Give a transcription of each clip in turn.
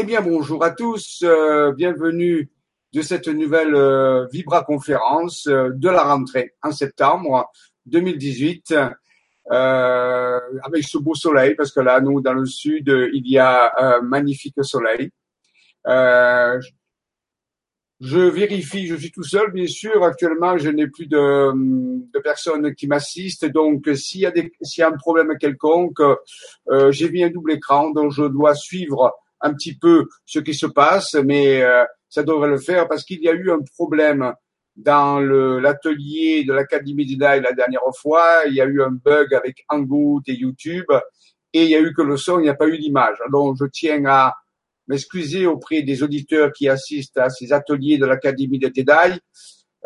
Eh bien, bonjour à tous, euh, bienvenue de cette nouvelle euh, Vibra conférence euh, de la rentrée en septembre 2018 euh, avec ce beau soleil parce que là, nous, dans le sud, il y a un magnifique soleil. Je vérifie, je suis tout seul, bien sûr. Actuellement, je n'ai plus de, de personnes qui m'assistent. Donc, s'il y a s'il y a un problème quelconque, j'ai mis un double écran, donc je dois suivre un petit peu ce qui se passe, mais euh, ça devrait le faire parce qu'il y a eu un problème dans l'atelier de l'Académie d'Idaï la dernière fois. Il y a eu un bug avec Hangout et YouTube et il y a eu que le son, il n'y a pas eu d'image. Donc, je tiens à m'excuser auprès des auditeurs qui assistent à ces ateliers de l'Académie de Jedi.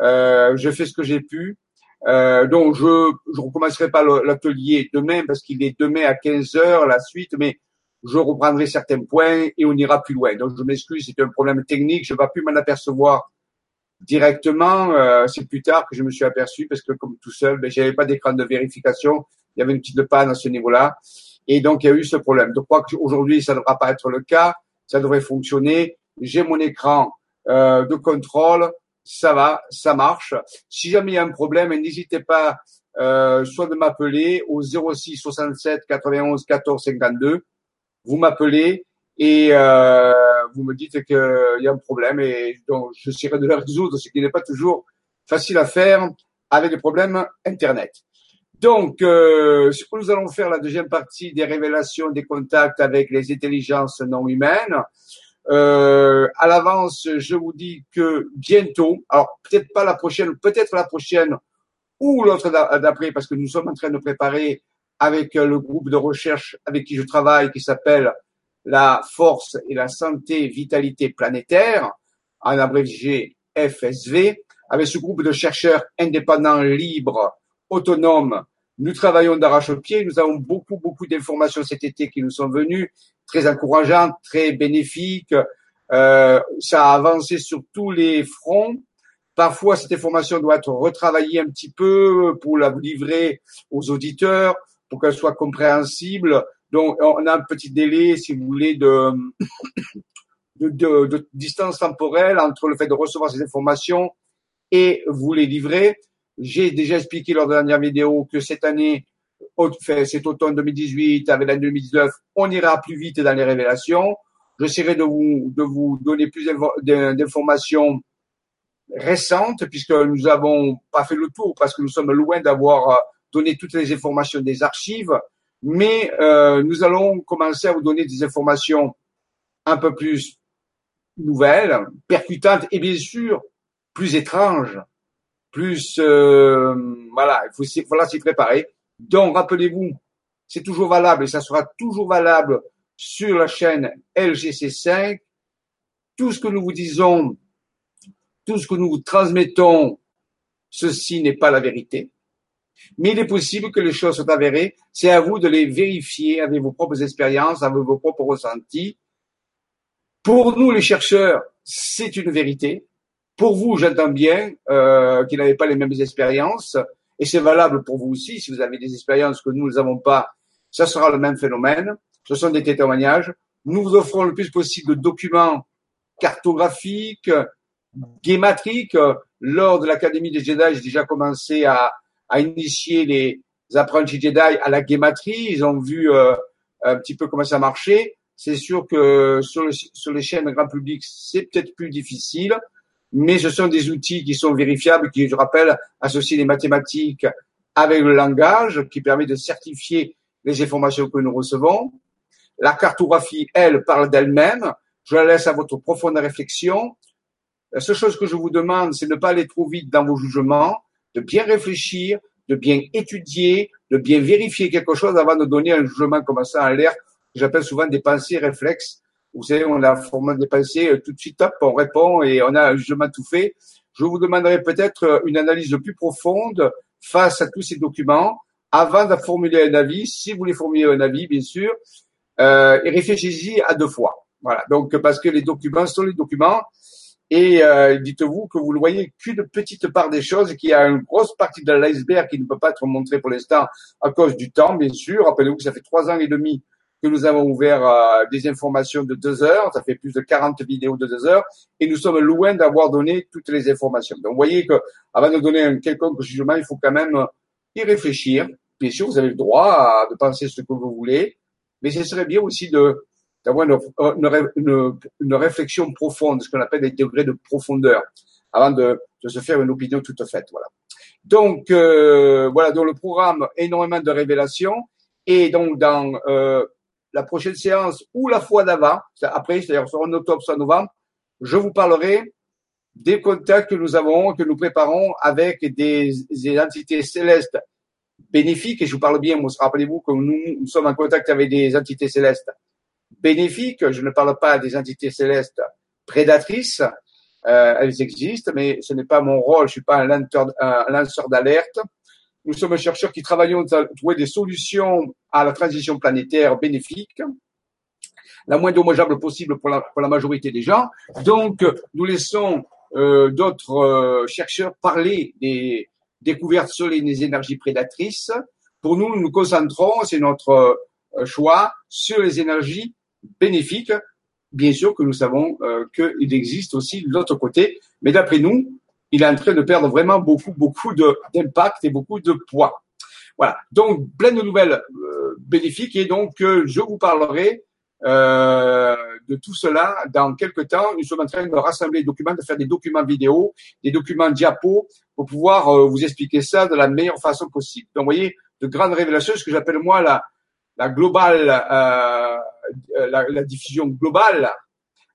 Euh, je fais ce que j'ai pu. Euh, donc, je ne recommencerai pas l'atelier demain parce qu'il est demain à 15 heures la suite, mais je reprendrai certains points et on ira plus loin. Donc je m'excuse, c'est un problème technique, je ne vais plus m'en apercevoir directement. Euh, c'est plus tard que je me suis aperçu parce que comme tout seul, ben, j'avais pas d'écran de vérification, il y avait une petite panne à ce niveau-là. Et donc il y a eu ce problème. Je crois qu'aujourd'hui ça ne devra pas être le cas, ça devrait fonctionner. J'ai mon écran euh, de contrôle, ça va, ça marche. Si jamais il y a un problème, n'hésitez pas euh, soit de m'appeler au 06 67 91 14 52 vous m'appelez et euh, vous me dites qu'il y a un problème et donc je serai de le résoudre, ce qui n'est pas toujours facile à faire avec des problèmes Internet. Donc, euh, nous allons faire la deuxième partie des révélations des contacts avec les intelligences non humaines. Euh, à l'avance, je vous dis que bientôt, alors peut-être pas la prochaine, peut-être la prochaine ou l'autre d'après, parce que nous sommes en train de préparer avec euh, le groupe de recherche avec qui je travaille qui s'appelle la force et la santé vitalité planétaire, en abrégé FSV. Avec ce groupe de chercheurs indépendants, libres, autonomes, nous travaillons d'arrache-pied. Nous avons beaucoup, beaucoup d'informations cet été qui nous sont venues, très encourageantes, très bénéfiques. Euh, ça a avancé sur tous les fronts. Parfois, cette information doit être retravaillée un petit peu pour la livrer aux auditeurs pour qu'elle soit compréhensible. Donc, on a un petit délai, si vous voulez, de, distance temporelle entre le fait de recevoir ces informations et vous les livrer. J'ai déjà expliqué lors de la dernière vidéo que cette année, cet automne 2018 avec l'année 2019, on ira plus vite dans les révélations. J'essaierai de vous, de vous donner plus d'informations récentes puisque nous avons pas fait le tour parce que nous sommes loin d'avoir donner toutes les informations des archives, mais euh, nous allons commencer à vous donner des informations un peu plus nouvelles, percutantes et bien sûr plus étranges, plus euh, voilà, il faut voilà s'y préparer. Donc rappelez-vous, c'est toujours valable et ça sera toujours valable sur la chaîne LGC5. Tout ce que nous vous disons, tout ce que nous vous transmettons, ceci n'est pas la vérité. Mais il est possible que les choses soient avérées. C'est à vous de les vérifier avec vos propres expériences, avec vos propres ressentis. Pour nous, les chercheurs, c'est une vérité. Pour vous, j'entends bien euh, qu'ils n'avaient pas les mêmes expériences, et c'est valable pour vous aussi. Si vous avez des expériences que nous n'avons pas, ça sera le même phénomène. Ce sont des témoignages. Nous vous offrons le plus possible de documents cartographiques, guématriques. Lors de l'Académie des Jedi, j'ai déjà commencé à, à initier les apprentis Jedi à la guématrie. Ils ont vu euh, un petit peu comment ça marchait. C'est sûr que sur, sur les chaînes grand public, c'est peut-être plus difficile, mais ce sont des outils qui sont vérifiables, qui, je rappelle, associent les mathématiques avec le langage, qui permet de certifier les informations que nous recevons. La cartographie, elle, parle d'elle-même. Je la laisse à votre profonde réflexion. La seule chose que je vous demande, c'est de ne pas aller trop vite dans vos jugements, de bien réfléchir, de bien étudier, de bien vérifier quelque chose avant de donner un jugement comme ça en l'air, que j'appelle souvent des pensées réflexes. Vous savez, on a formé des pensées, euh, tout de suite, hop, on répond et on a un jugement tout fait. Je vous demanderai peut-être euh, une analyse plus profonde face à tous ces documents avant de formuler un avis, si vous voulez formuler un avis, bien sûr, euh, et réfléchissez à deux fois. Voilà. Donc, parce que les documents sont les documents, et euh, dites-vous que vous ne voyez qu'une petite part des choses, qu'il y a une grosse partie de l'iceberg qui ne peut pas être montrée pour l'instant à cause du temps, bien sûr. Rappelez-vous que ça fait trois ans et demi que nous avons ouvert euh, des informations de deux heures. Ça fait plus de 40 vidéos de deux heures. Et nous sommes loin d'avoir donné toutes les informations. Donc, vous voyez que avant de donner un quelconque jugement, il faut quand même y réfléchir. Bien sûr, vous avez le droit de penser ce que vous voulez, mais ce serait bien aussi de d'avoir une, une, réflexion profonde, ce qu'on appelle des degrés de profondeur, avant de, de se faire une opinion toute faite. Voilà. Donc euh, voilà, dans le programme énormément de révélations et donc dans euh, la prochaine séance ou la fois d'avant, après, c'est-à-dire sur en octobre, soit novembre, je vous parlerai des contacts que nous avons, que nous préparons avec des, des entités célestes bénéfiques. Et je vous parle bien, rappelez-vous que nous, nous, sommes en contact avec des entités célestes bénéfiques. Je ne parle pas des entités célestes prédatrices. Euh, elles existent, mais ce n'est pas mon rôle. Je suis pas un lanceur, d'alerte. Nous sommes chercheurs qui travaillons à trouver des solutions à la transition planétaire bénéfique, la moins dommageable possible pour la, pour la majorité des gens. Donc, nous laissons euh, d'autres euh, chercheurs parler des découvertes sur les énergies prédatrices. Pour nous, nous nous concentrons, c'est notre euh, choix, sur les énergies bénéfiques. Bien sûr que nous savons euh, qu'il existe aussi l'autre côté, mais d'après nous, il est en train de perdre vraiment beaucoup, beaucoup d'impact et beaucoup de poids. Voilà. Donc, plein de nouvelles euh, bénéfiques et donc euh, je vous parlerai euh, de tout cela dans quelques temps. Nous sommes en train de rassembler des documents, de faire des documents vidéo, des documents diapos pour pouvoir euh, vous expliquer ça de la meilleure façon possible. Donc, vous voyez, de grandes révélations, ce que j'appelle moi la, la globale, la, la diffusion globale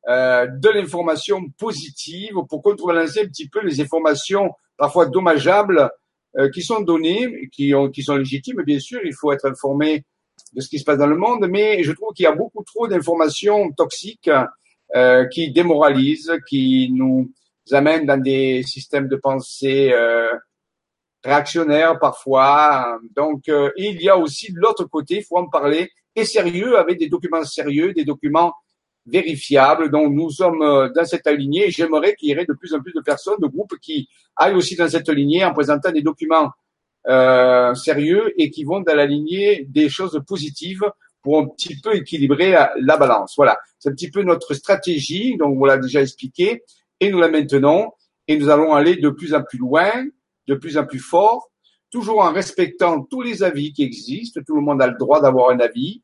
euh, de l'information positive pour contrebalancer un petit peu les informations parfois dommageables euh, qui sont données, qui, ont, qui sont légitimes, bien sûr, il faut être informé de ce qui se passe dans le monde, mais je trouve qu'il y a beaucoup trop d'informations toxiques euh, qui démoralisent, qui nous amènent dans des systèmes de pensée euh, réactionnaires parfois. Donc, euh, il y a aussi l'autre côté, il faut en parler, et sérieux, avec des documents sérieux, des documents vérifiable. Donc, nous sommes euh, dans cette lignée. J'aimerais qu'il y ait de plus en plus de personnes, de groupes qui aillent aussi dans cette lignée en présentant des documents euh, sérieux et qui vont dans la lignée des choses positives pour un petit peu équilibrer la, balance. Voilà, c'est un petit peu notre stratégie. Donc, on l'a déjà expliqué et nous la maintenons et nous allons aller de plus en plus loin, de plus en plus fort, toujours en respectant tous les avis qui existent. Tout le monde a le droit d'avoir un avis.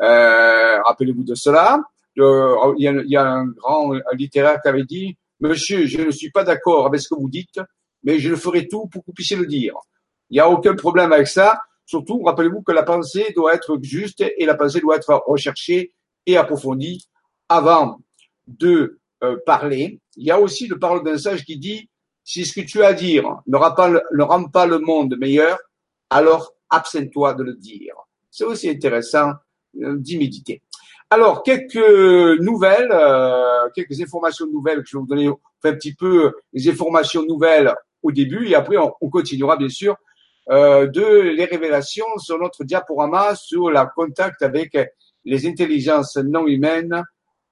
Euh, rappelez-vous de cela il, y a, il y a un grand littéraire qui avait dit, Monsieur, je ne suis pas d'accord avec ce que vous dites, mais je ferai tout pour que vous puissiez le dire. Il n'y a aucun problème avec ça. Surtout, rappelez-vous que la pensée doit être juste et la pensée doit être recherchée et approfondie avant de euh, parler. Il y a aussi le parole d'un sage qui dit, si ce que tu as à dire ne rend pas le, ne rend pas le monde meilleur, alors absente-toi de le dire. C'est aussi intéressant euh, d'y méditer. Alors, quelques nouvelles, euh, quelques informations nouvelles que je vais vous donner un petit peu les informations nouvelles au début et après on, continuera bien sûr euh, de les révélations sur notre diaporama sur la contact avec les intelligences non humaines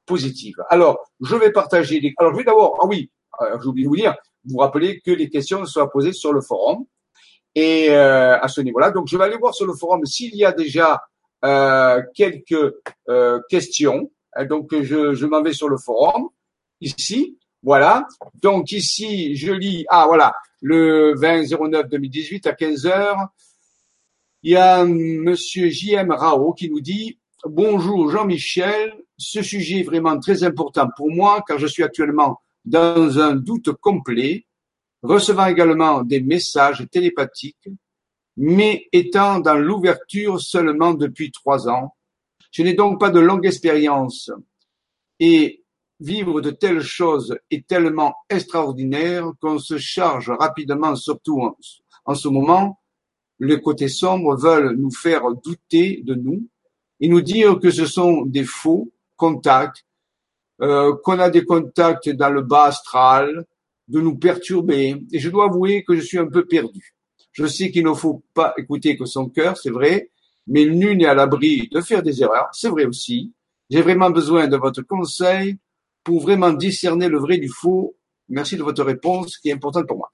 positives. Alors, je vais partager des... Alors, je vais d'abord... Ah oui, euh, j'ai oublié de vous dire, vous rappelez que les questions soient posées sur le forum. Et à ce niveau-là, donc je vais aller voir sur le forum s'il y a déjà euh, quelques euh, questions. Euh, donc je, je m'en vais sur le forum ici. Voilà. Donc ici, je lis. Ah voilà, le 20 09 2018 à 15 heures. Il y a Monsieur J.M. Rao qui nous dit Bonjour Jean-Michel, ce sujet est vraiment très important pour moi car je suis actuellement dans un doute complet, recevant également des messages télépathiques mais étant dans l'ouverture seulement depuis trois ans, je n'ai donc pas de longue expérience. Et vivre de telles choses est tellement extraordinaire qu'on se charge rapidement, surtout en, ce moment, les côtés sombres veulent nous faire douter de nous et nous dire que ce sont des faux contacts, euh, qu'on a des contacts dans le bas astral, de nous perturber. Et je dois avouer que je suis un peu perdu. Je sais qu'il ne faut pas écouter que son cœur, c'est vrai, mais nul n'est à l'abri de faire des erreurs, c'est vrai aussi. J'ai vraiment besoin de votre conseil pour vraiment discerner le vrai du faux. Merci de votre réponse qui est importante pour moi.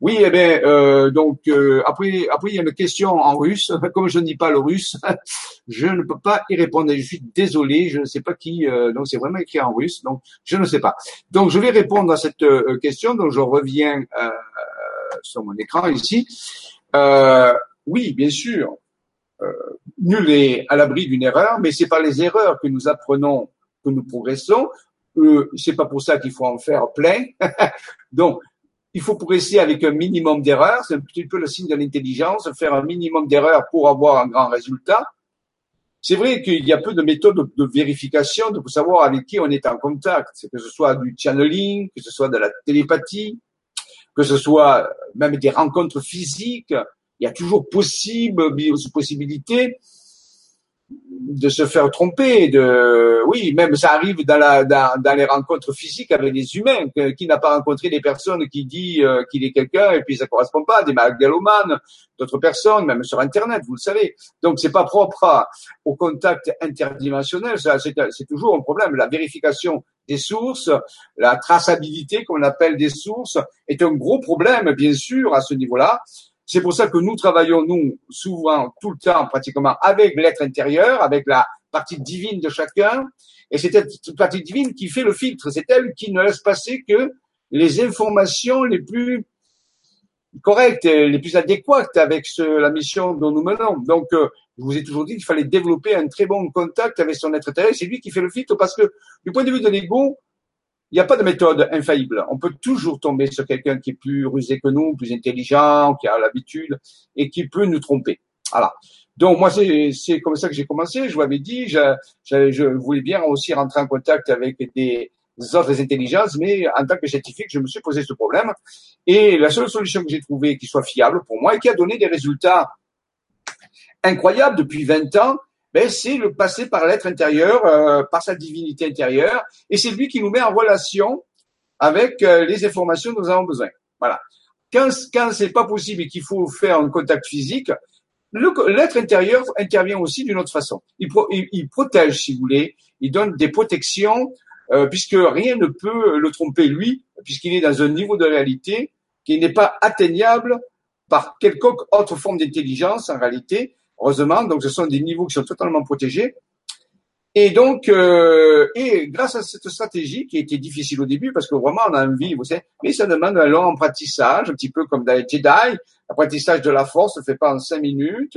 Oui, eh bien, euh, donc euh, après, après il y a une question en russe. Comme je ne dis pas le russe, je ne peux pas y répondre. Je suis désolé, je ne sais pas qui. Euh, donc c'est vraiment écrit en russe, donc je ne sais pas. Donc je vais répondre à cette euh, question. Donc je reviens euh, sur mon écran ici. oui, bien sûr, nul est à l'abri d'une erreur, mais c'est par les erreurs que nous apprenons que nous progressons. Euh, c'est pas pour ça qu'il faut en faire plein. Donc, il faut progresser avec un minimum d'erreurs. C'est un petit peu le signe de l'intelligence, faire un minimum d'erreurs pour avoir un grand résultat. C'est vrai qu'il y a peu de méthodes de, vérification de savoir avec qui on est en contact, que ce soit du channeling, que ce soit de la télépathie, que ce soit même des rencontres physiques. Il y a toujours possible, possibilité de se faire tromper, de oui, même ça arrive dans, la, dans, dans les rencontres physiques avec les humains, qui n'a pas rencontré des personnes qui dit euh, qu'il est quelqu'un et puis ça correspond pas, des magalomanes, d'autres personnes, même sur Internet, vous le savez. Donc c'est pas propre au contact interdimensionnel, c'est toujours un problème. La vérification des sources, la traçabilité qu'on appelle des sources est un gros problème, bien sûr, à ce niveau-là. C'est pour ça que nous travaillons, nous, souvent, tout le temps, pratiquement, avec l'être intérieur, avec la partie divine de chacun. Et c'est cette partie divine qui fait le filtre. C'est elle qui ne laisse passer que les informations les plus correctes, les plus adéquates avec la mission dont nous menons. Donc, euh, je vous ai toujours dit qu'il fallait développer un très bon contact avec son être intérieur. C'est lui qui fait le filtre parce que, du point de vue de l'ego, il n'y a pas de méthode infaillible. On peut toujours tomber sur quelqu'un qui est plus rusé que nous, plus intelligent, qui a l'habitude et qui peut nous tromper. Voilà. Donc moi c'est comme ça que j'ai commencé. Je vous l'avais dit, je, je, voulais bien aussi rentrer en contact avec des autres intelligences, mais en tant que scientifique, je me suis posé ce problème. Et la seule solution que j'ai trouvée qui soit fiable pour moi et qui a donné des résultats incroyables depuis 20 ans, ben, c'est le passer par l'être intérieur, euh, par sa divinité intérieure, et c'est lui qui nous met en relation avec euh, les informations dont nous avons besoin. Voilà. Quand, quand c'est pas possible et qu'il faut faire un contact physique, l'être intérieur intervient aussi d'une autre façon. Il, il, protège, si vous voulez, il donne des protections, euh, puisque rien ne peut le tromper lui, puisqu'il est dans un niveau de réalité qui n'est pas atteignable par quelconque autre forme d'intelligence en réalité, heureusement. Donc, ce sont des niveaux qui sont totalement protégés. Et donc, euh, et grâce à cette stratégie qui était difficile au début, parce que vraiment on a envie, vous savez, mais ça demande un long apprentissage, un petit peu comme dans les Jedi. L'apprentissage de la force se fait pas en cinq minutes.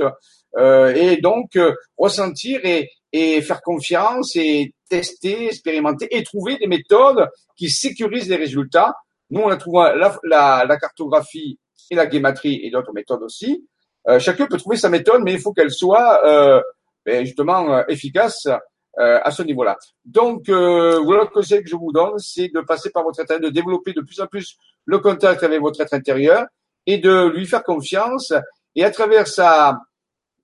Euh, et donc, euh, ressentir et, et faire confiance et tester, expérimenter et trouver des méthodes qui sécurisent les résultats. Nous, on a trouvé la, la, la cartographie et la guématrie et d'autres méthodes aussi. Euh, chacun peut trouver sa méthode, mais il faut qu'elle soit euh, ben, justement euh, efficace à ce niveau-là. Donc, euh, le conseil que je vous donne, c'est de passer par votre être, de développer de plus en plus le contact avec votre être intérieur et de lui faire confiance. Et à travers sa,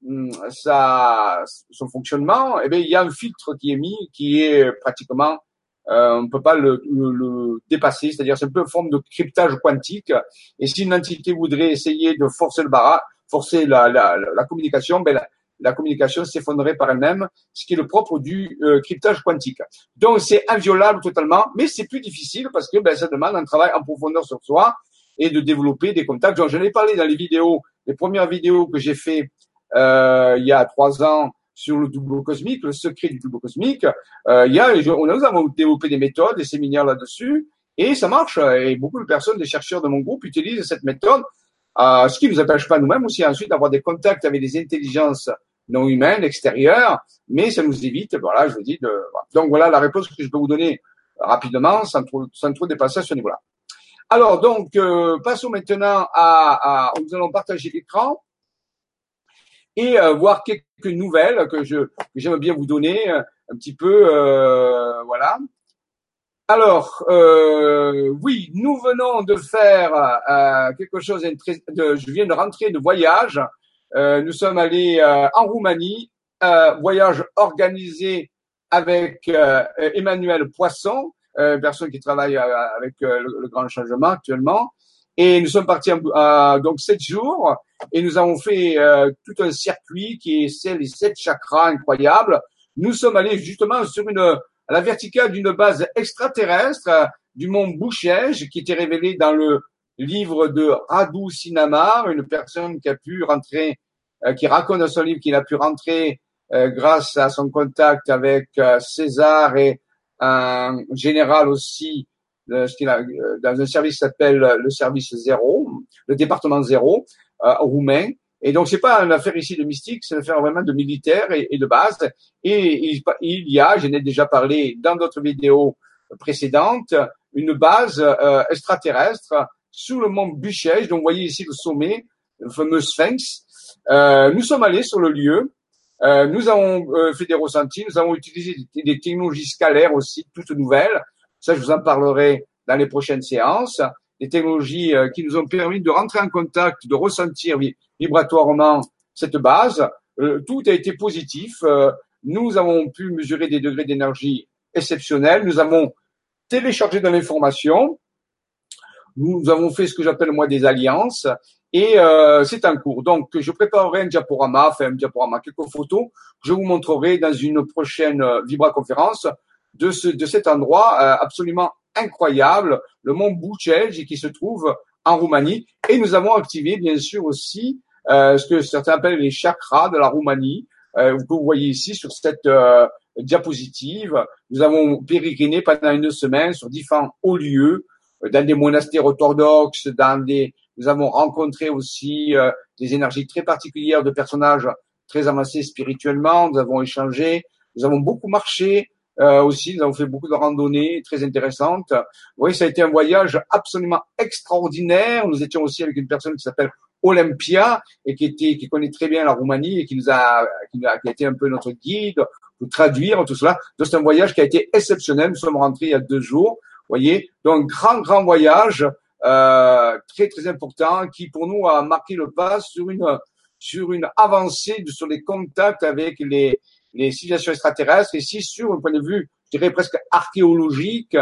hum, sa son fonctionnement, eh bien, il y a un filtre qui est mis, qui est pratiquement euh, on ne peut pas le, le, dépasser, c'est-à-dire c'est un peu une forme de cryptage quantique. Et si une entité voudrait essayer de forcer le barrage, forcer la, la, la communication, ben la, communication s'effondrerait par elle-même, ce qui est le propre du euh, cryptage quantique. Donc c'est inviolable totalement, mais c'est plus difficile parce que ben, ça demande un travail en profondeur sur soi et de développer des contacts. Donc, j'en ai parlé dans les vidéos, les premières vidéos que j'ai fait euh, il y a trois ans sur le double cosmique, le secret du double cosmique. Euh, il y a, nous avons développé des méthodes, des séminaires là-dessus, et ça marche. Et beaucoup de personnes, des chercheurs de mon groupe utilisent cette méthode euh, ce qui ne nous empêche pas nous-mêmes aussi ensuite d'avoir des contacts avec des intelligences non humaines, extérieures, mais ça nous évite, voilà, je vous dis, de, donc voilà la réponse que je peux vous donner rapidement, sans trop, sans trop dépasser à ce niveau-là. Alors donc, euh, passons maintenant à, à, nous allons partager l'écran et euh, voir quelques nouvelles que je que j'aime bien vous donner euh, un petit peu, euh, voilà. Alors, euh, oui, nous venons de faire euh, quelque chose de, je viens de rentrer de voyage. Euh, nous sommes allés en Roumanie, voyage organisé avec Emmanuel Poisson, personne qui travaille avec le, Grand Changement actuellement. Et nous sommes partis donc sept jours et nous avons fait tout un circuit qui est les sept chakras incroyables. Nous sommes allés justement sur une la verticale d'une base extraterrestre du mont Bouchège qui était révélé dans le livre de Radu Sinamar, une personne qui a pu rentrer, euh, qui raconte dans son livre qu'il a pu rentrer euh, grâce à son contact avec euh, César et un général aussi dans un service qui s'appelle le service zéro, le département zéro roumain. Et donc c'est pas une affaire ici de mystique, c'est une affaire vraiment de militaire et, de base. Et il, y a, j'en ai déjà parlé dans d'autres vidéos précédentes, une base extraterrestre sous le mont Buchège. Donc, vous voyez ici le sommet, le fameux Sphinx. Euh, nous sommes allés sur le lieu. Euh, nous avons euh, fait des ressentis. Nous avons utilisé des, technologies scalaires aussi, toutes nouvelles. Ça, je vous en parlerai dans les prochaines séances. Des technologies euh, qui nous ont permis de rentrer en contact, de ressentir vibratoirement cette base. Euh, tout a été positif. nous avons pu mesurer des degrés d'énergie exceptionnels. Nous avons téléchargé de l'information nous avons fait ce que j'appelle moi des alliances et euh, c'est en cours. Donc, je préparerai un diaporama, enfin un diaporama, quelques photos je vous montrerai dans une prochaine euh, Vibra conférence de ce de cet endroit euh, absolument incroyable, le mont Bucegi qui se trouve en Roumanie. Et nous avons activé bien sûr aussi euh, ce que certains appellent les chakras de la Roumanie, euh, que vous voyez ici sur cette diapositive. Nous avons pérégriné pendant une semaine sur différents hauts lieux dans des monastères orthodoxes, dans des, nous avons rencontré aussi euh, des énergies très particulières de personnages très avancés spirituellement. Nous avons échangé, nous avons beaucoup marché euh, aussi. Nous avons fait beaucoup de randonnées très intéressantes. Oui, ça a été un voyage absolument extraordinaire. Nous étions aussi avec une personne qui s'appelle Olympia et qui était, qui connaît très bien la Roumanie et qui nous a, qui a, qui a été un peu notre guide pour traduire tout cela. Donc c'est un voyage qui a été exceptionnel. Nous sommes rentrés il y a deux jours voyez, donc grand grand voyage euh, très très important qui pour nous a marqué le pas sur une sur une avancée sur les contacts avec les les civilisations extraterrestres ici sur un point de vue je dirais presque archéologique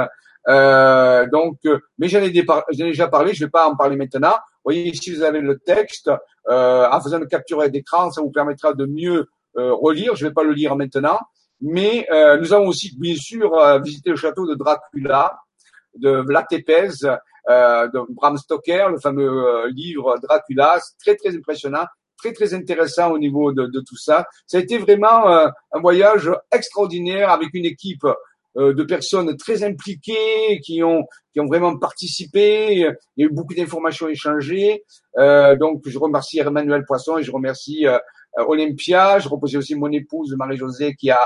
euh, donc mais j'en ai, déjà parlé je vais pas en parler maintenant voyez ici vous avez le texte euh, en faisant une capture d'écran ça vous permettra de mieux euh, relire. Je vais pas le lire maintenant. Mais euh, nous avons aussi bien sûr euh, visité le château de Dracula de Vlad Tepes, euh, de Bram Stoker, le fameux euh, livre Dracula, très très impressionnant, très très intéressant au niveau de, de tout ça. Ça a été vraiment euh, un voyage extraordinaire avec une équipe de personnes très impliquées qui ont qui ont vraiment participé. Il y a eu beaucoup d'informations échangées. Euh, donc je remercie Emmanuel Poisson et je remercie Olympia. Je remercie aussi mon épouse Marie-Josée qui a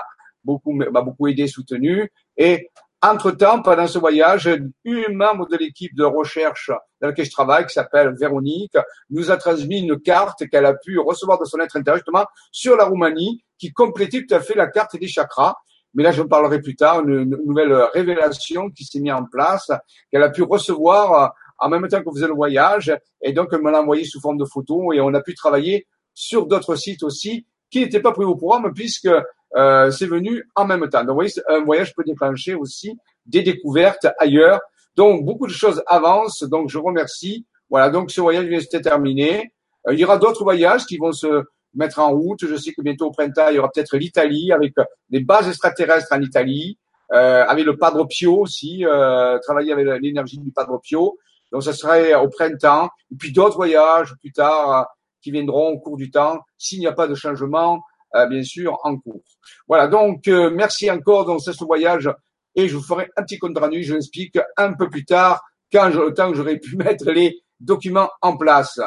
beaucoup m'a beaucoup aidé, soutenu. Et entre-temps, pendant ce voyage, une membre de l'équipe de recherche dans laquelle je travaille, qui s'appelle Véronique, nous a transmis une carte qu'elle a pu recevoir de son être justement, sur la Roumanie, qui complétait tout à fait la carte des chakras. Mais là, je parlerai plus tard, une, nouvelle révélation qui s'est mise en place, qu'elle a pu recevoir en même temps qu'on faisait le voyage, et donc elle me l'a envoyé sous forme de photo, et on a pu travailler sur d'autres sites aussi, qui n'étaient pas pris au programme, puisque euh, c'est venu en même temps. Donc, vous voyez, un voyage peut déclencher aussi des découvertes ailleurs. Donc, beaucoup de choses avancent. Donc, je remercie. Voilà, donc ce voyage vient de se terminer. Euh, il y aura d'autres voyages qui vont se mettre en route. Je sais que bientôt au printemps, il y aura peut-être l'Italie avec des bases extraterrestres en Italie, euh, avec le Padre Pio aussi, euh, travailler avec l'énergie du Padre Pio. Donc, ça serait au printemps. Et puis d'autres voyages plus tard euh, qui viendront au cours du temps s'il n'y a pas de changement euh, bien sûr, en cours. Voilà, donc euh, merci encore dans ce voyage et je vous ferai un petit compte rendu, je l'explique un peu plus tard quand je, le temps que j'aurai pu mettre les documents en place.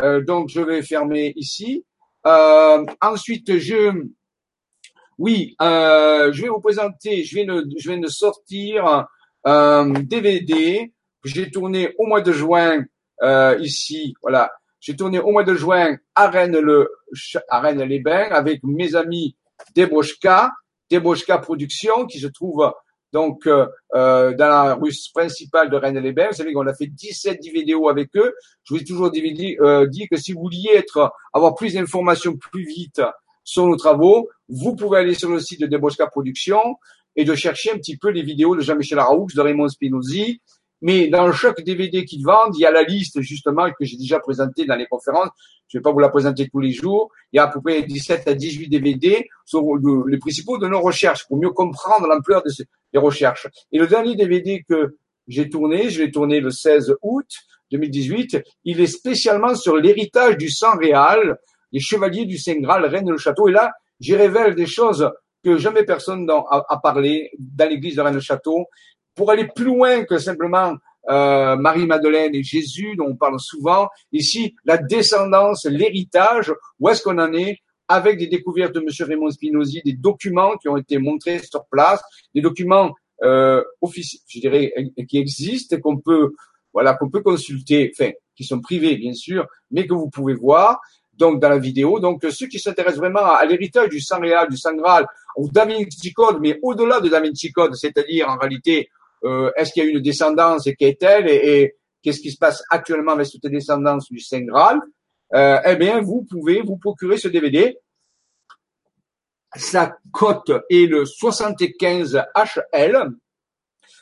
Euh, donc je vais fermer ici. Ensuite, je oui, je vais vous présenter, je viens de, je viens de sortir un DVD que j'ai tourné au mois de juin ici, voilà, j'ai tourné au mois de juin à Rennes, le, à Rennes les Bains avec mes amis Deboshka, Deboshka Productions, qui se trouve donc euh, euh, dans la rue principale de Rennes les Bains. Vous savez qu'on a fait 17 vidéos avec eux. Je vous ai toujours dit, euh, dit que si vous vouliez être, avoir plus d'informations plus vite sur nos travaux, vous pouvez aller sur le site de Deboshka Productions et de chercher un petit peu les vidéos de Jean-Michel Araoux, de Raymond Spinozzi, mais dans chaque DVD qu'ils vendent, il y a la liste justement que j'ai déjà présentée dans les conférences. Je ne vais pas vous la présenter tous les jours. Il y a à peu près 17 à 18 DVD sur les principaux de nos recherches pour mieux comprendre l'ampleur de ces recherches. Et le dernier DVD que j'ai tourné, je l'ai tourné le 16 août 2018. Il est spécialement sur l'héritage du sang réal, les chevaliers du Saint Graal, Reine le Château. Et là, j'y révèle des choses que jamais personne n'a parlé dans l'église de Rennes le Château, pour aller plus loin que simplement euh, Marie-Madeleine et Jésus, dont on parle souvent. Ici, la descendance, l'héritage, où est-ce qu'on en est avec des découvertes de M. Raymond Spinozzi, des documents qui ont été montrés sur place, des documents euh, officiels, je dirais, qui existent, qu'on peut, voilà, qu'on peut consulter, enfin, qui sont privés bien sûr, mais que vous pouvez voir donc dans la vidéo. Donc ceux qui s'intéressent vraiment à, l'héritage du sang réal, du sang Graal, ou Da Vinci mais au-delà de Da Vinci c'est-à-dire en réalité, euh, est-ce qu'il y a une descendance et qu'est-elle et, qu'est-ce qui se passe actuellement avec cette descendance du Saint Graal, euh, eh bien, vous pouvez vous procurer ce DVD. Sa cote est le 75 HL.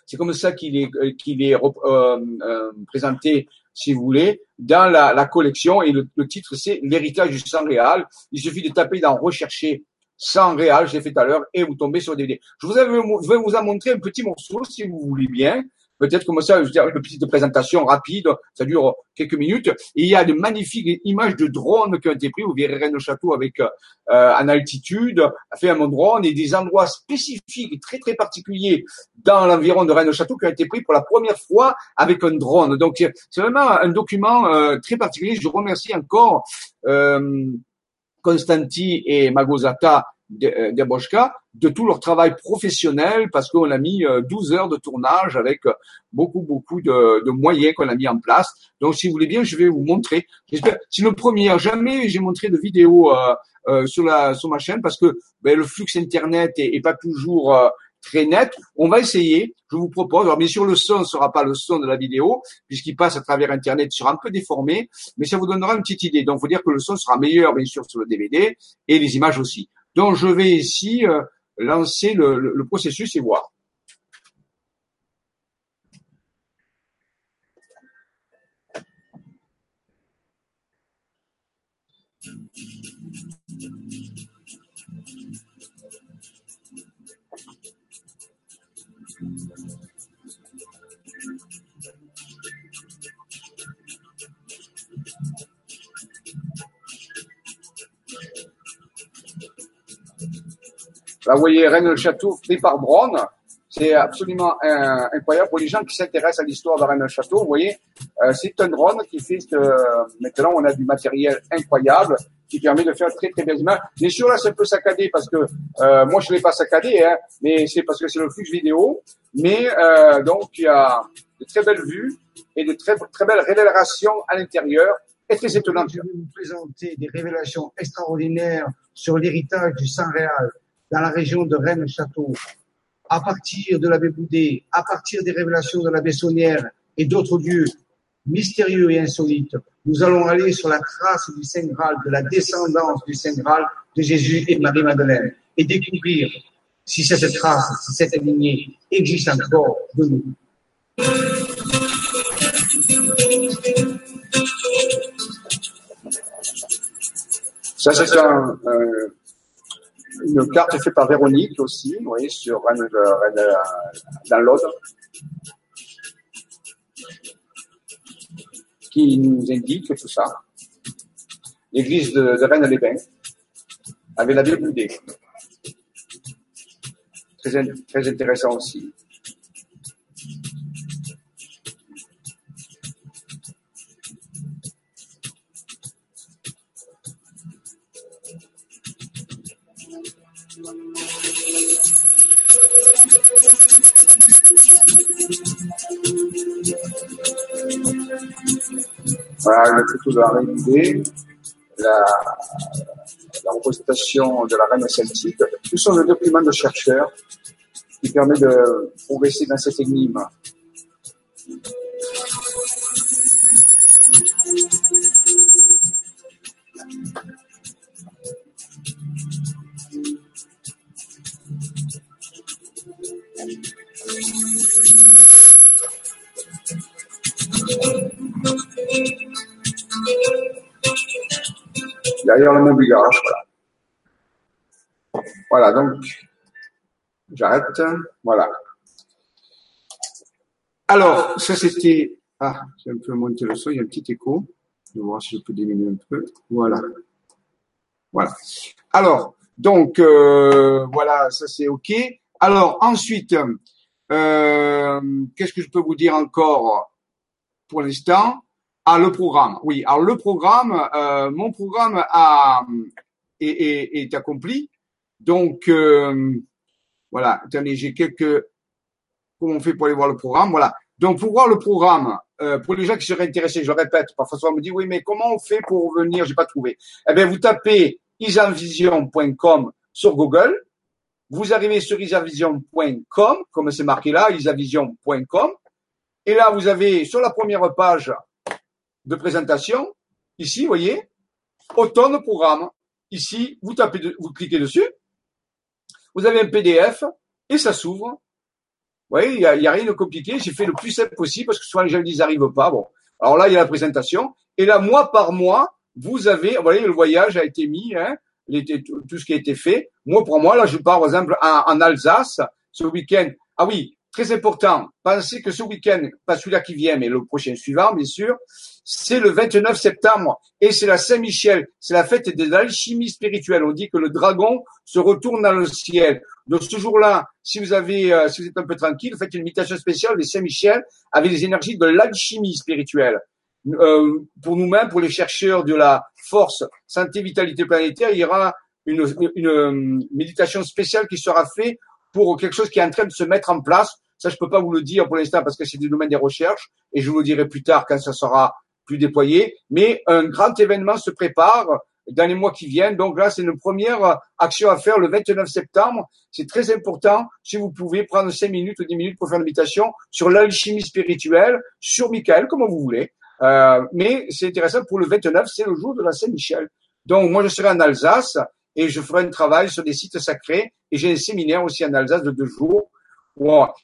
C'est comme ça qu'il est, qu'il est euh, euh, présenté, si vous voulez, dans la, collection. Et le, titre, c'est L'héritage du sang réal. Il suffit de taper dans Rechercher sang réal, j'ai fait tout à l'heure, et vous tombez sur le DVD. Je, vous je vais vous en montrer un petit morceau, si vous voulez bien. Peut-être comme ça, je veux dire, une petite présentation rapide, ça dure quelques minutes. Il y a de magnifiques images de drones qui ont été prises. Vous verrez Rennes Château avec euh, en altitude, fait un drone et des endroits spécifiques, très très particuliers dans l'environ de Rennes Château qui ont été pris pour la première fois avec un drone. Donc c'est vraiment un document euh, très particulier. Je remercie encore euh, Constanti et Magosata euh, de tout leur travail professionnel parce qu'on a mis 12 euh, heures de tournage avec euh, beaucoup beaucoup de, de moyens qu'on a mis en place. Donc si vous voulez bien, je vais vous montrer. C'est le premier. Jamais j'ai montré de vidéo euh, sur la sur ma chaîne parce que ben, le flux internet est, est pas toujours très net. On va essayer. Je vous propose. Alors bien sûr, le son ne sera pas le son de la vidéo puisqu'il passe à travers Internet, il sera un peu déformé, mais ça vous donnera une petite idée. Donc, faut dire que le son sera meilleur bien sûr sur le DVD et les images aussi. Donc, je vais ici euh, lancer le, le processus et voir. Là, vous voyez Rennes le Château fait par Braun. C'est absolument incroyable pour les gens qui s'intéressent à l'histoire de Rennes le Château. Vous voyez, euh, c'est un drone qui fait que maintenant on a du matériel incroyable qui permet de faire très très belles images. Bien sûr là c'est un peu saccadé parce que euh, moi je l'ai pas saccadé, hein, mais c'est parce que c'est le flux vidéo. Mais euh, donc il y a de très belles vues et de très très belles révélations à l'intérieur. Et très étonnantes. Je vais vous présenter des révélations extraordinaires sur l'héritage du Saint Réal dans la région de Rennes-Château, à partir de l'abbé Boudet, à partir des révélations de la Bessonnière et d'autres lieux mystérieux et insolites, nous allons aller sur la trace du Saint Graal, de la descendance du Saint Graal de Jésus et de Marie-Madeleine, et découvrir si cette trace, si cette lignée existe encore de nous. Ça, c'est un, une carte faite par Véronique aussi, voyez, sur Rennes, Rennes dans l'Aude, qui nous indique tout ça. L'église de, de Rennes-les-Bains avait la Bible Très, très intéressant aussi. Voilà le photo de la reine la, la représentation de la reine celtique. Tout sont des documents de chercheurs qui permet de progresser dans cette énigme. Derrière le même garage, voilà. Voilà, donc, j'arrête, voilà. Alors, ça c'était... Ah, j'ai un peu monté le son, il y a un petit écho. Je vais voir si je peux diminuer un peu. Voilà. Voilà. Alors, donc, euh, voilà, ça c'est OK. Alors, ensuite, euh, qu'est-ce que je peux vous dire encore pour l'instant? Ah, le programme. Oui, alors le programme, euh, mon programme a, est, est, est accompli. Donc, euh, voilà, attendez, j'ai quelques... Comment on fait pour aller voir le programme? Voilà. Donc, pour voir le programme, euh, pour les gens qui seraient intéressés, je le répète, parfois on me dit, oui, mais comment on fait pour venir? J'ai pas trouvé. Eh bien, vous tapez isavision.com sur Google. Vous arrivez sur isavision.com, comme c'est marqué là, isavision.com. Et là, vous avez sur la première page de présentation, ici, vous voyez, automne programme. Ici, vous tapez, vous cliquez dessus. Vous avez un PDF et ça s'ouvre. Vous voyez, il n'y a, rien de compliqué. J'ai fait le plus simple possible parce que souvent les gens disent n'arrivent pas. Bon, alors là, il y a la présentation. Et là, mois par mois, vous avez, vous voyez, le voyage a été mis, hein, tout ce qui a été fait. Moi, pour moi, là, je pars, par exemple, en Alsace, ce week-end. Ah oui, très important. Pensez que ce week-end, pas celui-là qui vient, mais le prochain suivant, bien sûr, c'est le 29 septembre et c'est la Saint-Michel. C'est la fête de l'alchimie spirituelle. On dit que le dragon se retourne dans le ciel. Donc ce jour-là, si vous avez, euh, si vous êtes un peu tranquille, faites une invitation spéciale de Saint-Michel avec les énergies de l'alchimie spirituelle. Euh, pour nous-mêmes, pour les chercheurs de la force, santé, vitalité planétaire, il y aura une, une, une méditation spéciale qui sera faite pour quelque chose qui est en train de se mettre en place. Ça, je peux pas vous le dire pour l'instant parce que c'est du domaine des recherches et je vous le dirai plus tard quand ça sera plus déployé. Mais un grand événement se prépare dans les mois qui viennent. Donc là, c'est une première action à faire le 29 septembre. C'est très important. Si vous pouvez prendre 5 minutes ou 10 minutes pour faire une méditation sur l'alchimie spirituelle, sur Michael, comme vous voulez. Euh, mais c'est intéressant pour le 29, c'est le jour de la Saint-Michel. Donc moi, je serai en Alsace et je ferai un travail sur des sites sacrés et j'ai un séminaire aussi en Alsace de deux jours.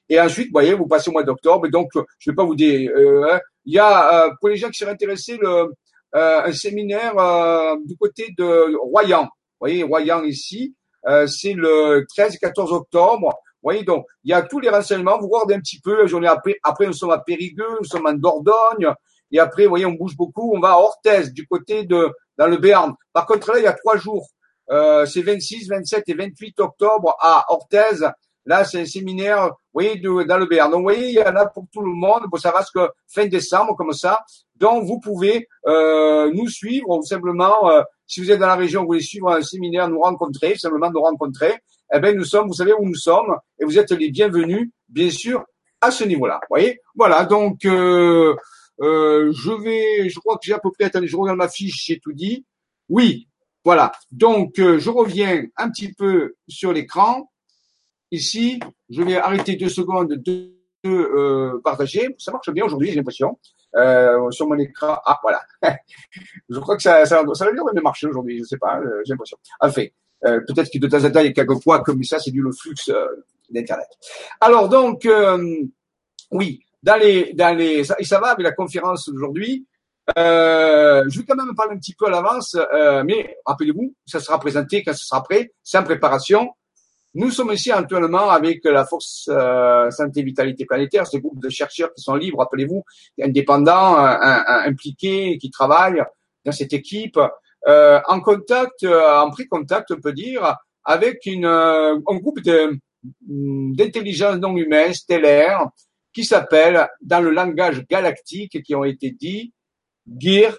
Et ensuite, vous voyez, vous passez au mois d'octobre. Donc, je vais pas vous dire. Euh, il y a euh, pour les gens qui seraient intéressés le, euh, un séminaire euh, du côté de Royan. Vous voyez, Royan ici, euh, c'est le 13 et 14 octobre. Vous voyez, donc, il y a tous les renseignements. Vous regardez un petit peu. J'en ai après, après, nous sommes à Périgueux, nous sommes en Dordogne. Et après, vous voyez, on bouge beaucoup. On va à Orthez, du côté de, dans le Béarn. Par contre, là, il y a trois jours. Euh, c'est 26, 27 et 28 octobre à Orthez. Là, c'est un séminaire, vous voyez, dans le. Donc, vous voyez, il y en a pour tout le monde. Bon, ça reste que fin décembre, comme ça. Donc, vous pouvez euh, nous suivre, ou simplement, euh, si vous êtes dans la région, vous voulez suivre un séminaire, nous rencontrer, simplement nous rencontrer. Eh bien, nous sommes, vous savez où nous sommes, et vous êtes les bienvenus, bien sûr, à ce niveau-là. Vous voyez Voilà, donc, euh, euh, je vais, je crois que j'ai à peu près, attendez, je regarde ma fiche, j'ai tout dit. Oui, voilà. Donc, euh, je reviens un petit peu sur l'écran. Ici, je vais arrêter deux secondes de, euh, partager. Ça marche bien aujourd'hui, j'ai l'impression. Euh, sur mon écran. Ah, voilà. je crois que ça, ça, ça va bien marcher aujourd'hui. Je sais pas, euh, j'ai l'impression. Enfin, euh, peut-être que de temps en temps, il y a quelques fois comme ça, c'est dû le flux euh, d'Internet. Alors, donc, oui, dans les, dans les, ça, et ça va avec la conférence d'aujourd'hui. Euh, je vais quand même parler un petit peu à l'avance, euh, mais rappelez-vous, ça sera présenté quand ce sera prêt, en préparation. Nous sommes ici actuellement avec la Force euh, Santé Vitalité Planétaire, ce groupe de chercheurs qui sont libres, rappelez-vous, indépendants, impliqués, qui travaillent dans cette équipe, euh, en contact, en pré-contact, on peut dire, avec une, un groupe d'intelligence non humaine, stellaire, qui s'appelle, dans le langage galactique qui ont été dit, Gir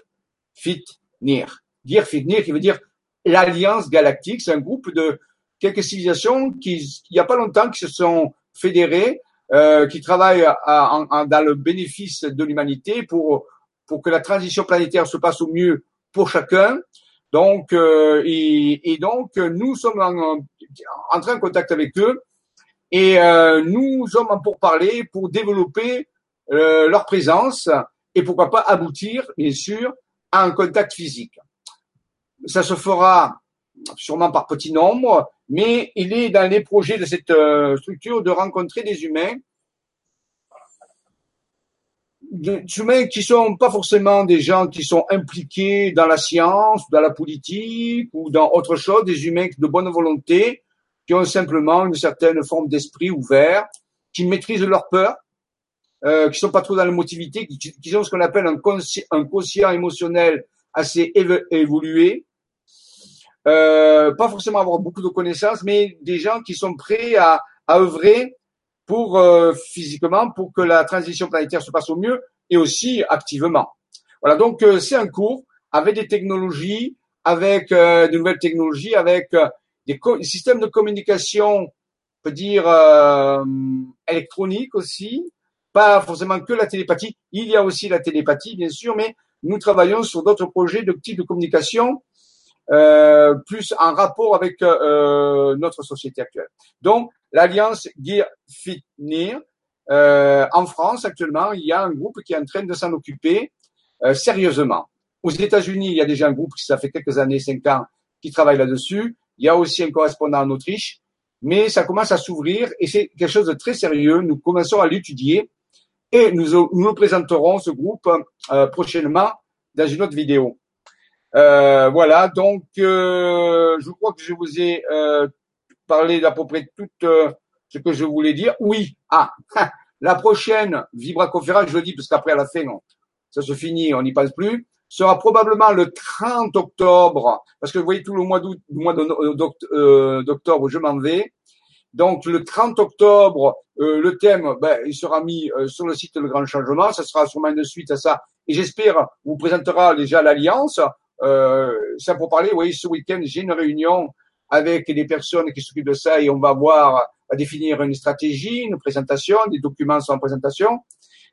Fit Nir. Gir Fit Nir qui veut dire l'Alliance galactique. C'est un groupe de quelques civilisations qui, il n'y a pas longtemps, qui se sont fédérées, euh, qui travaillent à, à, dans le bénéfice de l'humanité pour, pour que la transition planétaire se passe au mieux pour chacun. Donc, euh, et, et, donc, nous sommes en, entrés en contact avec eux et euh, nous sommes pour parler, pour développer euh, leur présence et pourquoi pas aboutir, bien sûr, à un contact physique. Ça se fera sûrement par petit nombre, mais il est dans les projets de cette euh, structure de rencontrer des humains, des humains qui sont pas forcément des gens qui sont impliqués dans la science, dans la politique ou dans autre chose, des humains de bonne volonté, qui ont simplement une certaine forme d'esprit ouvert, qui maîtrisent leur peur, euh, qui sont pas trop dans l'émotivité, qui, qui ont ce qu'on appelle un, un quotient émotionnel assez évolué, euh, pas forcément avoir beaucoup de connaissances, mais des gens qui sont prêts à, à œuvrer pour euh, physiquement pour que la transition planétaire se passe au mieux et aussi activement. Voilà, donc euh, c'est un cours avec des technologies, avec euh, de nouvelles technologies, avec des, systèmes de communication, on peut dire électronique aussi, pas forcément que la télépathie. Il y a aussi la télépathie, bien sûr, mais nous travaillons sur d'autres projets de type de communication euh, plus en rapport avec euh, notre société actuelle. Donc, l'alliance Gear Fitnir, euh, en France actuellement, il y a un groupe qui est en train de s'en occuper euh, sérieusement. Aux États-Unis, il y a déjà un groupe qui ça fait quelques années, cinq ans, qui travaille là-dessus. Il y a aussi un correspondant en Autriche, mais ça commence à s'ouvrir et c'est quelque chose de très sérieux. Nous commençons à l'étudier et nous, nous présenterons ce groupe euh, prochainement dans une autre vidéo. Euh, voilà, donc euh, je crois que je vous ai euh, parlé d'à peu près tout ce que je voulais dire. Oui, ah, la prochaine Vibra conférence, je le dis parce qu'après à la fin, ça se finit, on n'y passe plus, sera probablement le 30 octobre, parce que vous voyez tout le mois d'août, d'octobre, je m'en vais. Donc le 30 octobre, le thème, ben, il sera mis sur le site Le Grand Changement. Ça sera sûrement une suite à ça. Et j'espère vous présentera déjà l'alliance. Euh, ça pour parler, oui, ce week-end, j'ai une réunion avec des personnes qui s'occupent de ça et on va voir, à définir une stratégie, une présentation, des documents sont en présentation.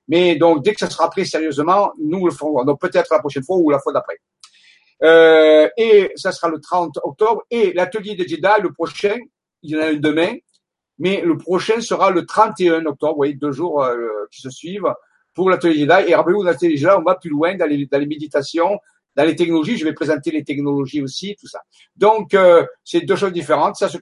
Mais donc, dès que ça sera prêt sérieusement, nous le ferons. Donc, peut-être la prochaine fois ou la fois d'après. Euh, et ça sera le 30 octobre. Et l'atelier de Jedi, le prochain, il y en a un demain, mais le prochain sera le 31 octobre. Vous voyez, deux jours euh, qui se suivent pour l'atelier Jedi. Et rappelez-vous, l'atelier Jedi, on va plus loin dans les, dans les méditations, dans les technologies, je vais présenter les technologies aussi, tout ça. Donc, euh, c'est deux choses différentes, ça se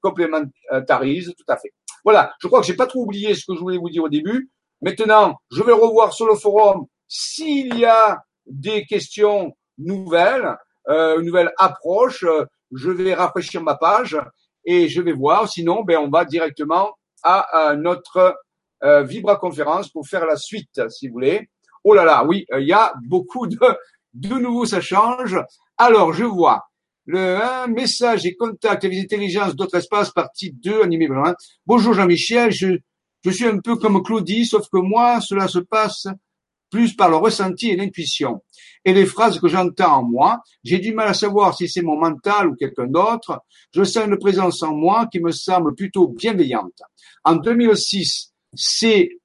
complémentarise tout à fait. Voilà, je crois que j'ai pas trop oublié ce que je voulais vous dire au début. Maintenant, je vais revoir sur le forum s'il y a des questions nouvelles, euh, une nouvelle approche. je vais rafraîchir ma page et je vais voir. Sinon, ben, on va directement à, notre euh, Vibra conférence pour faire la suite, si vous voulez. Oh là là, oui, il y a beaucoup de, de nouveau, ça change. Alors, je vois le message et contact avec les intelligences d'autres espaces, partie 2, animé Bonjour Jean-Michel, je, je suis un peu comme Claudie, sauf que moi, cela se passe plus par le ressenti et l'intuition. Et les phrases que j'entends en moi, j'ai du mal à savoir si c'est mon mental ou quelqu'un d'autre. Je sens une présence en moi qui me semble plutôt bienveillante. En 2006, c'est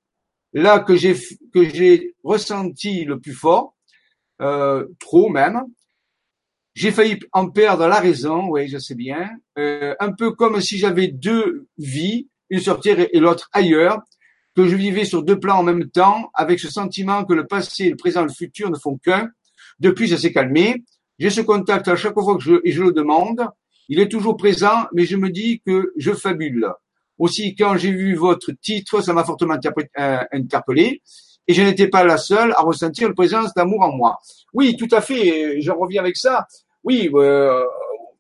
là que j'ai que j'ai ressenti le plus fort euh, trop même. J'ai failli en perdre la raison, oui, je sais bien. Euh, un peu comme si j'avais deux vies, une sur Terre et l'autre ailleurs, que je vivais sur deux plans en même temps, avec ce sentiment que le passé, le présent, le futur ne font qu'un. Depuis, ça s'est calmé. J'ai ce contact à chaque fois que je, et je le demande. Il est toujours présent, mais je me dis que je fabule. Aussi, quand j'ai vu votre titre, ça m'a fortement euh, interpellé et je n'étais pas la seule à ressentir une présence d'amour en moi. Oui, tout à fait, je reviens avec ça. Oui, euh,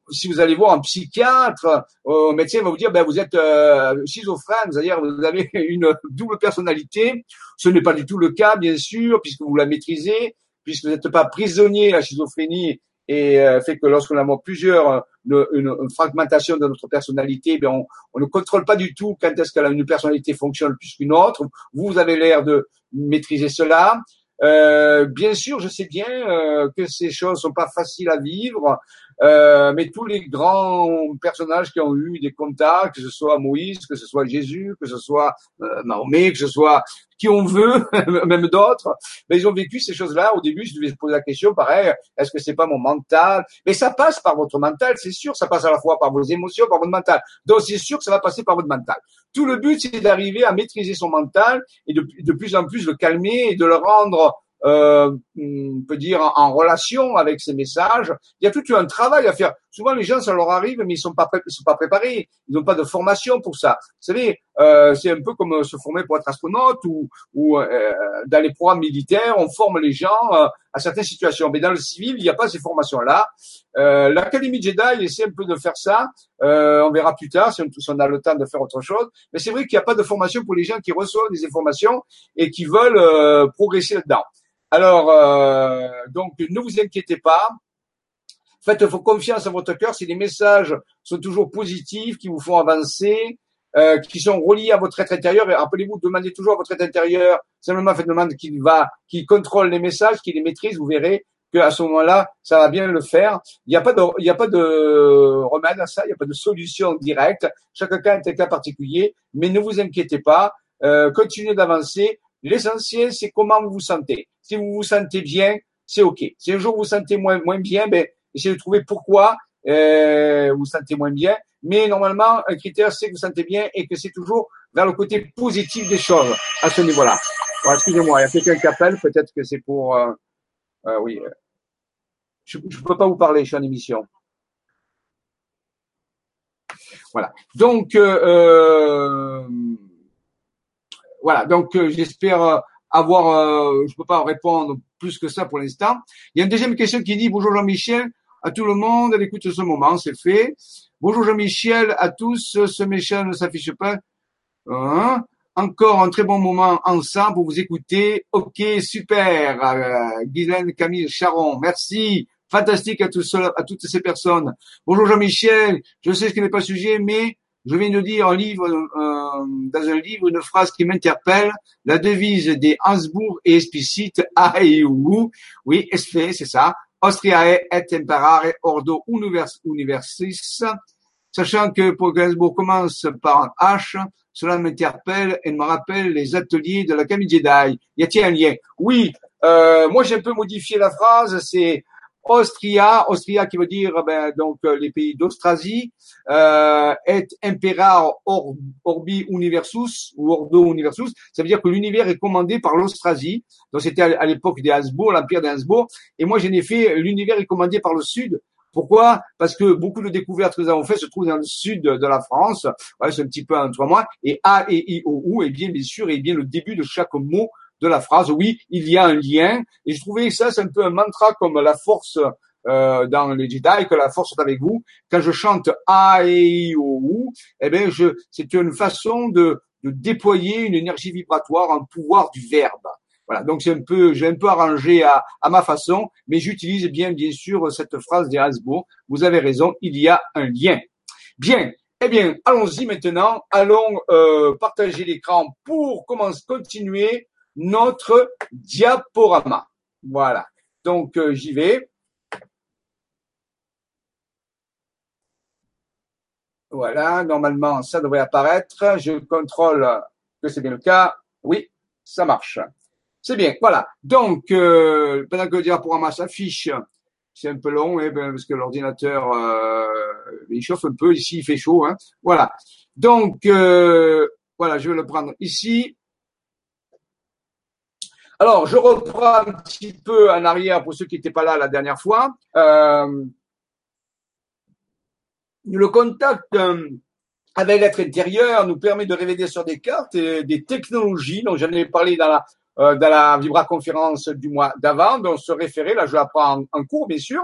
si vous allez voir un psychiatre, euh, un médecin va vous dire, ben, vous êtes euh, schizophrène, c'est-à-dire vous avez une double personnalité. Ce n'est pas du tout le cas, bien sûr, puisque vous la maîtrisez, puisque vous n'êtes pas prisonnier. La schizophrénie et euh, fait que lorsqu'on a plusieurs, une, une, fragmentation de notre personnalité, ben on, on, ne contrôle pas du tout quand est-ce qu'une personnalité fonctionne plus qu'une autre. Vous avez l'air de maîtriser cela. Euh, bien sûr, je sais bien euh, que ces choses sont pas faciles à vivre, euh, mais tous les grands personnages qui ont eu des contacts, que ce soit Moïse, que ce soit Jésus, que ce soit euh, Mahomet, que ce soit qui on veut, même d'autres, mais ils ont vécu ces choses-là. Au début, je devais poser la question, pareil, est-ce que c'est pas mon mental? Mais ça passe par votre mental, c'est sûr. Ça passe à la fois par vos émotions, par votre mental. Donc c'est sûr que ça va passer par votre mental. Tout le but, c'est d'arriver à maîtriser son mental et de, de plus en plus le calmer et de le rendre euh, on peut dire en, relation avec ces messages. Il y a tout un travail à faire. Souvent les gens ça leur arrive mais ils sont sont pas préparés. Ils n'ont pas de formation pour ça. Vous savez, euh, c'est un peu comme se former pour être astronaute ou, ou euh, dans les programmes militaires, on forme les gens euh, à certaines situations. Mais dans le civil, il n'y a pas ces formations-là. Euh, L'Académie Jedi essaie un peu de faire ça. on verra plus tard si on, on a le temps de faire autre chose. Mais c'est vrai qu'il n'y a pas de formation pour les gens qui reçoivent des informations et qui veulent progresser là-dedans. Alors, donc, ne vous inquiétez pas. Faites confiance à votre cœur si les messages sont toujours positifs, qui vous font avancer, euh, qui sont reliés à votre être intérieur. Et rappelez-vous, demandez toujours à votre être intérieur, simplement faites demande qu'il va, qu'il contrôle les messages, qu'il les maîtrise. Vous verrez qu'à ce moment-là, ça va bien le faire. Il n'y a pas de, il n'y a pas de remède à ça, il n'y a pas de solution directe. Chaque cas est un cas particulier, mais ne vous inquiétez pas. Euh, continuez d'avancer. L'essentiel, c'est comment vous vous sentez. Si vous vous sentez bien, c'est OK. Si un jour vous vous sentez moins, bien, ben, essayez de trouver pourquoi euh, vous vous sentez moins bien. Mais normalement, un critère, c'est que vous sentez bien et que c'est toujours vers le côté positif des choses à ce niveau-là. Bon, excusez-moi, il y a quelqu'un qui appelle, peut-être que c'est pour... Euh, euh, oui, je ne peux pas vous parler, je suis en émission. Voilà. Donc, voilà. Donc, j'espère avoir. je ne peux pas répondre plus que ça pour l'instant. Il y a une deuxième question qui dit bonjour Jean-Michel à tout le monde à l'écoute de ce moment, c'est fait. Bonjour Jean-Michel, à tous, ce méchant ne s'affiche pas. Hein? Encore un très bon moment ensemble pour vous écouter. Ok, super. Euh, Guylaine Camille Charon, merci. Fantastique à, tous, à toutes ces personnes. Bonjour Jean-Michel, je sais ce qui n'est pas sujet, mais je viens de dire un livre, euh, dans un livre une phrase qui m'interpelle. La devise des Hansbourg est explicite a et ou. Oui, c'est ça. Austriae et imperare ordo universis. Sachant que pour commence par un H, cela m'interpelle et me rappelle les ateliers de la Camille Jedi. Y a-t-il un lien? Oui, euh, moi j'ai un peu modifié la phrase, c'est Austria, Austria qui veut dire ben, donc euh, les pays d'Austrasie, euh, et impera orbi universus ou ordo universus, ça veut dire que l'univers est commandé par l'Austrasie. Donc c'était à l'époque des Habsbourg, l'empire des Habsbourg, et moi j'en ai fait l'univers est commandé par le sud. Pourquoi? Parce que beaucoup de découvertes que nous avons faites se trouvent dans le sud de la France. Ouais, c'est un petit peu entre moi. Et A et I O U, et bien bien sûr, et bien le début de chaque mot de la phrase. Oui, il y a un lien. Et je trouvais ça, c'est un peu un mantra comme la force euh, dans les Jedi, que la force est avec vous. Quand je chante A, E, I, O, U, eh bien, je, c'est une façon de, de déployer une énergie vibratoire, un pouvoir du verbe. Voilà, donc c'est un peu, j'ai un peu arrangé à, à ma façon, mais j'utilise bien, bien sûr, cette phrase des Hasbro. Vous avez raison, il y a un lien. Bien, eh bien, allons-y maintenant. Allons euh, partager l'écran pour commencer, continuer notre diaporama. Voilà. Donc, euh, j'y vais. Voilà, normalement, ça devrait apparaître. Je contrôle que c'est bien le cas. Oui, ça marche. C'est bien, voilà. Donc, euh, pendant que le diaporama s'affiche, c'est un peu long, ben, parce que l'ordinateur, euh, il chauffe un peu. Ici, il fait chaud. Hein. Voilà. Donc, euh, voilà, je vais le prendre ici. Alors, je reprends un petit peu en arrière pour ceux qui n'étaient pas là la dernière fois. Euh, le contact euh, avec l'être intérieur nous permet de révéler sur des cartes des technologies dont j'en ai parlé dans la, euh, dans la Vibra conférence du mois d'avant, dont se référer, là je l'apprends en, en cours bien sûr.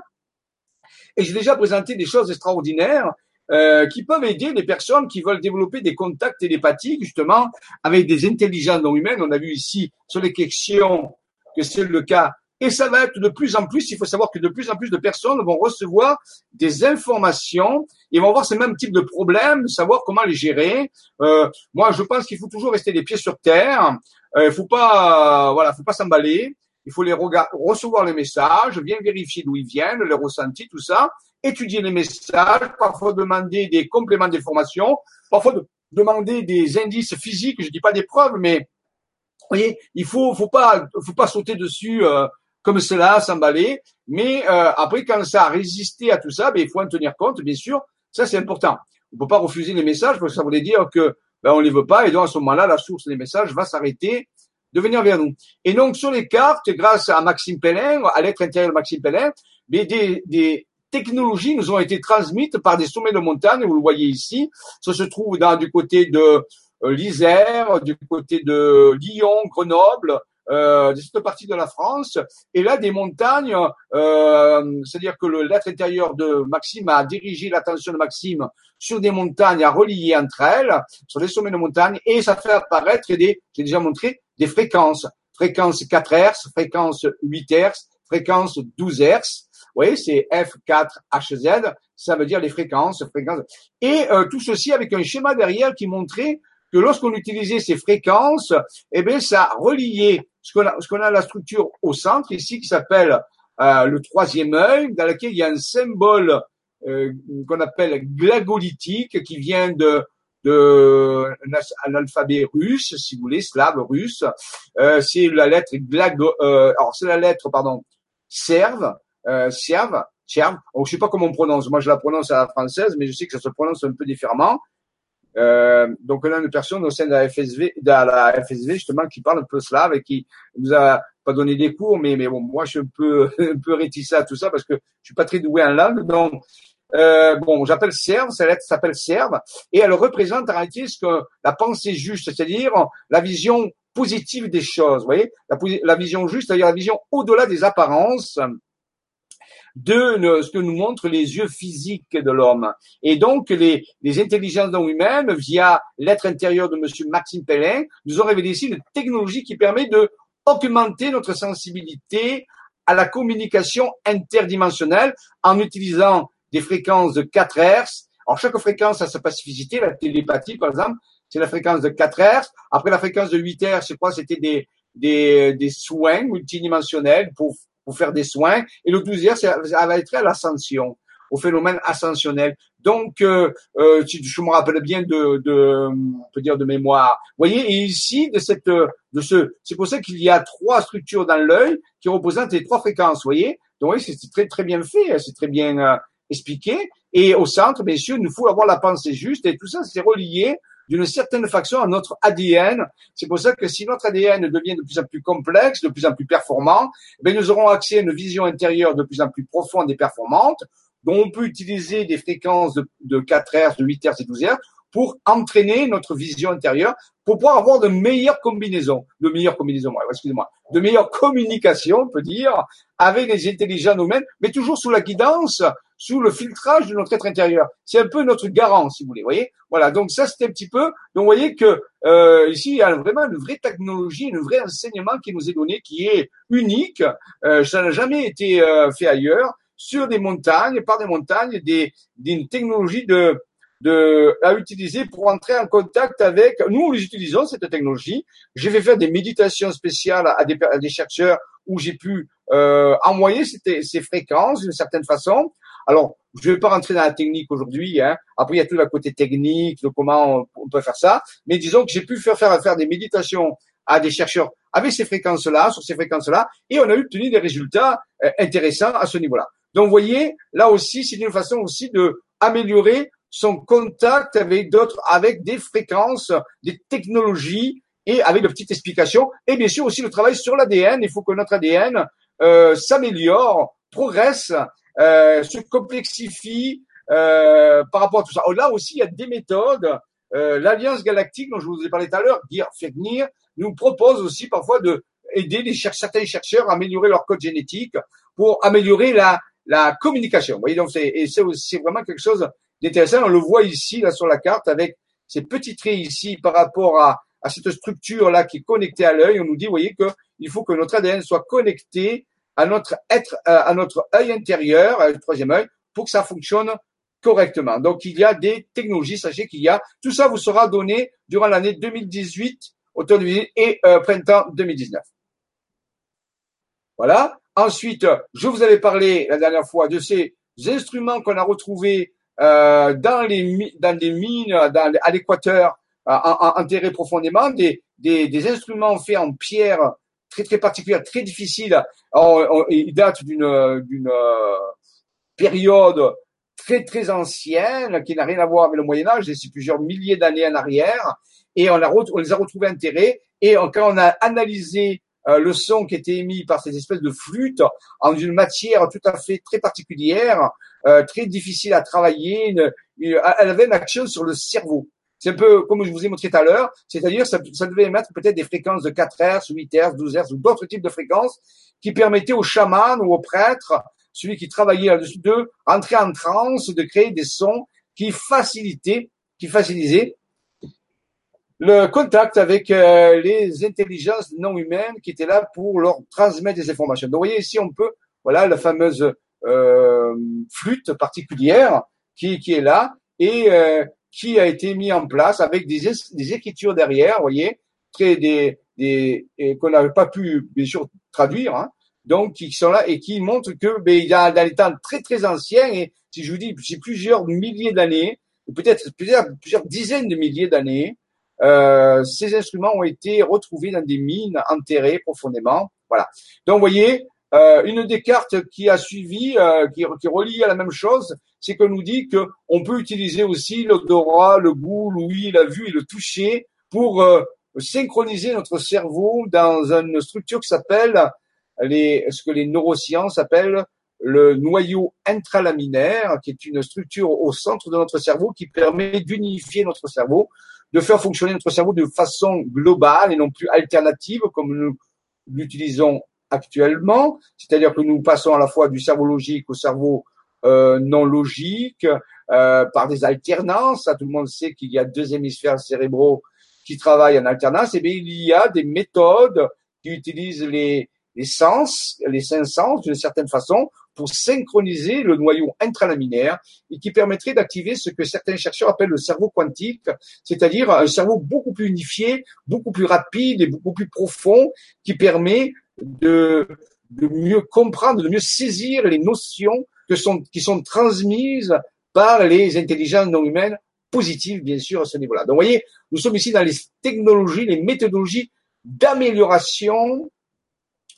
Et j'ai déjà présenté des choses extraordinaires euh, qui peuvent aider les personnes qui veulent développer des contacts télépathiques justement avec des intelligences non humaines. On a vu ici sur les questions que c'est le cas. Et ça va être de plus en plus, il faut savoir que de plus en plus de personnes vont recevoir des informations et vont avoir ce même type de problème, savoir comment les gérer. Euh, moi, je pense qu'il faut toujours rester les pieds sur terre. Euh, il faut pas, voilà, faut pas s'emballer. Il faut les recevoir les messages, bien vérifier d'où ils viennent, les ressentis, tout ça, étudier les messages, parfois demander des compléments d'information, parfois demander des indices physiques, je dis pas des preuves, mais vous voyez, il faut, faut pas, faut pas sauter dessus euh, comme cela, s'emballer. Mais euh, après, quand ça a résisté à tout ça, ben, il faut en tenir compte, bien sûr. Ça, c'est important. On peut pas refuser les messages parce que ça voulait dire que ben, on les veut pas, et donc à ce moment-là, la source des messages va s'arrêter de venir vers nous. Et donc sur les cartes, grâce à Maxime Pellin, à l'être intérieur de Maxime Pellin, des, des, technologies nous ont été transmises par des sommets de montagne, vous le voyez ici. Ça se trouve dans du côté de l'Isère, du côté de Lyon, Grenoble, euh, cette partie de la France. Et là, des montagnes, euh, c'est-à-dire que l'être intérieur de Maxime a dirigé l'attention de Maxime sur des montagnes à relier entre elles, sur les sommets de montagne, et ça fait apparaître des, j'ai déjà montré, des fréquences. Fréquence 4 Hz, fréquence 8 Hz, fréquence 12 Hz. Vous voyez, c'est F4HZ, ça veut dire les fréquences, fréquences. Et euh, tout ceci avec un schéma derrière qui montrait que lorsqu'on utilisait ces fréquences, eh bien, ça reliait ce qu'on a, ce qu'on a la structure au centre ici qui s'appelle euh, le troisième œil, dans lequel il y a un symbole euh, qu'on appelle glagolitique qui vient de de un alphabet russe, si vous voulez, slave russe. Euh, c'est la lettre glago, euh, alors c'est la lettre, pardon, serve, euh, serve, serve. Oh, je sais pas comment on prononce. Moi, je la prononce à la française, mais je sais que ça se prononce un peu différemment. Euh, donc on a une personne au sein de la FSV, de la FSV justement qui parle un peu slave et qui nous a pas donné des cours, mais mais bon moi je suis un peu un réticent à tout ça parce que je suis pas très doué en langue, donc euh, bon j'appelle serve, cette lettre s'appelle serve et elle représente en réalité ce que la pensée juste, c'est-à-dire la vision positive des choses, vous voyez, la, la vision juste, c'est-à-dire la vision au-delà des apparences de ce que nous montrent les yeux physiques de l'homme. Et donc, les, les intelligences dans lui-même, via l'être intérieur de Monsieur Maxime Pellin, nous ont révélé ici une technologie qui permet de augmenter notre sensibilité à la communication interdimensionnelle en utilisant des fréquences de 4 Hz. Alors, chaque fréquence a sa pacificité. La télépathie, par exemple, c'est la fréquence de 4 Hz. Après, la fréquence de 8 Hz, je crois, c'était des, des, des soins multidimensionnels pour pour faire des soins. Et le douzième, ça va être à l'ascension, au phénomène ascensionnel. Donc, euh, euh, je me rappelle bien de, de, on peut dire de mémoire. Vous voyez, et ici de cette, de ce, c'est pour ça qu'il y a trois structures dans l'œil qui représentent les trois fréquences. Vous voyez, donc oui, c'est très très bien fait, hein, c'est très bien euh, expliqué. Et au centre, bien sûr, il nous faut avoir la pensée juste et tout ça, c'est relié d'une certaine façon à notre ADN. C'est pour ça que si notre ADN devient de plus en plus complexe, de plus en plus performant, eh nous aurons accès à une vision intérieure de plus en plus profonde et performante, dont on peut utiliser des fréquences de, 4 Hz, de 8 Hz et 12 Hz pour entraîner notre vision intérieure, pour pouvoir avoir de meilleures combinaisons, de meilleures combinaisons, excusez-moi, de meilleures communications, on peut dire, avec les intelligences nous-mêmes, mais toujours sous la guidance sous le filtrage de notre être intérieur. C'est un peu notre garant, si vous voulez. Voyez, voilà. Donc ça, c'était un petit peu. Donc vous voyez que euh, ici, il y a vraiment une vraie technologie, un vrai enseignement qui nous est donné, qui est unique. Euh, ça n'a jamais été euh, fait ailleurs sur des montagnes, par des montagnes, des, d'une technologie de de, à utiliser pour entrer en contact avec, nous, les utilisons cette technologie. J'ai fait faire des méditations spéciales à des, à des chercheurs où j'ai pu euh, envoyer ces, ces fréquences d'une certaine façon. Alors, je ne vais pas rentrer dans la technique aujourd'hui. Hein. Après, il y a tout le côté technique, de comment on peut faire ça. Mais disons que j'ai pu faire, faire, faire des méditations à des chercheurs avec ces fréquences-là, sur ces fréquences-là, et on a obtenu des résultats euh, intéressants à ce niveau-là. Donc, vous voyez, là aussi, c'est une façon aussi de améliorer son contact avec d'autres, avec des fréquences, des technologies et avec de petites explications. Et bien sûr aussi le travail sur l'ADN. Il faut que notre ADN euh, s'améliore, progresse se complexifie euh, par rapport à tout ça. Là aussi, il y a des méthodes. Euh, L'Alliance galactique, dont je vous ai parlé tout à l'heure, FEGNIR, nous propose aussi parfois de aider les cher certains chercheurs à améliorer leur code génétique pour améliorer la, la communication. Vous voyez, donc c'est, vraiment quelque chose d'intéressant. On le voit ici, là, sur la carte, avec ces petits traits ici par rapport à, à cette structure-là qui est connectée à l'œil. On nous dit, vous voyez, qu'il faut que notre ADN soit connecté à notre être, euh, à notre œil intérieur, le troisième œil, pour que ça fonctionne correctement. Donc, il y a des technologies, sachez qu'il y a, tout ça vous sera donné durant l'année 2018, automne et euh, printemps 2019. Voilà. Ensuite, je vous avais parlé la dernière fois de ces instruments qu'on a retrouvés euh, dans les dans des mines à l'équateur, enterrés profondément, des, des, des instruments faits en pierre très très particulière, très difficile. il date d'une d'une euh, période très très ancienne qui n'a rien à voir avec le Moyen Âge, c'est plusieurs milliers d'années en arrière. Et on, les a retrouvés enterrés. Et quand on a analysé euh, le son qui était émis par ces espèces de flûtes en une matière tout à fait très particulière, euh, très difficile à travailler, elle avait une action sur le cerveau. C'est un peu comme je vous ai montré tout à l'heure, c'est-à-dire ça, ça devait émettre peut-être des fréquences de 4 Hz, 8 Hz, 12 Hz ou d'autres types de fréquences qui permettaient aux chamans ou aux prêtres, celui qui travaillait là-dessus, de entrer en transe, de créer des sons qui facilitaient, qui facilitaient le contact avec euh, les intelligences non humaines qui étaient là pour leur transmettre des informations. Donc, vous voyez ici, on peut, voilà, la fameuse euh, flûte particulière qui, qui est là et euh, qui a été mis en place avec des, des écritures derrière, vous voyez, très des, des qu'on n'avait pas pu bien sûr traduire, hein, donc qui sont là et qui montrent que ben, il y a dans les temps très très anciens et si je vous dis c'est plusieurs milliers d'années, peut-être plusieurs plusieurs dizaines de milliers d'années, euh, ces instruments ont été retrouvés dans des mines enterrées profondément. Voilà. Donc, vous voyez, euh, une des cartes qui a suivi, euh, qui, qui relie à la même chose, c'est qu'on nous dit que on peut utiliser aussi l'odorat, le goût, l'ouïe, la vue et le toucher pour euh, synchroniser notre cerveau dans une structure qui s'appelle les, ce que les neurosciences appellent le noyau intralaminaire, qui est une structure au centre de notre cerveau qui permet d'unifier notre cerveau de faire fonctionner notre cerveau de façon globale et non plus alternative comme nous l'utilisons actuellement, c'est-à-dire que nous passons à la fois du cerveau logique au cerveau euh, non logique euh, par des alternances. tout le monde sait qu'il y a deux hémisphères cérébraux qui travaillent en alternance. Et eh bien il y a des méthodes qui utilisent les, les sens, les cinq sens d'une certaine façon pour synchroniser le noyau intralaminaire et qui permettrait d'activer ce que certains chercheurs appellent le cerveau quantique, c'est-à-dire un cerveau beaucoup plus unifié, beaucoup plus rapide et beaucoup plus profond qui permet de, mieux comprendre, de mieux saisir les notions qui sont transmises par les intelligences non humaines positives, bien sûr, à ce niveau-là. Donc, vous voyez, nous sommes ici dans les technologies, les méthodologies d'amélioration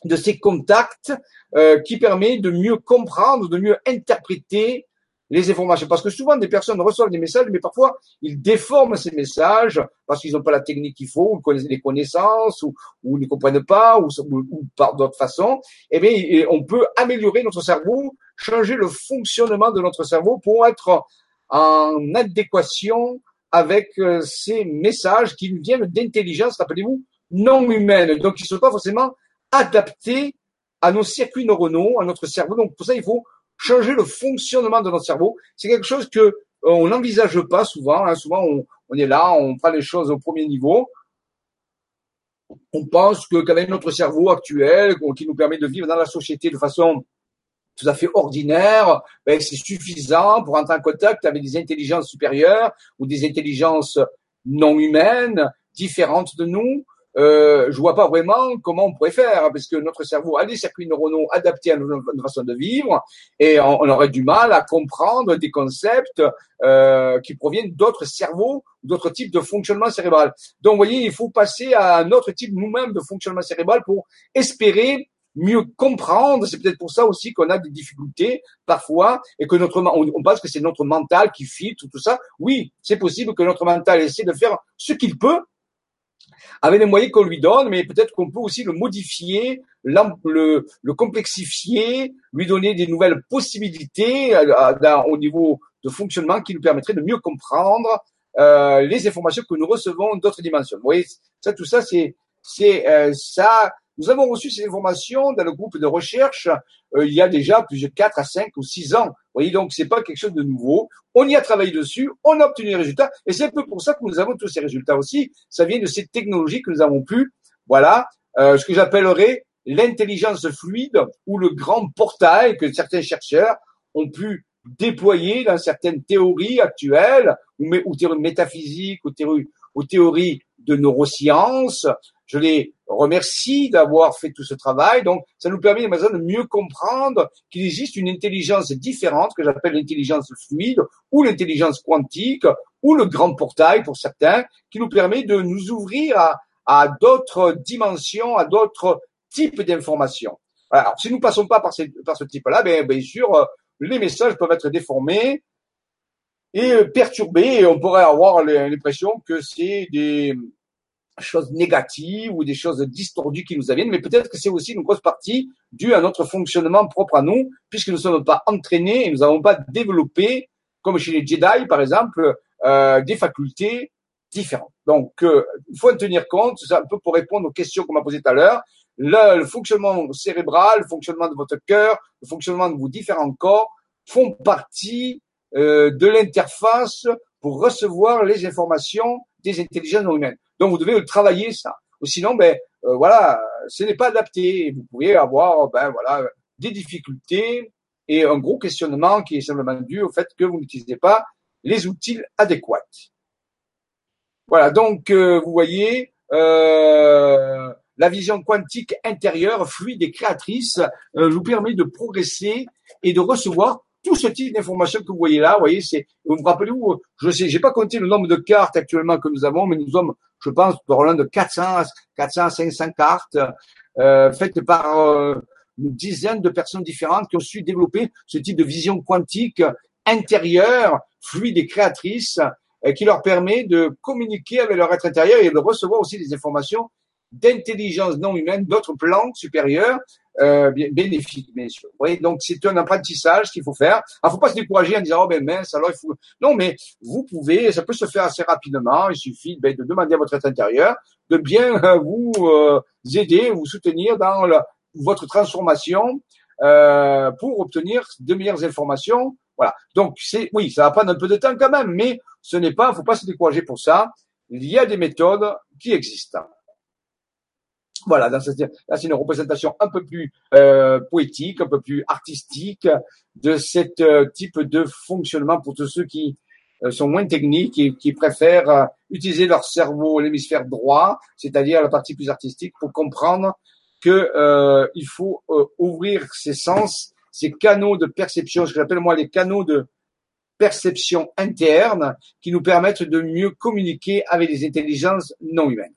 de ces contacts euh, qui permet de mieux comprendre, de mieux interpréter les informations. Parce que souvent, des personnes reçoivent des messages, mais parfois, ils déforment ces messages parce qu'ils n'ont pas la technique qu'il faut, ou les connaissances, ou, ou ne comprennent pas, ou, ou, par d'autres façons. Eh bien, on peut améliorer notre cerveau, changer le fonctionnement de notre cerveau pour être en adéquation avec euh, ces messages qui viennent d'intelligence, rappelez-vous, non humaine. Donc, ils ne sont pas forcément adapté à nos circuits neuronaux, à notre cerveau. Donc pour ça, il faut changer le fonctionnement de notre cerveau. C'est quelque chose que euh, on n'envisage pas souvent. Hein. Souvent, on, est là, on prend les choses au premier niveau. On pense que qu'avec notre cerveau actuel, qui nous permet de vivre dans la société de façon tout à fait ordinaire, ben, c'est suffisant pour entrer en contact avec des intelligences supérieures ou des intelligences non humaines, différentes de nous euh, je vois pas vraiment comment on pourrait faire, parce que notre cerveau a des circuits neuronaux adaptés à notre façon de vivre, et on, aurait du mal à comprendre des concepts euh, qui proviennent d'autres cerveaux, d'autres types de fonctionnement cérébral. Donc, vous voyez, il faut passer à un autre type nous-mêmes de fonctionnement cérébral pour espérer mieux comprendre. C'est peut-être pour ça aussi qu'on a des difficultés parfois et que notre on, on pense que c'est notre mental qui filtre tout ça. Oui, c'est possible que notre mental essaie de faire ce qu'il peut avec les moyens qu'on lui donne, mais peut-être qu'on peut aussi le modifier, le, le complexifier, lui donner des nouvelles possibilités euh, au niveau de fonctionnement qui nous permettrait de mieux comprendre euh, les informations que nous recevons d'autres dimensions. Vous voyez, ça, tout ça, c'est, c'est euh, ça nous avons reçu ces informations dans le groupe de recherche euh, il y a déjà plus de 4 à 5 ou 6 ans. Vous voyez, donc c'est pas quelque chose de nouveau. On y a travaillé dessus, on a obtenu des résultats, et c'est un peu pour ça que nous avons tous ces résultats aussi. Ça vient de ces technologies que nous avons pu, voilà, euh, ce que j'appellerais l'intelligence fluide ou le grand portail que certains chercheurs ont pu déployer dans certaines théories actuelles ou, théories métaphysiques ou théories de neurosciences. Je les remercie d'avoir fait tout ce travail. Donc, ça nous permet de mieux comprendre qu'il existe une intelligence différente que j'appelle l'intelligence fluide ou l'intelligence quantique ou le grand portail pour certains qui nous permet de nous ouvrir à, à d'autres dimensions, à d'autres types d'informations. Alors, si nous passons pas par, par ce type-là, bien, bien sûr, euh, les messages peuvent être déformés et perturbés et on pourrait avoir l'impression que c'est des, choses négatives ou des choses distordues qui nous aviennent, mais peut-être que c'est aussi une grosse partie due à notre fonctionnement propre à nous, puisque nous ne sommes pas entraînés et nous n'avons pas développé, comme chez les Jedi par exemple, euh, des facultés différentes. Donc, euh, il faut en tenir compte, c'est un peu pour répondre aux questions qu'on m'a posées tout à l'heure. Le, le, fonctionnement cérébral, le fonctionnement de votre cœur, le fonctionnement de vos différents corps font partie euh, de l'interface pour recevoir les informations des intelligences non humaines. Donc, vous devez travailler ça. Ou sinon, ben euh, voilà, ce n'est pas adapté. Vous pouvez avoir ben voilà des difficultés et un gros questionnement qui est simplement dû au fait que vous n'utilisez pas les outils adéquats. Voilà, donc euh, vous voyez, euh, la vision quantique intérieure, fluide et créatrice, euh, vous permet de progresser et de recevoir tout ce type d'informations que vous voyez là. Vous voyez, c'est, vous vous rappelez où Je sais, j'ai pas compté le nombre de cartes actuellement que nous avons, mais nous sommes, je pense, l'un de 400, 400, 500 cartes euh, faites par euh, une dizaine de personnes différentes qui ont su développer ce type de vision quantique intérieure, fluide et créatrice, euh, qui leur permet de communiquer avec leur être intérieur et de recevoir aussi des informations d'intelligence non humaine, d'autres plans supérieurs, euh, bénéfiques, bien sûr. Oui, donc c'est un apprentissage qu'il faut faire. Il ne faut pas se décourager en disant oh ben mince, alors il faut. Non, mais vous pouvez, ça peut se faire assez rapidement. Il suffit ben, de demander à votre être intérieur de bien euh, vous euh, aider, vous soutenir dans votre transformation euh, pour obtenir de meilleures informations. Voilà. Donc c'est oui, ça va prendre un peu de temps quand même, mais ce n'est pas, faut pas se décourager pour ça. Il y a des méthodes qui existent. Voilà, là c'est une représentation un peu plus euh, poétique, un peu plus artistique de ce euh, type de fonctionnement pour tous ceux qui euh, sont moins techniques et qui préfèrent euh, utiliser leur cerveau, l'hémisphère droit, c'est-à-dire la partie plus artistique, pour comprendre que euh, il faut ouvrir ses sens, ses canaux de perception, ce que j'appelle moi les canaux de perception interne, qui nous permettent de mieux communiquer avec les intelligences non humaines.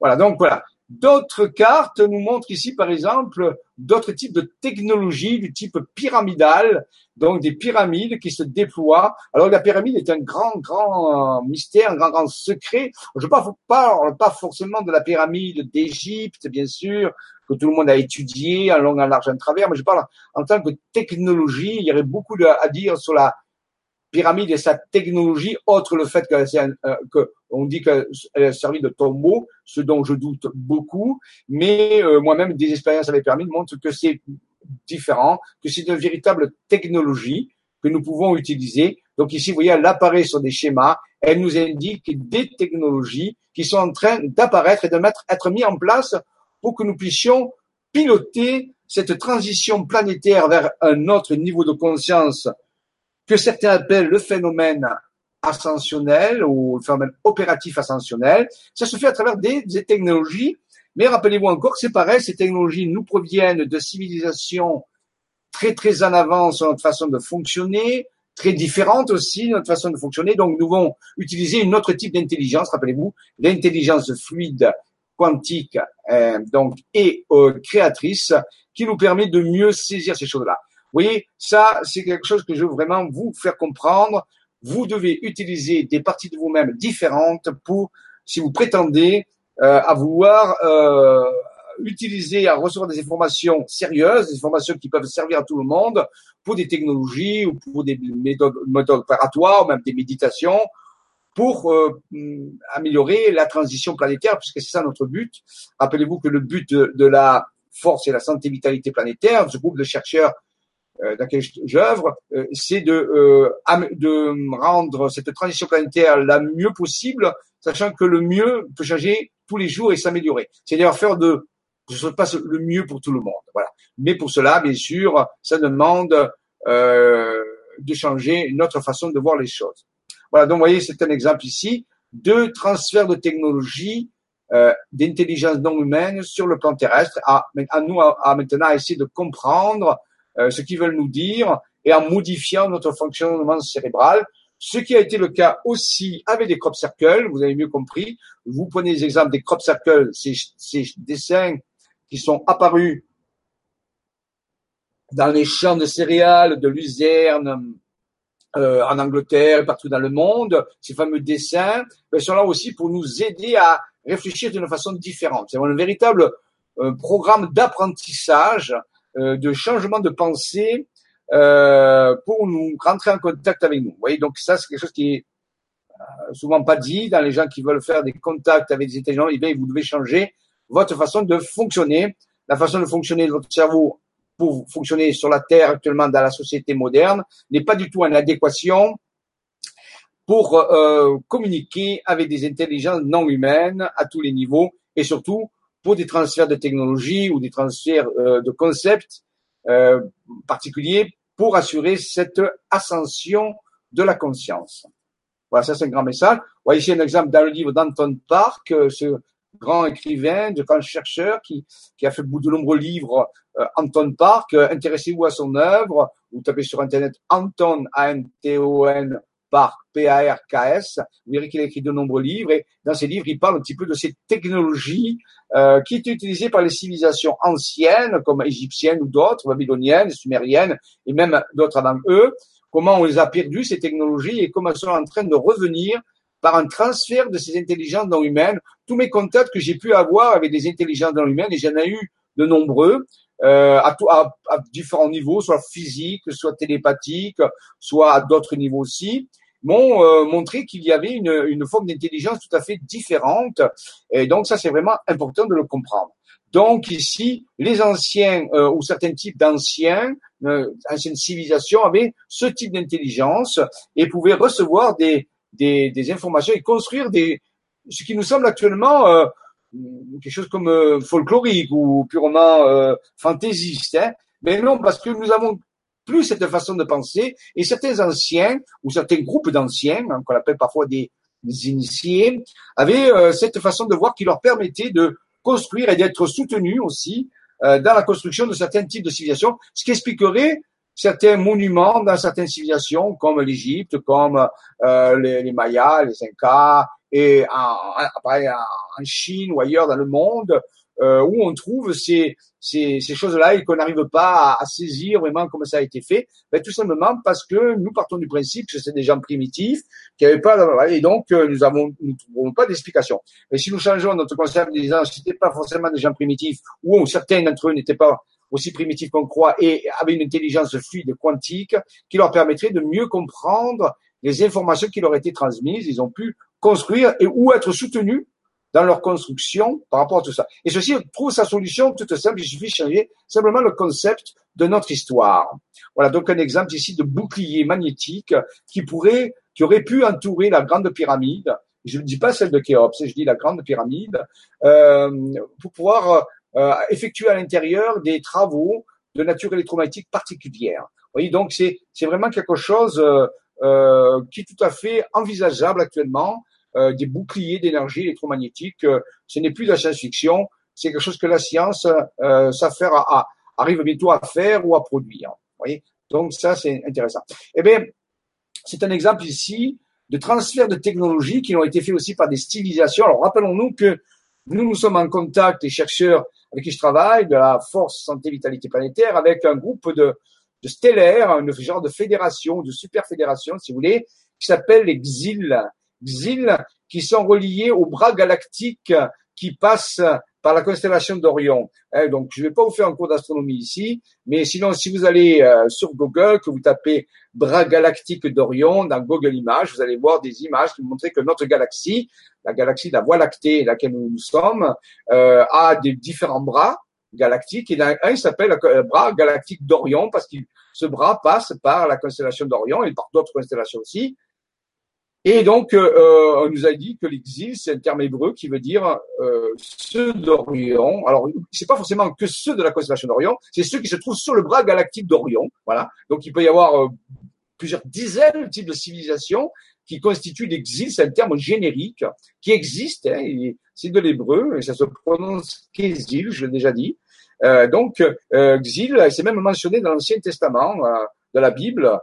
Voilà, donc voilà. D'autres cartes nous montrent ici, par exemple, d'autres types de technologies du type pyramidal, donc des pyramides qui se déploient. Alors la pyramide est un grand, grand mystère, un grand, grand secret. Je ne parle pas forcément de la pyramide d'Égypte, bien sûr, que tout le monde a étudié en long, en large, en travers, mais je parle en tant que technologie. Il y aurait beaucoup à dire sur la pyramide et sa technologie, autre le fait qu'elle euh, dit qu'elle a servi de tombeau, ce dont je doute beaucoup, mais euh, moi-même des expériences avec pyramide montrent que c'est différent, que c'est une véritable technologie que nous pouvons utiliser. Donc ici, vous voyez, elle apparaît sur des schémas, elle nous indique des technologies qui sont en train d'apparaître et de mettre, être mis en place pour que nous puissions piloter cette transition planétaire vers un autre niveau de conscience que certains appellent le phénomène ascensionnel ou le phénomène opératif ascensionnel. Ça se fait à travers des, technologies, mais rappelez-vous encore que c'est pareil, ces technologies nous proviennent de civilisations très très en avance sur notre façon de fonctionner, très différentes aussi notre façon de fonctionner. Donc nous devons utiliser une autre type d'intelligence, rappelez-vous, l'intelligence fluide quantique euh, donc et euh, créatrice qui nous permet de mieux saisir ces choses-là. Voyez, ça, c'est quelque chose que je veux vraiment vous faire comprendre. Vous devez utiliser des parties de vous-même différentes pour, si vous prétendez euh, à vouloir euh, utiliser, à recevoir des informations sérieuses, des informations qui peuvent servir à tout le monde pour des technologies ou pour des méthodes, méthodes opératoires, ou même des méditations, pour euh, améliorer la transition planétaire, puisque c'est ça notre but. Rappelez-vous que le but de, de la force et la santé vitalité planétaire, ce groupe de chercheurs dans laquelle j'œuvre, euh, c'est de, euh, de rendre cette transition planétaire la mieux possible, sachant que le mieux peut changer tous les jours et s'améliorer. C'est-à-dire faire de que ce se passe le mieux pour tout le monde. Voilà. Mais pour cela, bien sûr, ça demande euh, de changer notre façon de voir les choses. Voilà. Donc, vous voyez, c'est un exemple ici de transfert de technologie euh, d'intelligence non humaine sur le plan terrestre. À, à nous, à, maintenant, essayer de comprendre euh, ce qu'ils veulent nous dire et en modifiant notre fonctionnement cérébral. Ce qui a été le cas aussi avec des crop circles, vous avez mieux compris. Vous prenez les exemples des crop circles, ces, ces dessins qui sont apparus dans les champs de céréales de luzerne euh, en Angleterre et partout dans le monde, ces fameux dessins ben, sont là aussi pour nous aider à réfléchir d'une façon différente. C'est un véritable euh, programme d'apprentissage euh, de changement de pensée euh, pour nous rentrer en contact avec nous. Vous voyez, donc ça, c'est quelque chose qui est souvent pas dit dans les gens qui veulent faire des contacts avec des intelligences, eh bien, vous devez changer votre façon de fonctionner, la façon de fonctionner de votre cerveau pour fonctionner sur la Terre actuellement dans la société moderne n'est pas du tout en adéquation pour euh, communiquer avec des intelligences non humaines à tous les niveaux et surtout pour des transferts de technologie ou des transferts euh, de concepts euh, particuliers pour assurer cette ascension de la conscience. Voilà, ça c'est un grand message. Voilà ici un exemple dans le livre d'Anton Park, euh, ce grand écrivain, de grand chercheur qui, qui a fait de nombreux livres. Euh, Anton Park, euh, intéressez-vous à son œuvre. Vous tapez sur internet Anton A-N-T-O-N Park P-A-R-K-S. Vous verrez qu'il a écrit de nombreux livres et dans ces livres, il parle un petit peu de ces technologies euh, qui étaient utilisées par les civilisations anciennes, comme égyptiennes ou d'autres, babyloniennes, sumériennes et même d'autres avant eux, comment on les a perdues, ces technologies, et comment elles sont en train de revenir par un transfert de ces intelligences non humaines. Tous mes contacts que j'ai pu avoir avec des intelligences non humaines, et j'en ai eu de nombreux, euh, à, à, à, différents niveaux, soit physique, soit télépathique, soit à d'autres niveaux aussi, m'ont euh, montré qu'il y avait une, une forme d'intelligence tout à fait différente. Et donc ça, c'est vraiment important de le comprendre. Donc ici, les anciens euh, ou certains types d'anciens, euh, anciennes civilisations avaient ce type d'intelligence et pouvaient recevoir des, des, des, informations et construire des, ce qui nous semble actuellement euh, quelque chose comme euh, folklorique ou purement euh, fantaisiste. Hein. Mais non, parce que nous avons plus cette façon de penser et certains anciens ou certains groupes d'anciens, hein, qu'on appelle parfois des, des initiés, avaient cette façon de voir qui leur permettait de construire et d'être soutenu aussi euh, dans la construction de certains types de civilisations, ce qui expliquerait certains monuments dans certaines civilisations comme l'Égypte, comme euh, les, les, Mayas, les Incas, et en, en, Chine ou ailleurs dans le monde, euh, où on trouve ces, ces, ces choses-là et qu'on n'arrive pas à, à, saisir vraiment comment ça a été fait, ben, tout simplement parce que nous partons du principe que c'est des gens primitifs qui n'avaient pas et donc euh, nous avons nous trouvons pas d'explication. Mais si nous changeons notre concept en disant c'était pas forcément des gens primitifs ou certains d'entre eux n'étaient pas aussi primitifs qu'on croit et avaient une intelligence fluide quantique qui leur permettrait de mieux comprendre les informations qui leur étaient transmises, ils ont pu construire et ou être soutenus dans leur construction par rapport à tout ça. Et ceci trouve sa solution toute simple, il suffit de changer simplement le concept de notre histoire. Voilà donc un exemple ici de bouclier magnétique qui pourrait, qui aurait pu entourer la grande pyramide. Je ne dis pas celle de Khéops, je dis la grande pyramide, euh, pour pouvoir euh, effectuer à l'intérieur des travaux de nature électromagnétique particulière. Vous voyez, donc c'est c'est vraiment quelque chose euh, euh qui est tout à fait envisageable actuellement euh, des boucliers d'énergie électromagnétique. Euh, ce n'est plus de la science-fiction, c'est quelque chose que la science euh, s'affaire à, à, arrive bientôt à faire ou à produire. Vous voyez Donc ça, c'est intéressant. Eh bien, c'est un exemple ici de transfert de technologies qui ont été faits aussi par des civilisations. Alors rappelons-nous que nous, nous sommes en contact, les chercheurs avec qui je travaille, de la Force Santé Vitalité Planétaire, avec un groupe de, de stellaires, un genre de fédération, de super fédération, si vous voulez, qui s'appelle les XIL, XIL qui sont reliés au bras galactique qui passe par la constellation d'Orion. Hein, donc, je ne vais pas vous faire un cours d'astronomie ici, mais sinon, si vous allez euh, sur Google, que vous tapez bras galactique d'Orion dans Google Images, vous allez voir des images qui montrent que notre galaxie, la galaxie de la Voie lactée, laquelle nous, sommes, euh, a des différents bras galactiques. Et un, il s'appelle le bras galactique d'Orion parce que ce bras passe par la constellation d'Orion et par d'autres constellations aussi. Et donc, euh, euh, on nous a dit que l'exil, c'est un terme hébreu qui veut dire ceux d'Orion. Alors, c'est pas forcément que ceux de la constellation d'Orion, c'est ceux qui se trouvent sur le bras galactique d'Orion. Voilà. Donc, il peut y avoir plusieurs dizaines de types de civilisations qui constituent l'exil. C'est un terme générique qui existe. Hein, c'est de l'hébreu et ça se prononce qu'exil, je l'ai déjà dit. Euh, donc, euh, exil, c'est même mentionné dans l'Ancien Testament de la Bible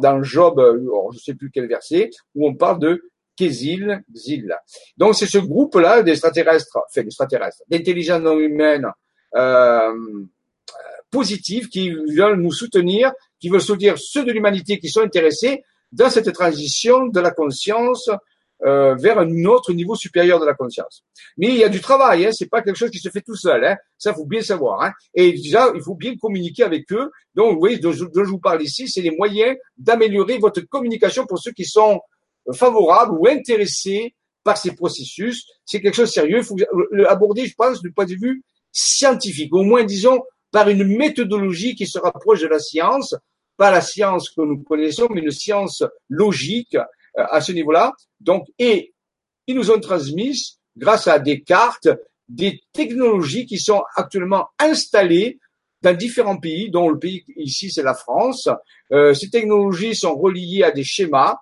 dans Job, euh, je ne sais plus quel verset, où on parle de Kézil, Zil. Donc c'est ce groupe-là d'extraterrestres, enfin d'extraterrestres, d'intelligence non humaine euh, positive qui veulent nous soutenir, qui veulent soutenir ceux de l'humanité qui sont intéressés dans cette transition de la conscience euh, vers un autre niveau supérieur de la conscience. Mais il y a du travail, hein, c'est pas quelque chose qui se fait tout seul, hein, ça faut bien savoir. Hein. Et déjà, il faut bien communiquer avec eux. Donc, vous voyez, dont je, je vous parle ici, c'est les moyens d'améliorer votre communication pour ceux qui sont favorables ou intéressés par ces processus. C'est quelque chose de sérieux. Il faut l'aborder, je pense, du point de vue scientifique, au moins, disons, par une méthodologie qui se rapproche de la science, pas la science que nous connaissons, mais une science logique euh, à ce niveau-là. Donc, et ils nous ont transmis, grâce à des cartes, des technologies qui sont actuellement installées dans différents pays, dont le pays ici c'est la France. Euh, ces technologies sont reliées à des schémas.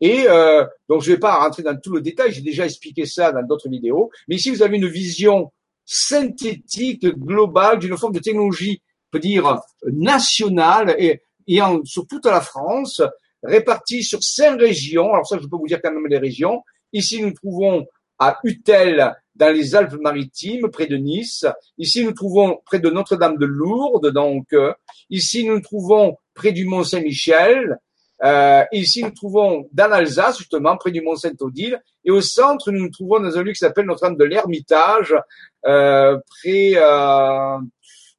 Et euh, donc je ne vais pas rentrer dans tout le détail, j'ai déjà expliqué ça dans d'autres vidéos. Mais ici vous avez une vision synthétique globale d'une forme de technologie, on peut dire nationale et, et sur toute la France, répartie sur cinq régions. Alors ça, je peux vous dire quand même les régions. Ici, nous trouvons à Utel, dans les Alpes-Maritimes, près de Nice. Ici, nous trouvons près de Notre-Dame de Lourdes. Donc, euh, ici, nous nous trouvons près du Mont Saint-Michel. Euh, ici, nous trouvons dans l'Alsace, justement, près du Mont Saint-Odile. Et au centre, nous nous trouvons dans un lieu qui s'appelle Notre-Dame de l'Ermitage, euh, près euh,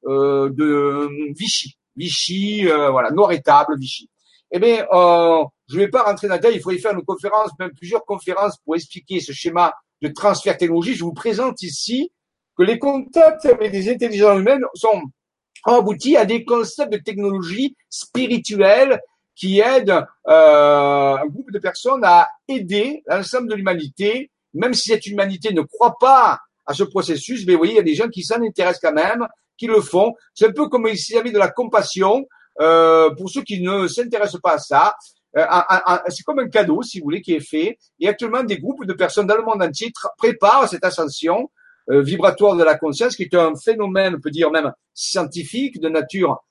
euh, de Vichy. Vichy, voilà, Noir-Étable, Vichy. Eh bien, je ne vais pas rentrer dans le détail, il faudrait faire une conférence, même plusieurs conférences pour expliquer ce schéma de transfert technologique. Je vous présente ici que les contacts avec des intelligences humaines sont aboutis à des concepts de technologie spirituelle qui aident euh, un groupe de personnes à aider l'ensemble de l'humanité, même si cette humanité ne croit pas à ce processus, mais vous voyez, il y a des gens qui s'en intéressent quand même, le font. C'est un peu comme s'il y de la compassion euh, pour ceux qui ne s'intéressent pas à ça. Euh, c'est comme un cadeau, si vous voulez, qui est fait. Et actuellement, des groupes de personnes dans le monde entier préparent cette ascension euh, vibratoire de la conscience, qui est un phénomène, on peut dire même scientifique, de nature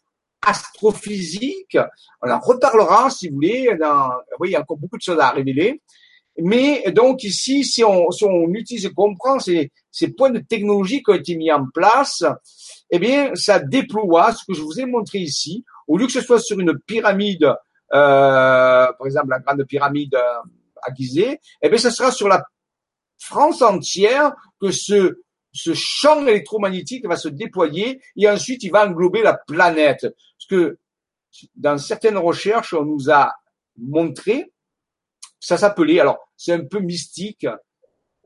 astrophysique. On en reparlera, si vous voulez. Dans, oui, il y a encore beaucoup de choses à révéler. Mais donc ici, si on, si on utilise et comprend ces, ces points de technologie qui ont été mis en place, eh bien, ça déploie ce que je vous ai montré ici. Au lieu que ce soit sur une pyramide euh, par exemple la grande pyramide à Gizeh, eh bien, ce sera sur la France entière que ce, ce champ électromagnétique va se déployer et ensuite il va englober la planète. Parce que dans certaines recherches, on nous a montré, ça s'appelait, alors c'est un peu mystique,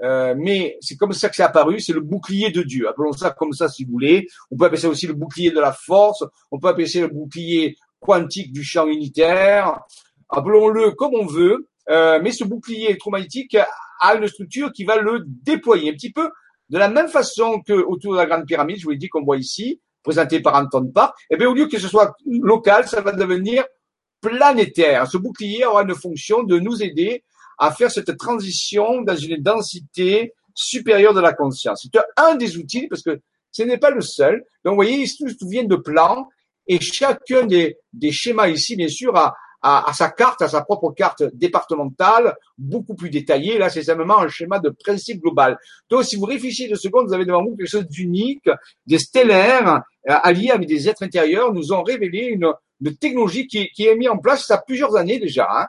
euh, mais c'est comme ça que c'est apparu, c'est le bouclier de Dieu. Appelons ça comme ça si vous voulez. On peut appeler ça aussi le bouclier de la force, on peut appeler ça le bouclier quantique du champ unitaire, appelons-le comme on veut, euh, mais ce bouclier électromagnétique a une structure qui va le déployer un petit peu de la même façon que autour de la grande pyramide, je vous l'ai dit qu'on voit ici, présenté par Anton Park, et eh bien au lieu que ce soit local, ça va devenir planétaire. Ce bouclier aura une fonction de nous aider à faire cette transition dans une densité supérieure de la conscience. C'est un des outils parce que ce n'est pas le seul. Donc, vous voyez, tout vient de plans et chacun des, des schémas ici, bien sûr, a, a, a, sa carte, a sa propre carte départementale, beaucoup plus détaillée. Là, c'est simplement un schéma de principe global. Donc, si vous réfléchissez deux secondes, vous avez devant vous quelque chose d'unique, des stellaires euh, alliés avec des êtres intérieurs nous ont révélé une, une technologie qui, qui est mise en place ça plusieurs années déjà. Hein.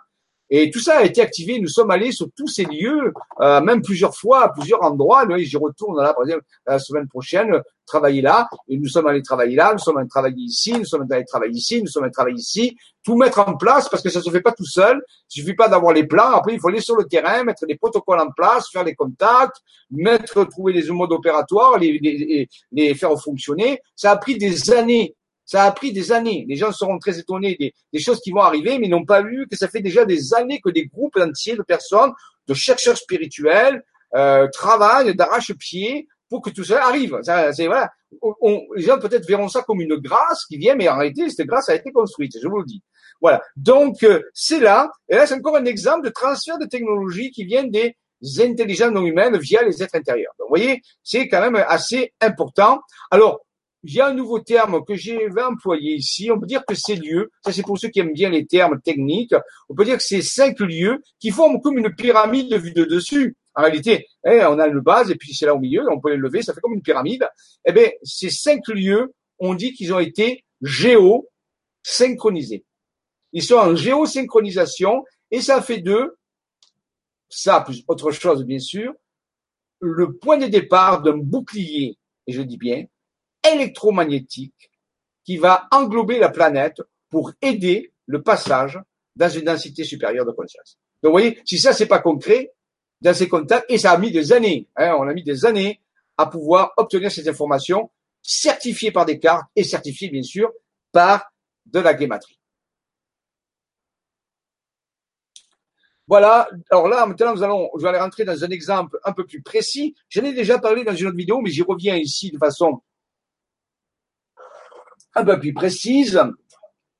Et tout ça a été activé. Nous sommes allés sur tous ces lieux, euh, même plusieurs fois, à plusieurs endroits. J'y retourne là, par exemple, la semaine prochaine, travailler là. Et nous sommes allés travailler là, nous sommes allés travailler ici, nous sommes allés travailler ici, nous sommes allés travailler ici. Tout mettre en place parce que ça se fait pas tout seul. Il suffit pas d'avoir les plans. Après, il faut aller sur le terrain, mettre des protocoles en place, faire les contacts, mettre, trouver les modes opératoires, les, les, les faire fonctionner. Ça a pris des années ça a pris des années. Les gens seront très étonnés des, des choses qui vont arriver, mais n'ont pas vu que ça fait déjà des années que des groupes entiers de personnes, de chercheurs spirituels, euh, travaillent d'arrache-pied pour que tout ça arrive. Ça, c'est voilà. On, les gens peut-être verront ça comme une grâce qui vient, mais en réalité, cette grâce a été construite. Je vous le dis. Voilà. Donc euh, c'est là. Et là, c'est encore un exemple de transfert de technologie qui vient des intelligences non humaines via les êtres intérieurs. Donc, vous voyez, c'est quand même assez important. Alors, il y a un nouveau terme que j'ai employé ici. On peut dire que ces lieux, ça c'est pour ceux qui aiment bien les termes techniques, on peut dire que c'est cinq lieux qui forment comme une pyramide vue de dessus. En réalité, eh, on a le base et puis c'est là au milieu, on peut les lever, ça fait comme une pyramide. Eh bien, ces cinq lieux, on dit qu'ils ont été géosynchronisés. Ils sont en géosynchronisation et ça fait d'eux, ça plus autre chose bien sûr, le point de départ d'un bouclier, et je dis bien, électromagnétique qui va englober la planète pour aider le passage dans une densité supérieure de conscience. Donc, vous voyez, si ça, c'est pas concret, dans ces contacts, et ça a mis des années, hein, on a mis des années à pouvoir obtenir ces informations certifiées par des cartes et certifiées, bien sûr, par de la guématrie. Voilà. Alors là, maintenant, nous allons, je vais aller rentrer dans un exemple un peu plus précis. J'en ai déjà parlé dans une autre vidéo, mais j'y reviens ici de façon un peu plus précise.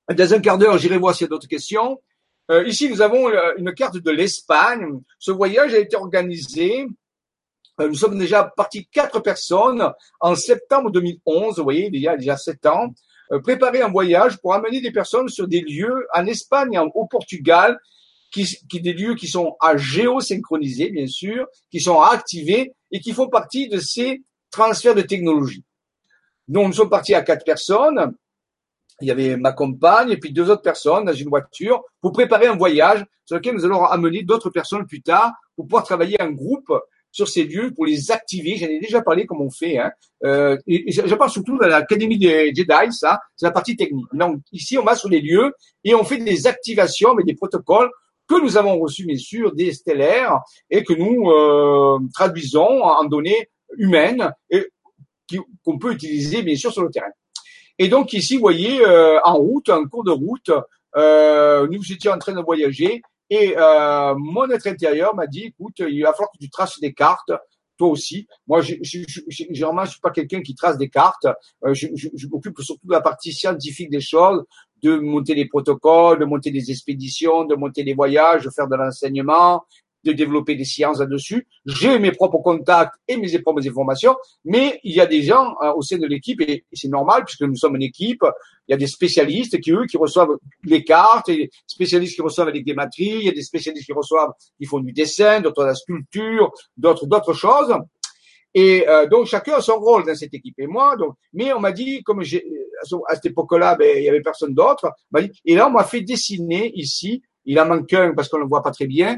Dans un quart d'heure, j'irai voir s'il y a d'autres questions. Euh, ici, nous avons euh, une carte de l'Espagne. Ce voyage a été organisé. Euh, nous sommes déjà partis quatre personnes en septembre 2011. Vous voyez, il y a déjà sept ans. préparer un voyage pour amener des personnes sur des lieux en Espagne, au Portugal, qui, qui, des lieux qui sont à géosynchronisés, bien sûr, qui sont à activer et qui font partie de ces transferts de technologie. Donc, nous sommes partis à quatre personnes. Il y avait ma compagne et puis deux autres personnes dans une voiture pour préparer un voyage sur lequel nous allons amener d'autres personnes plus tard pour pouvoir travailler en groupe sur ces lieux pour les activer. J'en ai déjà parlé comme on fait. Hein. Euh, et je parle surtout de l'Académie des Jedi, ça, c'est la partie technique. Donc ici, on va sur les lieux et on fait des activations, mais des protocoles que nous avons reçus, bien sûr, des stellaires et que nous euh, traduisons en données humaines et qu'on peut utiliser, bien sûr, sur le terrain. Et donc ici, vous voyez, euh, en route, en cours de route, euh, nous étions en train de voyager et euh, mon être intérieur m'a dit, écoute, il va falloir que tu traces des cartes, toi aussi. Moi, généralement, je suis pas quelqu'un qui trace des cartes. Euh, je, je, je m'occupe surtout de la partie scientifique des choses, de monter des protocoles, de monter des expéditions, de monter des voyages, de faire de l'enseignement, de développer des sciences là-dessus. J'ai mes propres contacts et mes propres informations, mais il y a des gens hein, au sein de l'équipe, et, c'est normal puisque nous sommes une équipe, il y a des spécialistes qui, eux, qui reçoivent les cartes, et des spécialistes qui reçoivent les guématries, il y a des spécialistes qui reçoivent, qui font du dessin, d'autres de la sculpture, d'autres d'autres choses. Et euh, donc chacun a son rôle dans cette équipe. Et moi, donc, mais on m'a dit, comme j'ai à cette époque-là, ben, il y avait personne d'autre. Et là, on m'a fait dessiner ici. Il en manque un parce qu'on ne le voit pas très bien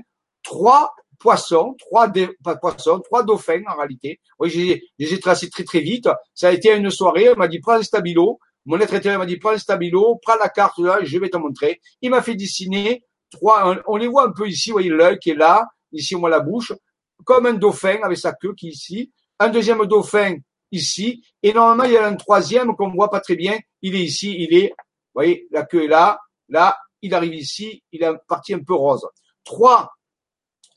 trois poissons, trois pas poissons, trois dauphins en réalité. Oui, j'ai, j'ai tracé très très vite. Ça a été une soirée. On m'a dit prends un stabilo. Mon être intérieur m'a dit prends un stabilo, prends la carte là, je vais te montrer. Il m'a fait dessiner trois. On, les voit un peu ici. Vous voyez l'œil qui est là. Ici on voit la bouche, comme un dauphin avec sa queue qui est ici. Un deuxième dauphin ici. Et normalement il y a un troisième qu'on voit pas très bien. Il est ici. Il est. Vous voyez la queue est là. Là il arrive ici. Il a une partie un peu rose. Trois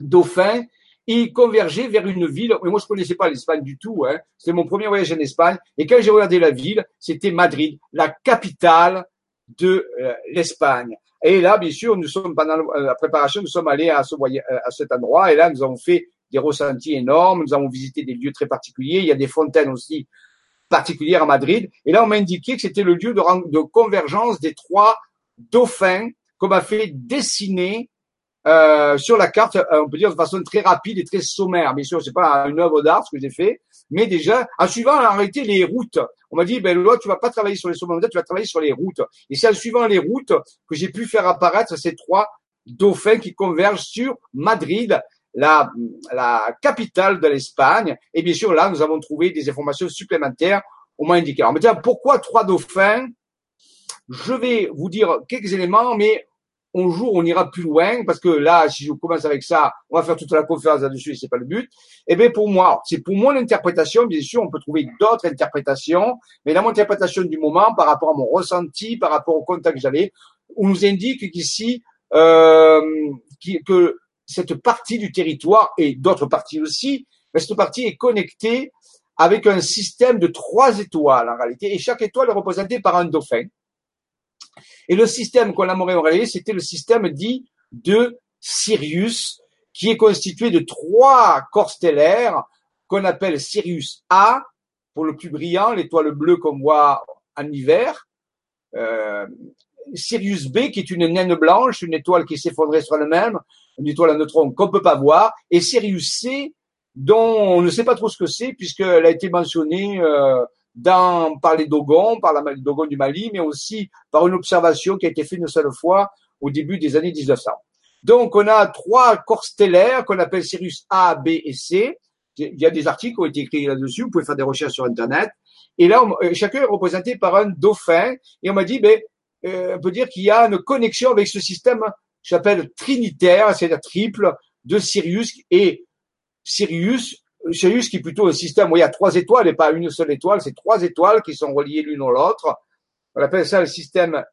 Dauphin, il convergeait vers une ville. Mais moi, je connaissais pas l'Espagne du tout. Hein. C'était mon premier voyage en Espagne. Et quand j'ai regardé la ville, c'était Madrid, la capitale de euh, l'Espagne. Et là, bien sûr, nous sommes pendant la préparation, nous sommes allés à, ce voyage, à cet endroit. Et là, nous avons fait des ressentis énormes. Nous avons visité des lieux très particuliers. Il y a des fontaines aussi particulières à Madrid. Et là, on m'a indiqué que c'était le lieu de, de convergence des trois dauphins qu'on m'a fait dessiner euh, sur la carte, euh, on peut dire de façon très rapide et très sommaire. Bien sûr, c'est pas une œuvre d'art ce que j'ai fait, mais déjà en suivant en réalité les routes. On m'a dit ben là tu vas pas travailler sur les sommets, tu vas travailler sur les routes. Et c'est en suivant les routes que j'ai pu faire apparaître ces trois dauphins qui convergent sur Madrid, la, la capitale de l'Espagne. Et bien sûr là, nous avons trouvé des informations supplémentaires. On m'a indiqué. Alors, on pourquoi trois dauphins? Je vais vous dire quelques éléments, mais un jour on ira plus loin parce que là si je commence avec ça on va faire toute la conférence là-dessus et c'est pas le but. Et eh bien pour moi c'est pour mon interprétation bien sûr on peut trouver d'autres interprétations mais dans mon interprétation du moment par rapport à mon ressenti par rapport au contact que j'avais on nous indique qu'ici euh, que cette partie du territoire et d'autres parties aussi mais cette partie est connectée avec un système de trois étoiles en réalité et chaque étoile est représentée par un dauphin et le système qu'on a réalisé, c'était le système dit de Sirius, qui est constitué de trois corps stellaires qu'on appelle Sirius A, pour le plus brillant, l'étoile bleue qu'on voit en hiver, euh, Sirius B, qui est une naine blanche, une étoile qui s'effondrait sur elle-même, une étoile à neutrons qu'on peut pas voir, et Sirius C, dont on ne sait pas trop ce que c'est, puisqu'elle a été mentionnée euh, dans, par les Dogons, par la Dogon du Mali, mais aussi par une observation qui a été faite une seule fois au début des années 1900. Donc, on a trois corps stellaires qu'on appelle Sirius A, B et C. Il y a des articles qui ont été écrits là-dessus. Vous pouvez faire des recherches sur Internet. Et là, euh, chacun est représenté par un dauphin. Et on m'a dit, ben, euh, on peut dire qu'il y a une connexion avec ce système j'appelle trinitaire, c'est-à-dire triple, de Sirius et Sirius, Sirius qui est plutôt un système où il y a trois étoiles et pas une seule étoile, c'est trois étoiles qui sont reliées l'une à l'autre. On appelle ça le système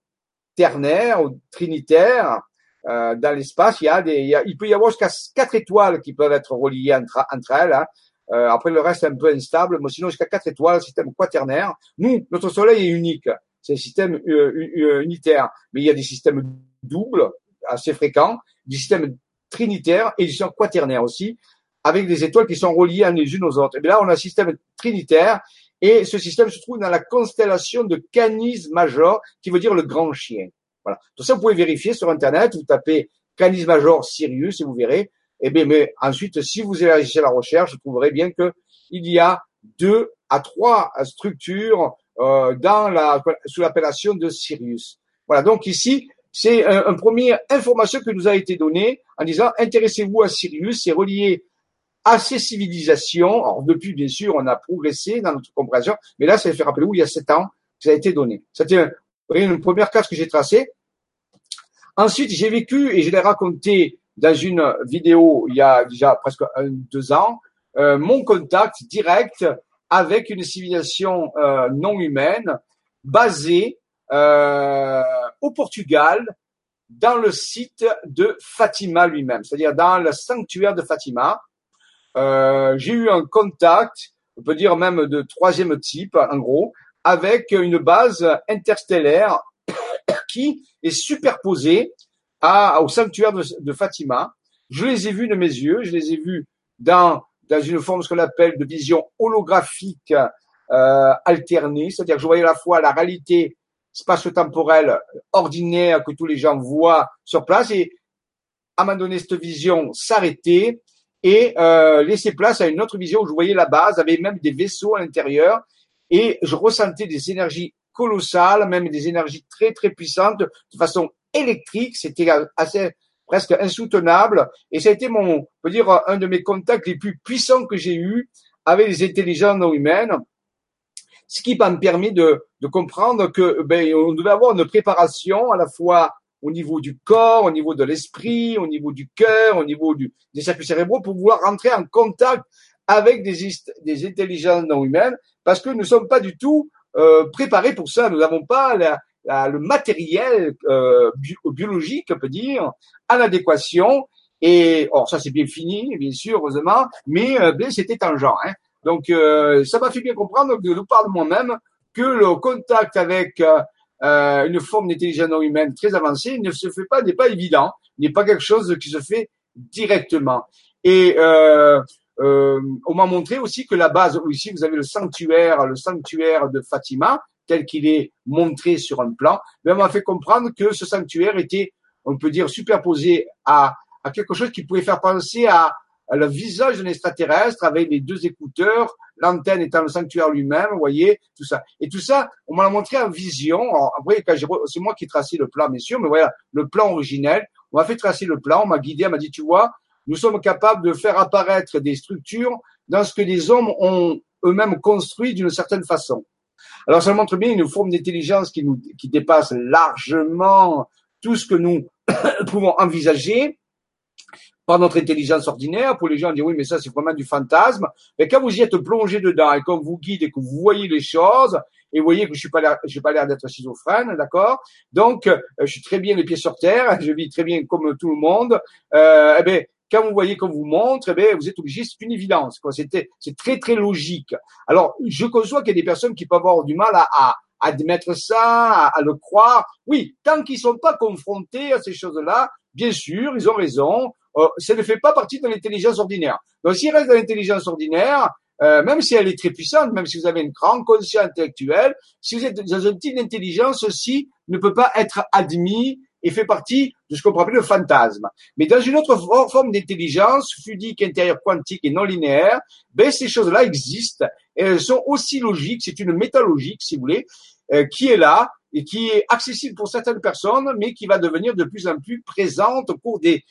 ternaire ou trinitaire. Euh, dans l'espace, il y a des, il, peut y avoir jusqu'à quatre étoiles qui peuvent être reliées entre, entre elles. Hein. Euh, après, le reste est un peu instable, mais sinon jusqu'à quatre étoiles, système quaternaire. Nous, notre Soleil est unique, c'est un système euh, unitaire, mais il y a des systèmes doubles assez fréquents, des systèmes trinitaires et des systèmes quaternaires aussi, avec des étoiles qui sont reliées les unes aux autres. Et bien là, on a un système trinitaire et ce système se trouve dans la constellation de Canis Major, qui veut dire le grand chien. Voilà. Tout ça, vous pouvez vérifier sur Internet. Vous tapez Canis Major Sirius et vous verrez. Et bien, mais ensuite, si vous élargissez la recherche, vous trouverez bien que il y a deux à trois structures euh, dans la sous l'appellation de Sirius. Voilà. Donc ici, c'est une un première information qui nous a été donnée en disant intéressez-vous à Sirius, c'est relié à ces civilisations. Alors depuis, bien sûr, on a progressé dans notre compréhension, mais là, ça fait rappeler où il y a sept ans que ça a été donné. C'était une première case que j'ai tracée. Ensuite, j'ai vécu et je l'ai raconté dans une vidéo il y a déjà presque un, deux ans, euh, mon contact direct avec une civilisation euh, non humaine basée euh, au Portugal, dans le site de Fatima lui-même, c'est-à-dire dans le sanctuaire de Fatima. Euh, j'ai eu un contact, on peut dire même de troisième type, en gros, avec une base interstellaire qui est superposée au sanctuaire de, Fatima. Je les ai vus de mes yeux, je les ai vus dans, dans une forme ce qu'on appelle de vision holographique euh, alternée, c'est-à-dire que je voyais à la fois la réalité spatio-temporelle ordinaire que tous les gens voient sur place et à un moment donné cette vision s'arrêter et euh, laisser place à une autre vision où je voyais la base, avait même des vaisseaux à l'intérieur et je ressentais des énergies colossales, même des énergies très très puissantes de façon électrique, c'était assez presque insoutenable. Et ça a été mon, on peut dire, un de mes contacts les plus puissants que j'ai eu avec les intelligences non humaines ce qui m'a permis de, de comprendre que ben, on devait avoir une préparation à la fois au niveau du corps, au niveau de l'esprit, au niveau du cœur, au niveau du, des circuits cérébraux pour pouvoir rentrer en contact avec des, des intelligences non humaines parce que nous ne sommes pas du tout euh, préparés pour ça. Nous n'avons pas la, le matériel euh, biologique, on peut dire, à l'adéquation. Et or ça c'est bien fini, bien sûr, heureusement, mais euh, c'était tangent. Hein. Donc, euh, ça m'a fait bien comprendre de nous parle moi-même que le contact avec euh, euh, une forme d'intelligence humaine très avancée ne se fait pas, n'est pas évident, n'est pas quelque chose qui se fait directement. Et euh, on m'a montré aussi que la base, ici vous avez le sanctuaire, le sanctuaire de Fatima, tel qu'il est montré sur un plan, mais on m'a fait comprendre que ce sanctuaire était, on peut dire, superposé à, à quelque chose qui pouvait faire penser à, le visage d'un extraterrestre avec les deux écouteurs, l'antenne étant le sanctuaire lui-même, vous voyez, tout ça. Et tout ça, on m'a montré en vision. Alors, après, c'est moi qui ai tracé le plan, bien sûr, mais voilà, le plan originel. On m'a fait tracer le plan, on m'a guidé, on m'a dit, tu vois, nous sommes capables de faire apparaître des structures dans ce que les hommes ont eux-mêmes construit d'une certaine façon. Alors, ça montre bien une forme d'intelligence qui nous, qui dépasse largement tout ce que nous pouvons envisager par notre intelligence ordinaire. Pour les gens, dire oui, mais ça, c'est vraiment du fantasme. Mais quand vous y êtes plongé dedans et qu'on vous guide et que vous voyez les choses, et voyez que je suis pas l'air, j'ai pas l'air d'être schizophrène, d'accord? Donc, euh, je suis très bien les pieds sur terre, je vis très bien comme tout le monde. Euh, eh ben, quand vous voyez qu'on vous montre, eh ben, vous êtes obligé, c'est une évidence. Quoi. C'était, c'est très très logique. Alors, je conçois qu'il y a des personnes qui peuvent avoir du mal à, à admettre ça, à, le croire. Oui, tant qu'ils sont pas confrontés à ces choses-là, bien sûr, ils ont raison. Euh, ça ne fait pas partie de l'intelligence ordinaire. Donc, s'il reste dans l'intelligence ordinaire, euh, même si elle est très puissante, même si vous avez une grande conscience intellectuelle, si vous êtes dans un type d'intelligence, ceci ne peut pas être admis et fait partie de ce qu'on peut appeler le fantasme. Mais dans une autre forme d'intelligence, fluidique, intérieure, quantique et non linéaire, ben ces choses-là existent et elles sont aussi logiques. C'est une métalogique, si vous voulez, euh, qui est là et qui est accessible pour certaines personnes, mais qui va devenir de plus en plus présente au cours des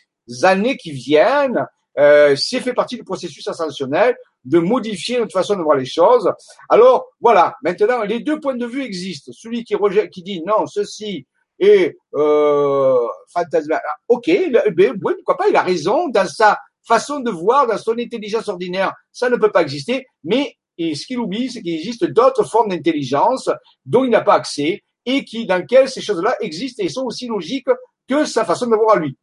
années qui viennent, euh, c'est fait partie du processus ascensionnel de modifier notre façon de voir les choses. Alors voilà, maintenant les deux points de vue existent. Celui qui rejette, qui dit non, ceci et euh, fantasma. Ok, ben, oui, pourquoi pas, il a raison dans sa façon de voir, dans son intelligence ordinaire, ça ne peut pas exister, mais et ce qu'il oublie, c'est qu'il existe d'autres formes d'intelligence dont il n'a pas accès et qui, dans lesquelles ces choses-là existent et sont aussi logiques que sa façon de voir à lui.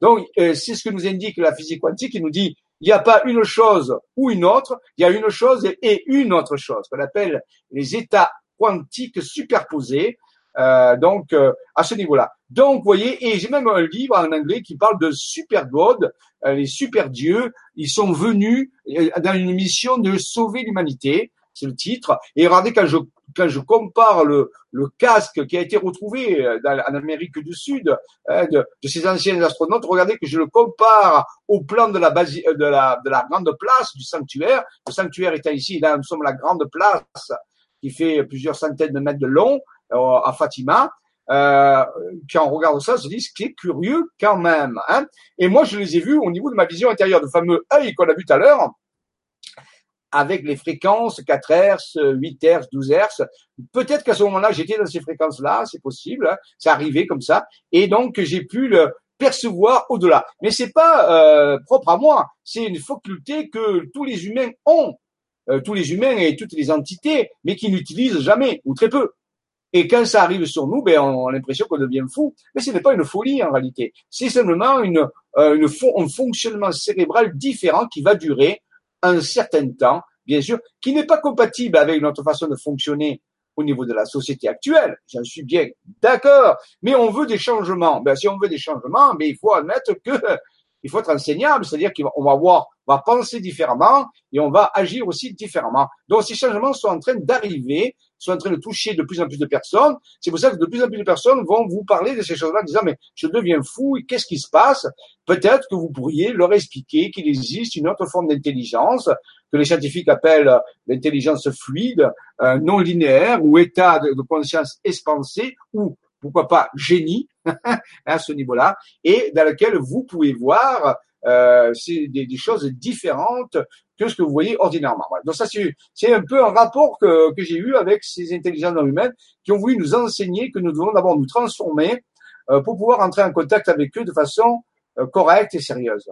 Donc, euh, c'est ce que nous indique la physique quantique, qui nous dit il n'y a pas une chose ou une autre, il y a une chose et une autre chose, qu'on appelle les états quantiques superposés, euh, donc euh, à ce niveau-là. Donc, vous voyez, et j'ai même un livre en anglais qui parle de super god, les super dieux, ils sont venus dans une mission de sauver l'humanité, c'est le titre. Et regardez quand je quand je compare le, le casque qui a été retrouvé en Amérique du Sud hein, de, de, ces anciens astronautes, regardez que je le compare au plan de la, base, de la de la grande place du sanctuaire. Le sanctuaire étant ici, là nous sommes la grande place qui fait plusieurs centaines de mètres de long euh, à Fatima, euh, quand on regarde ça, on se dit ce qui est curieux quand même. Hein. Et moi, je les ai vus au niveau de ma vision intérieure, le fameux œil qu'on a vu tout à l'heure, avec les fréquences 4 Hz, 8 Hz, 12 Hz. Peut-être qu'à ce moment-là, j'étais dans ces fréquences-là, c'est possible, hein. c'est arrivé comme ça, et donc j'ai pu le percevoir au-delà. Mais c'est pas euh, propre à moi, c'est une faculté que tous les humains ont, euh, tous les humains et toutes les entités, mais qui n'utilisent jamais ou très peu. Et quand ça arrive sur nous, ben, on a l'impression qu'on devient fou. Mais ce n'est pas une folie en réalité. C'est simplement une, euh, une un fonctionnement cérébral différent qui va durer un certain temps, bien sûr, qui n'est pas compatible avec notre façon de fonctionner au niveau de la société actuelle. J'en suis bien d'accord. Mais on veut des changements. Ben, si on veut des changements, ben, il faut admettre que il faut être enseignable, c'est-à-dire qu'on va voir, on va penser différemment et on va agir aussi différemment. Donc ces changements sont en train d'arriver sont en train de toucher de plus en plus de personnes. C'est pour ça que de plus en plus de personnes vont vous parler de ces choses-là en disant, mais je deviens fou, qu'est-ce qui se passe? Peut-être que vous pourriez leur expliquer qu'il existe une autre forme d'intelligence que les scientifiques appellent l'intelligence fluide, euh, non linéaire ou état de, conscience expansé ou pourquoi pas génie à ce niveau-là, et dans lequel vous pouvez voir euh, des, des, choses différentes que ce que vous voyez ordinairement. Donc ça, c'est un peu un rapport que, que j'ai eu avec ces intelligences non humaines qui ont voulu nous enseigner que nous devons d'abord nous transformer euh, pour pouvoir entrer en contact avec eux de façon euh, correcte et sérieuse.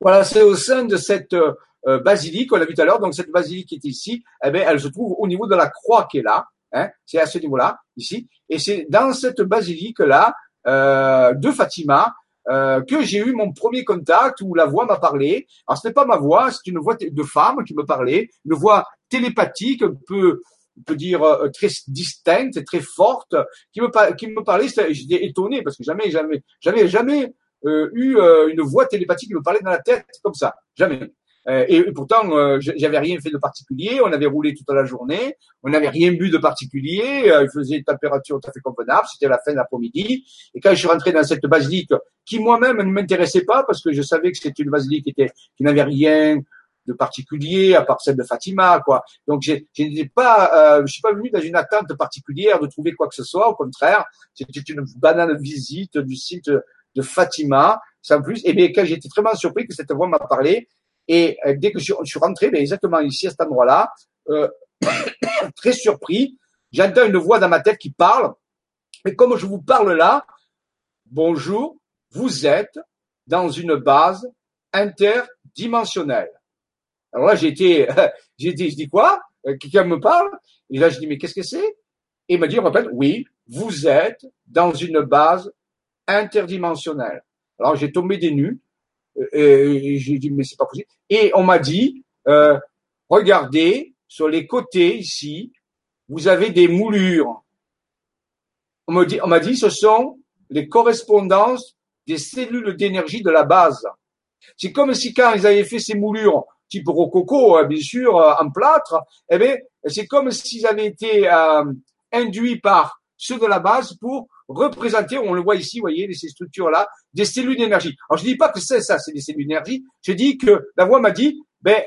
Voilà, c'est au sein de cette euh, basilique, on l'a vu tout à l'heure, donc cette basilique qui est ici, eh bien, elle se trouve au niveau de la croix qui est là, hein, c'est à ce niveau-là, ici, et c'est dans cette basilique-là euh, de Fatima euh, que j'ai eu mon premier contact où la voix m'a parlé. Alors ce n'est pas ma voix, c'est une voix de femme qui me parlait, une voix télépathique, un peu, on peut dire euh, très distincte, très forte, qui me qui me parlait. J'étais étonné parce que jamais, jamais, j'avais jamais euh, eu une voix télépathique qui me parlait dans la tête comme ça, jamais. Euh, et, pourtant, euh, j'avais rien fait de particulier. On avait roulé toute la journée. On n'avait rien bu de particulier. Euh, il faisait une température tout à fait convenable. C'était la fin de l'après-midi. Et quand je suis rentré dans cette basilique, qui moi-même ne m'intéressait pas parce que je savais que c'était une basilique qui, était, qui n'avait rien de particulier à part celle de Fatima, quoi. Donc, je n'étais pas, euh, je suis pas venu dans une attente particulière de trouver quoi que ce soit. Au contraire, c'était une banale visite du site de Fatima, sans plus. Et bien, quand j'étais vraiment surpris que cette voix m'a parlé, et euh, dès que je, suis rentré, ben exactement ici, à cet endroit-là, euh, très surpris, j'entends une voix dans ma tête qui parle. Et comme je vous parle là, bonjour, vous êtes dans une base interdimensionnelle. Alors là, j'ai été, j'ai dit, je dis quoi? Euh, Quelqu'un me parle? Et là, je dis, mais qu'est-ce que c'est? Et il m'a dit, rappelle, oui, vous êtes dans une base interdimensionnelle. Alors j'ai tombé des nues pas possible. Et on m'a dit euh, regardez sur les côtés ici, vous avez des moulures. On m'a dit, ce sont les correspondances des cellules d'énergie de la base. C'est comme si quand ils avaient fait ces moulures type rococo, hein, bien sûr, euh, en plâtre, eh c'est comme s'ils avaient été euh, induits par ceux de la base pour représenter, on le voit ici, vous voyez, ces structures-là, des cellules d'énergie. Alors, je dis pas que c'est ça, c'est des cellules d'énergie. Je dis que la voix m'a dit, ben,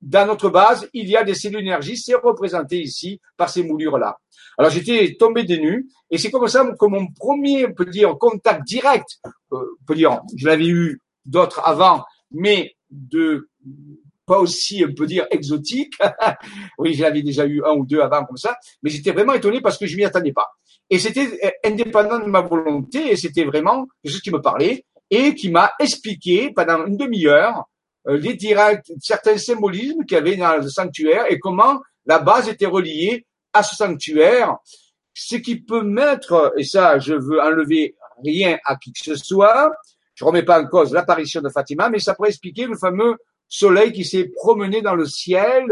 dans notre base, il y a des cellules d'énergie, c'est représenté ici par ces moulures-là. Alors, j'étais tombé des nues, et c'est comme ça que mon premier, on peut dire, contact direct, euh, on peut dire, je l'avais eu d'autres avant, mais de pas aussi, on peut dire, exotique. oui, j'avais déjà eu un ou deux avant comme ça, mais j'étais vraiment étonné parce que je m'y attendais pas. Et c'était indépendant de ma volonté et c'était vraiment quelque chose qui me parlait et qui m'a expliqué pendant une demi-heure euh, les directs, certains symbolismes qu'il y avait dans le sanctuaire et comment la base était reliée à ce sanctuaire. Ce qui peut mettre, et ça, je veux enlever rien à qui que ce soit, je remets pas en cause l'apparition de Fatima, mais ça pourrait expliquer le fameux soleil qui s'est promené dans le ciel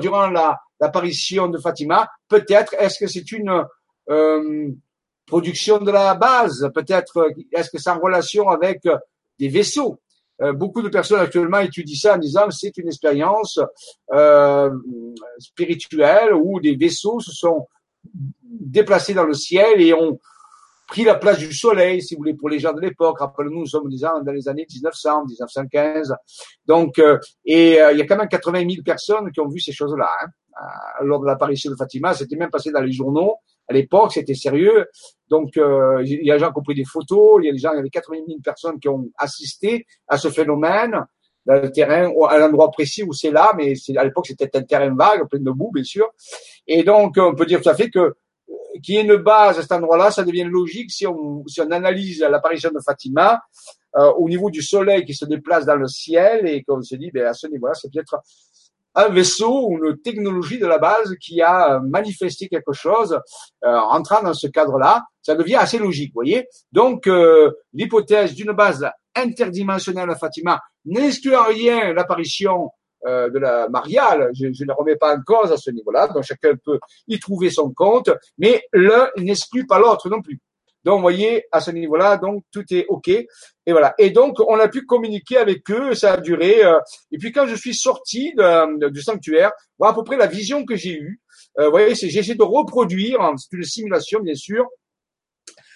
durant l'apparition de Fatima. Peut-être, est-ce que c'est une euh, production de la base Peut-être, est-ce que c'est en relation avec des vaisseaux? Euh, beaucoup de personnes actuellement étudient ça en disant c'est une expérience euh, spirituelle où des vaisseaux se sont déplacés dans le ciel et ont pris la place du soleil, si vous voulez, pour les gens de l'époque. Rappelez-nous, nous sommes dans les années 1900, 1915. Donc, euh, et euh, il y a quand même 80 000 personnes qui ont vu ces choses-là. Hein. lors de l'apparition de Fatima, c'était même passé dans les journaux. À l'époque, c'était sérieux. Donc, euh, il y a des gens qui ont pris des photos. Il y a des gens, il y avait 80 000 personnes qui ont assisté à ce phénomène dans le terrain, à l'endroit précis où c'est là, mais à l'époque, c'était un terrain vague, plein de boue, bien sûr. Et donc, on peut dire tout à fait que qu'il y ait une base à cet endroit-là, ça devient logique si on, si on analyse l'apparition de Fatima euh, au niveau du soleil qui se déplace dans le ciel et qu'on se dit, ben, à ce niveau-là, c'est peut-être un vaisseau ou une technologie de la base qui a manifesté quelque chose euh, entrant dans ce cadre-là, ça devient assez logique, voyez. Donc, euh, l'hypothèse d'une base interdimensionnelle à Fatima n'exclut en rien l'apparition euh, de la mariale. Je, je, ne remets pas en cause à ce niveau-là, donc chacun peut y trouver son compte, mais l'un n'exclut pas l'autre non plus. Donc, vous voyez, à ce niveau-là, donc tout est OK. Et voilà. Et donc, on a pu communiquer avec eux. Ça a duré. Euh, et puis, quand je suis sorti de, du sanctuaire, voilà à peu près la vision que j'ai eue. Euh, vous voyez, c'est j'ai essayé de reproduire. Hein, c'est une simulation, bien sûr.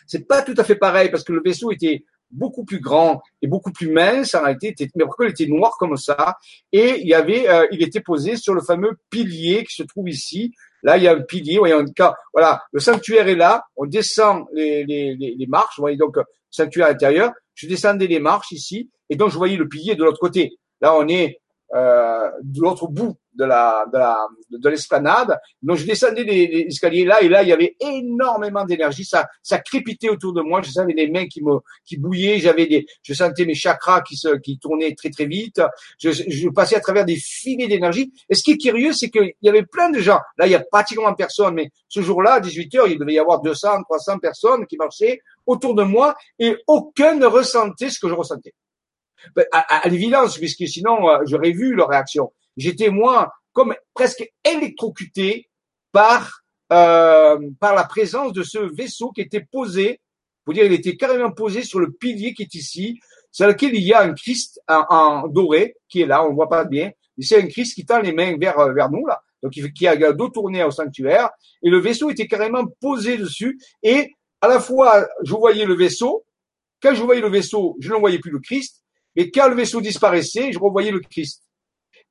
C'est pas tout à fait pareil parce que le vaisseau était beaucoup plus grand et beaucoup plus mince en réalité, mais pourquoi il était noir comme ça Et il y avait, euh, il était posé sur le fameux pilier qui se trouve ici, Là, il y a un pilier. Voyez, en cas, voilà, le sanctuaire est là. On descend les, marches. Vous voyez donc sanctuaire intérieur. Je descendais les marches ici, et donc je voyais le pilier de l'autre côté. Là, on est euh, de l'autre bout de la de la de l'esplanade. Donc je descendais les, les, escaliers là et là il y avait énormément d'énergie. Ça ça crépitait autour de moi. Je sentais les mains qui me qui bouillaient. J'avais des je sentais mes chakras qui se qui tournaient très très vite. Je, je passais à travers des filets d'énergie. Et ce qui est curieux c'est qu'il y avait plein de gens. Là il y a pratiquement personne, mais ce jour-là à 18 h il devait y avoir 200 300 personnes qui marchaient autour de moi et aucun ne ressentait ce que je ressentais. Ben, à, à l'évidence, puisque sinon euh, j'aurais vu leur réaction. J'étais moi comme presque électrocuté par euh, par la présence de ce vaisseau qui était posé. Faut dire, il était carrément posé sur le pilier qui est ici, sur lequel il y a un Christ en, doré qui est là, on voit pas bien. C'est un Christ qui tend les mains vers vers nous là, donc qui a le dos tourné au sanctuaire. Et le vaisseau était carrément posé dessus. Et à la fois, je voyais le vaisseau. Quand je voyais le vaisseau, je ne voyais plus le Christ. Et quand le vaisseau disparaissait, je revoyais le Christ.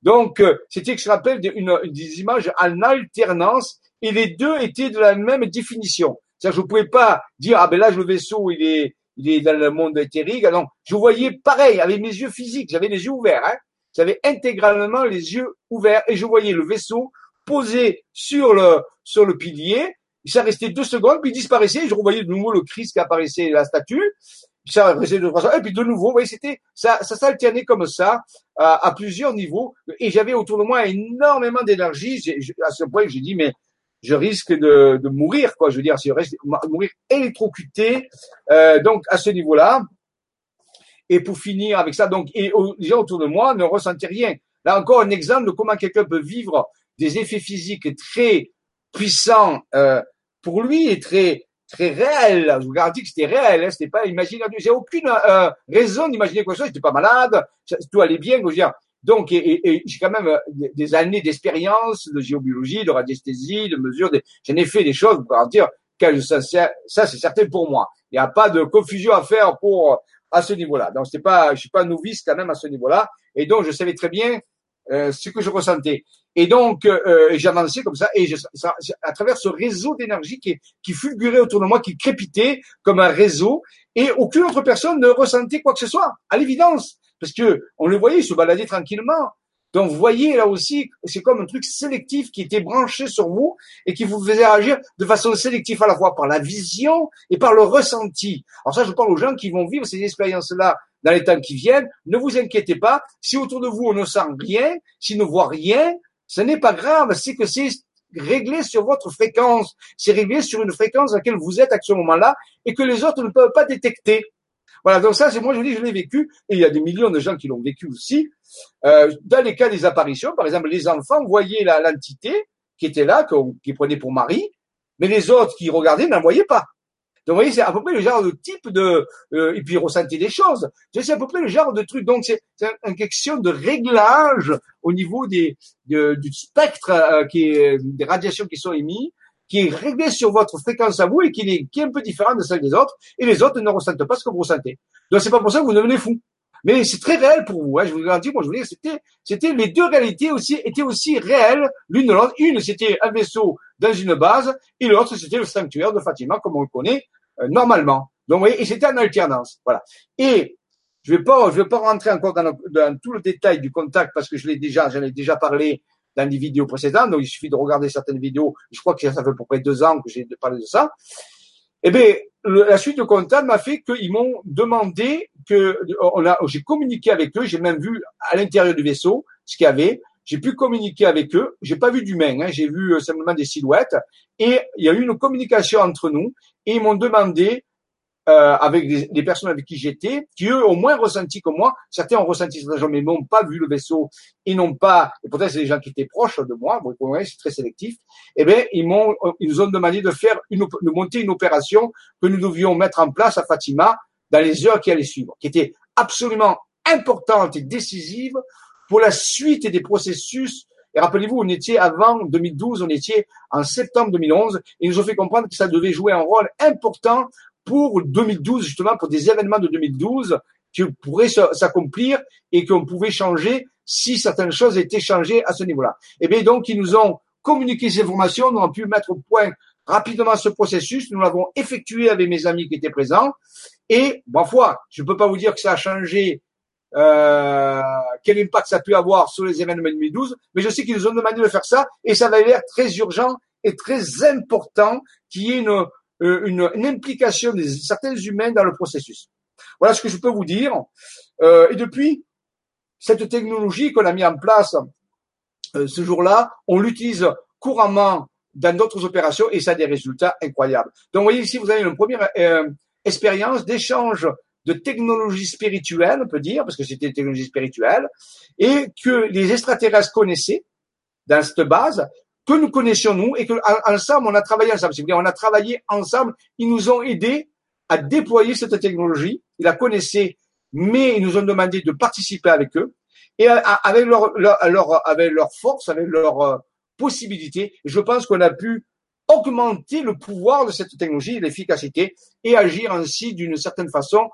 Donc, euh, c'était, je rappelle, une, des images en alternance, et les deux étaient de la même définition. C'est-à-dire, je ne pouvais pas dire, ah ben là, le vaisseau, il est, il est dans le monde éthérique. Non, je voyais pareil, avec mes yeux physiques, j'avais les yeux ouverts. Hein. J'avais intégralement les yeux ouverts, et je voyais le vaisseau posé sur le, sur le pilier, ça restait deux secondes, puis il disparaissait, je revoyais de nouveau le Christ qui apparaissait, la statue, et puis de nouveau, vous voyez, c'était, ça, ça s'alternait comme ça, à, à, plusieurs niveaux, et j'avais autour de moi énormément d'énergie, à ce point j'ai dit, mais je risque de, de mourir, quoi, je veux dire, je reste, mourir électrocuté, euh, donc à ce niveau-là, et pour finir avec ça, donc, les gens autour de moi ne ressentaient rien. Là encore, un exemple de comment quelqu'un peut vivre des effets physiques très puissant euh, pour lui et très très réel. Je vous garantis que c'était réel, hein, c'était pas imaginaire. J'ai aucune euh, raison d'imaginer quoi que ce soit. J'étais pas malade, tout allait bien. Je. Donc, et, et, j'ai quand même euh, des années d'expérience de géobiologie, de radiesthésie, de mesure. J'en ai fait des choses pour garantir que ça, ça c'est certain pour moi. Il n'y a pas de confusion à faire pour à ce niveau-là. Donc, c'est pas, je suis pas novice quand même à ce niveau-là. Et donc, je savais très bien euh, ce que je ressentais. Et donc, euh, j'avançais comme ça, et je, ça, à travers ce réseau d'énergie qui, qui fulgurait autour de moi, qui crépitait comme un réseau, et aucune autre personne ne ressentait quoi que ce soit, à l'évidence, parce que on le voyait se balader tranquillement. Donc, vous voyez, là aussi, c'est comme un truc sélectif qui était branché sur vous et qui vous faisait agir de façon sélective à la fois par la vision et par le ressenti. Alors ça, je parle aux gens qui vont vivre ces expériences-là dans les temps qui viennent. Ne vous inquiétez pas. Si autour de vous, on ne sent rien, s'il ne voit rien, ce n'est pas grave. C'est que c'est réglé sur votre fréquence. C'est réglé sur une fréquence à laquelle vous êtes à ce moment-là et que les autres ne peuvent pas détecter. Voilà, donc ça, c'est moi, je vous dis, je l'ai vécu, et il y a des millions de gens qui l'ont vécu aussi. Euh, dans les cas des apparitions, par exemple, les enfants voyaient l'entité qui était là, qui prenait pour Marie, mais les autres qui regardaient n'en voyaient pas. Donc, vous voyez, c'est à peu près le genre de type de... Euh, et puis, ils ressentaient des choses. C'est à peu près le genre de truc. Donc, c'est une question de réglage au niveau des, du spectre euh, qui est, des radiations qui sont émises qui est réglé sur votre fréquence à vous et qui est, qui est un peu différent de celle des autres, et les autres ne ressentent pas ce que vous ressentez. Donc c'est pas pour ça que vous devenez fou. Mais c'est très réel pour vous. Hein. Je vous garantis, moi je vous dire, c'était, c'était les deux réalités aussi étaient aussi réelles l'une de l'autre. Une c'était un vaisseau dans une base, et l'autre c'était le sanctuaire de Fatima comme on le connaît euh, normalement. Donc vous voyez, et c'était en alternance. Voilà. Et je vais pas, je vais pas rentrer encore dans, dans tout le détail du contact parce que je l'ai déjà, j'en ai déjà parlé dans les vidéos précédentes. Donc, il suffit de regarder certaines vidéos. Je crois que ça fait à peu près deux ans que j'ai parlé de ça. Eh bien, la suite de contact m'a fait qu'ils m'ont demandé que on a, j'ai communiqué avec eux. J'ai même vu à l'intérieur du vaisseau ce qu'il y avait. J'ai pu communiquer avec eux. J'ai pas vu d'humains. Hein, j'ai vu euh, simplement des silhouettes. Et il y a eu une communication entre nous. Et ils m'ont demandé euh, avec des, personnes avec qui j'étais, qui eux ont moins ressenti que moi. Certains ont ressenti cette mais n'ont pas vu le vaisseau, ils n'ont pas, et peut-être c'est des gens qui étaient proches de moi, vous voyez, c'est très sélectif. Eh bien, ils m'ont, ils nous ont demandé de faire une, de monter une opération que nous devions mettre en place à Fatima dans les heures qui allaient suivre, qui était absolument importante et décisive pour la suite des processus et rappelez-vous, on était avant 2012, on était en septembre 2011, et ils nous ont fait comprendre que ça devait jouer un rôle important pour 2012, justement, pour des événements de 2012 qui pourraient s'accomplir et qu'on pouvait changer si certaines choses étaient changées à ce niveau-là. Et eh bien donc, ils nous ont communiqué ces informations, nous avons pu mettre au point rapidement ce processus, nous l'avons effectué avec mes amis qui étaient présents, et, ma foi, je ne peux pas vous dire que ça a changé euh, quel impact ça a pu avoir sur les événements de 2012, mais je sais qu'ils nous ont demandé de faire ça, et ça va l'air très urgent et très important qu'il y ait une, euh, une, une, implication de certains humains dans le processus. Voilà ce que je peux vous dire. Euh, et depuis, cette technologie qu'on a mis en place euh, ce jour-là, on l'utilise couramment dans d'autres opérations et ça a des résultats incroyables. Donc, vous voyez ici, vous avez une première euh, expérience d'échange de technologie spirituelle, on peut dire, parce que c'était une technologie spirituelle, et que les extraterrestres connaissaient dans cette base, que nous connaissions nous et que ensemble on a travaillé ensemble. C'est-à-dire on a travaillé ensemble. Ils nous ont aidés à déployer cette technologie. Ils la connaissaient, mais ils nous ont demandé de participer avec eux et avec leur, leur, avec leur force, avec leur euh, possibilité. Je pense qu'on a pu augmenter le pouvoir de cette technologie, l'efficacité et agir ainsi d'une certaine façon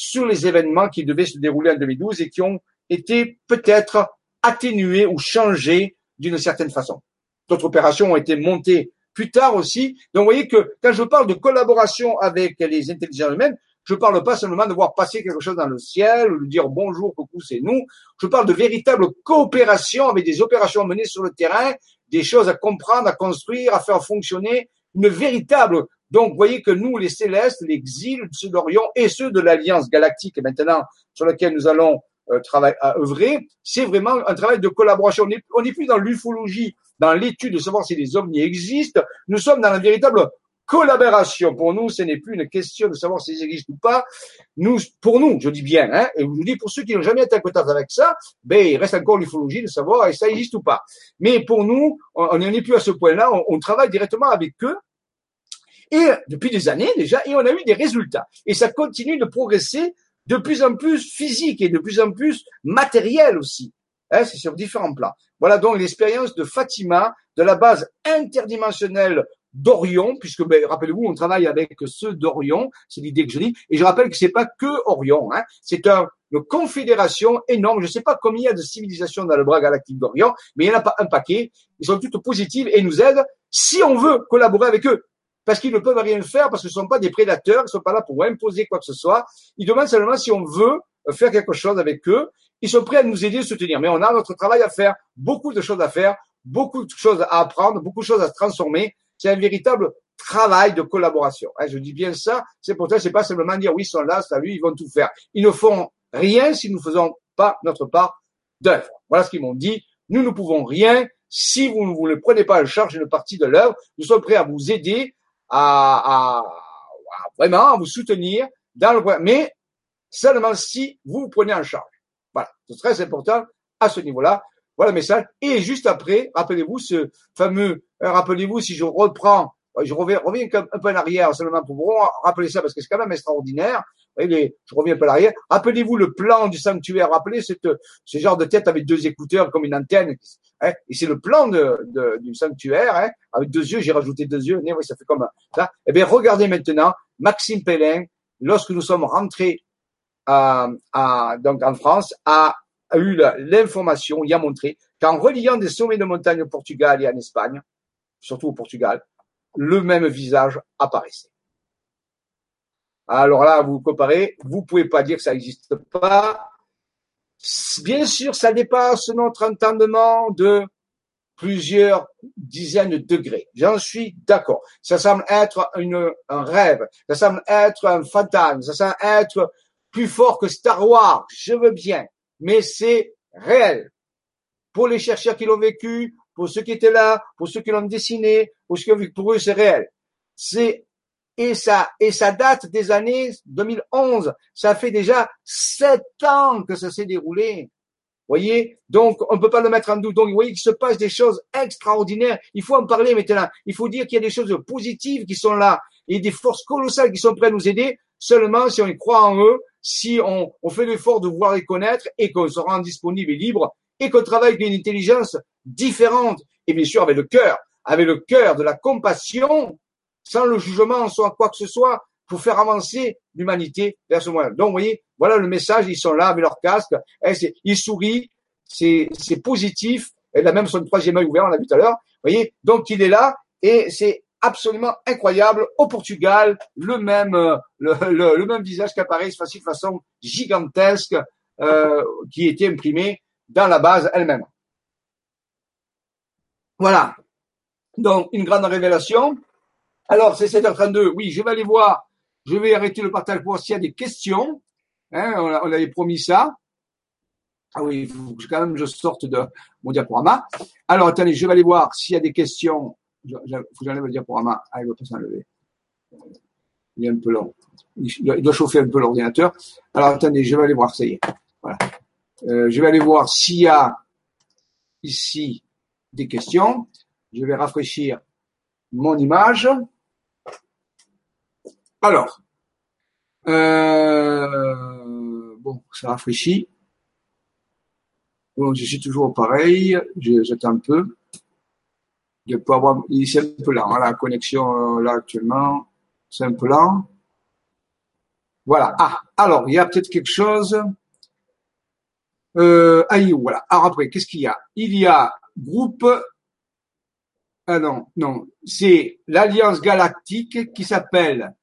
sur les événements qui devaient se dérouler en 2012 et qui ont été peut-être atténués ou changés d'une certaine façon. D'autres opérations ont été montées plus tard aussi. Donc, vous voyez que quand je parle de collaboration avec les intelligences humaines, je ne parle pas seulement de voir passer quelque chose dans le ciel, ou de dire bonjour, coucou, c'est nous. Je parle de véritable coopération avec des opérations menées sur le terrain, des choses à comprendre, à construire, à faire fonctionner, une véritable. Donc, voyez que nous, les célestes, l'exil, ceux d'Orion et ceux de l'Alliance galactique maintenant, sur laquelle nous allons euh, travailler, à œuvrer, c'est vraiment un travail de collaboration. On n'est plus dans l'ufologie dans l'étude de savoir si les ovnis existent, nous sommes dans la véritable collaboration. Pour nous, ce n'est plus une question de savoir s'ils existent ou pas. Nous, pour nous, je dis bien, hein, et je vous dis pour ceux qui n'ont jamais été en contact avec ça, ben, il reste encore l'ufologie de savoir si ça existe ou pas. Mais pour nous, on n'en est plus à ce point-là. On, travaille directement avec eux. Et depuis des années déjà, et on a eu des résultats. Et ça continue de progresser de plus en plus physique et de plus en plus matériel aussi. Hein, c'est sur différents plans. Voilà donc l'expérience de Fatima, de la base interdimensionnelle d'Orion, puisque ben, rappelez-vous, on travaille avec ceux d'Orion, c'est l'idée que je dis, et je rappelle que c'est pas que Orion, hein, c'est un, une confédération énorme, je ne sais pas combien il y a de civilisations dans le bras galactique d'Orion, mais il n'y en a pas un paquet, ils sont toutes positives et nous aident si on veut collaborer avec eux, parce qu'ils ne peuvent rien faire, parce ce ne sont pas des prédateurs, ils ne sont pas là pour imposer quoi que ce soit, ils demandent seulement si on veut faire quelque chose avec eux, ils sont prêts à nous aider, soutenir. Mais on a notre travail à faire, beaucoup de choses à faire, beaucoup de choses à apprendre, beaucoup de choses à se transformer. C'est un véritable travail de collaboration. Hein, je dis bien ça, c'est pour ça, c'est pas simplement dire oui, ils sont là, salut, ils vont tout faire. Ils ne font rien si nous ne faisons pas notre part d'œuvre. Voilà ce qu'ils m'ont dit. Nous ne pouvons rien si vous ne vous ne prenez pas en charge une partie de l'œuvre. Nous sommes prêts à vous aider, à, à, vraiment vous soutenir dans le mais seulement si vous vous prenez en charge. Voilà, c'est très important à ce niveau-là. Voilà le message. Et juste après, rappelez-vous ce fameux, euh, rappelez-vous si je reprends je reviens, reviens un peu en arrière seulement pour vous rappeler ça parce que c'est quand même extraordinaire. Je reviens un peu en arrière. Rappelez-vous le plan du sanctuaire. Rappelez cette, ce genre de tête avec deux écouteurs comme une antenne. Hein, et c'est le plan de, de, du sanctuaire hein, avec deux yeux. J'ai rajouté deux yeux. Oui, ça fait comme ça. Eh bien, regardez maintenant Maxime Pellin, lorsque nous sommes rentrés à, à, donc en France, a eu l'information, il a montré qu'en reliant des sommets de montagne au Portugal et en Espagne, surtout au Portugal, le même visage apparaissait. Alors là, vous comparez, vous pouvez pas dire que ça n'existe pas. Bien sûr, ça dépasse notre entendement de plusieurs dizaines de degrés. J'en suis d'accord. Ça semble être un rêve. Ça semble être un fantasme. Ça semble être plus fort que Star Wars. Je veux bien. Mais c'est réel. Pour les chercheurs qui l'ont vécu, pour ceux qui étaient là, pour ceux qui l'ont dessiné, pour ceux qui pour eux c'est réel. C'est et ça et ça date des années 2011. Ça fait déjà sept ans que ça s'est déroulé. Voyez, donc on ne peut pas le mettre en doute. Donc vous voyez qu'il se passe des choses extraordinaires. Il faut en parler maintenant. Il faut dire qu'il y a des choses positives qui sont là et des forces colossales qui sont prêtes à nous aider. Seulement si on y croit en eux, si on, on fait l'effort de voir les connaître et qu'on se rend disponible et libre et qu'on travaille avec une intelligence différente et bien sûr avec le cœur, avec le cœur de la compassion, sans le jugement, sans quoi que ce soit, pour faire avancer l'humanité vers ce moyen. Donc, vous voyez, voilà le message, ils sont là avec leur casque, eh, ils sourient, c'est, positif, et là même son troisième œil ouvert, on l'a vu tout à l'heure, vous voyez, donc il est là, et c'est absolument incroyable. Au Portugal, le même, euh, le, le, même visage qui apparaît de façon gigantesque, euh, qui était imprimé dans la base elle-même. Voilà. Donc, une grande révélation. Alors, c'est 7h32. Oui, je vais aller voir. Je vais arrêter le partage pour s'il y a des questions. Hein, on, avait promis ça. Ah oui, il faut quand même je sorte de mon diaporama. Alors, attendez, je vais aller voir s'il y a des questions. Il faut que j'enlève le diaporama. Ah, il va pas s'enlever. Il est un peu long. Il doit chauffer un peu l'ordinateur. Alors, attendez, je vais aller voir. Ça y est. Voilà. Euh, je vais aller voir s'il y a ici des questions. Je vais rafraîchir mon image. Alors, euh, bon, ça rafraîchit. Bon, je suis toujours pareil. J'attends un peu. Je peux avoir, c'est un peu lent, hein, la connexion euh, là actuellement, c'est un peu lent. Voilà. Ah, alors, il y a peut-être quelque chose. Euh, voilà. Alors après, qu'est-ce qu'il y a? Il y a groupe. Ah non, non, c'est l'Alliance Galactique qui s'appelle.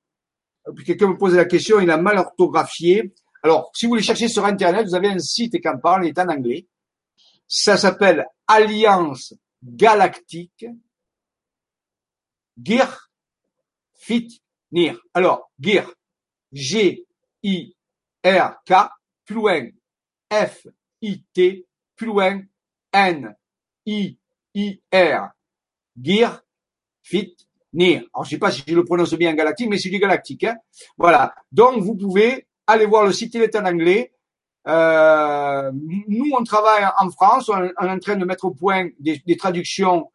Quelqu'un me pose la question, il a mal orthographié. Alors, si vous voulez chercher sur Internet, vous avez un site qui en parle, il est en anglais. Ça s'appelle Alliance Galactique Gear Fit Nir. Alors, Gear, G-I-R-K, plus loin, F-I-T, plus loin, N, I-I-R. Gear, Fit, Nir. Alors, je sais pas si je le prononce bien en galactique, mais c'est du galactique. Hein. voilà. Donc, vous pouvez aller voir le site, il est en anglais. Euh, nous, on travaille en France, on, est en train de mettre au point des, traductions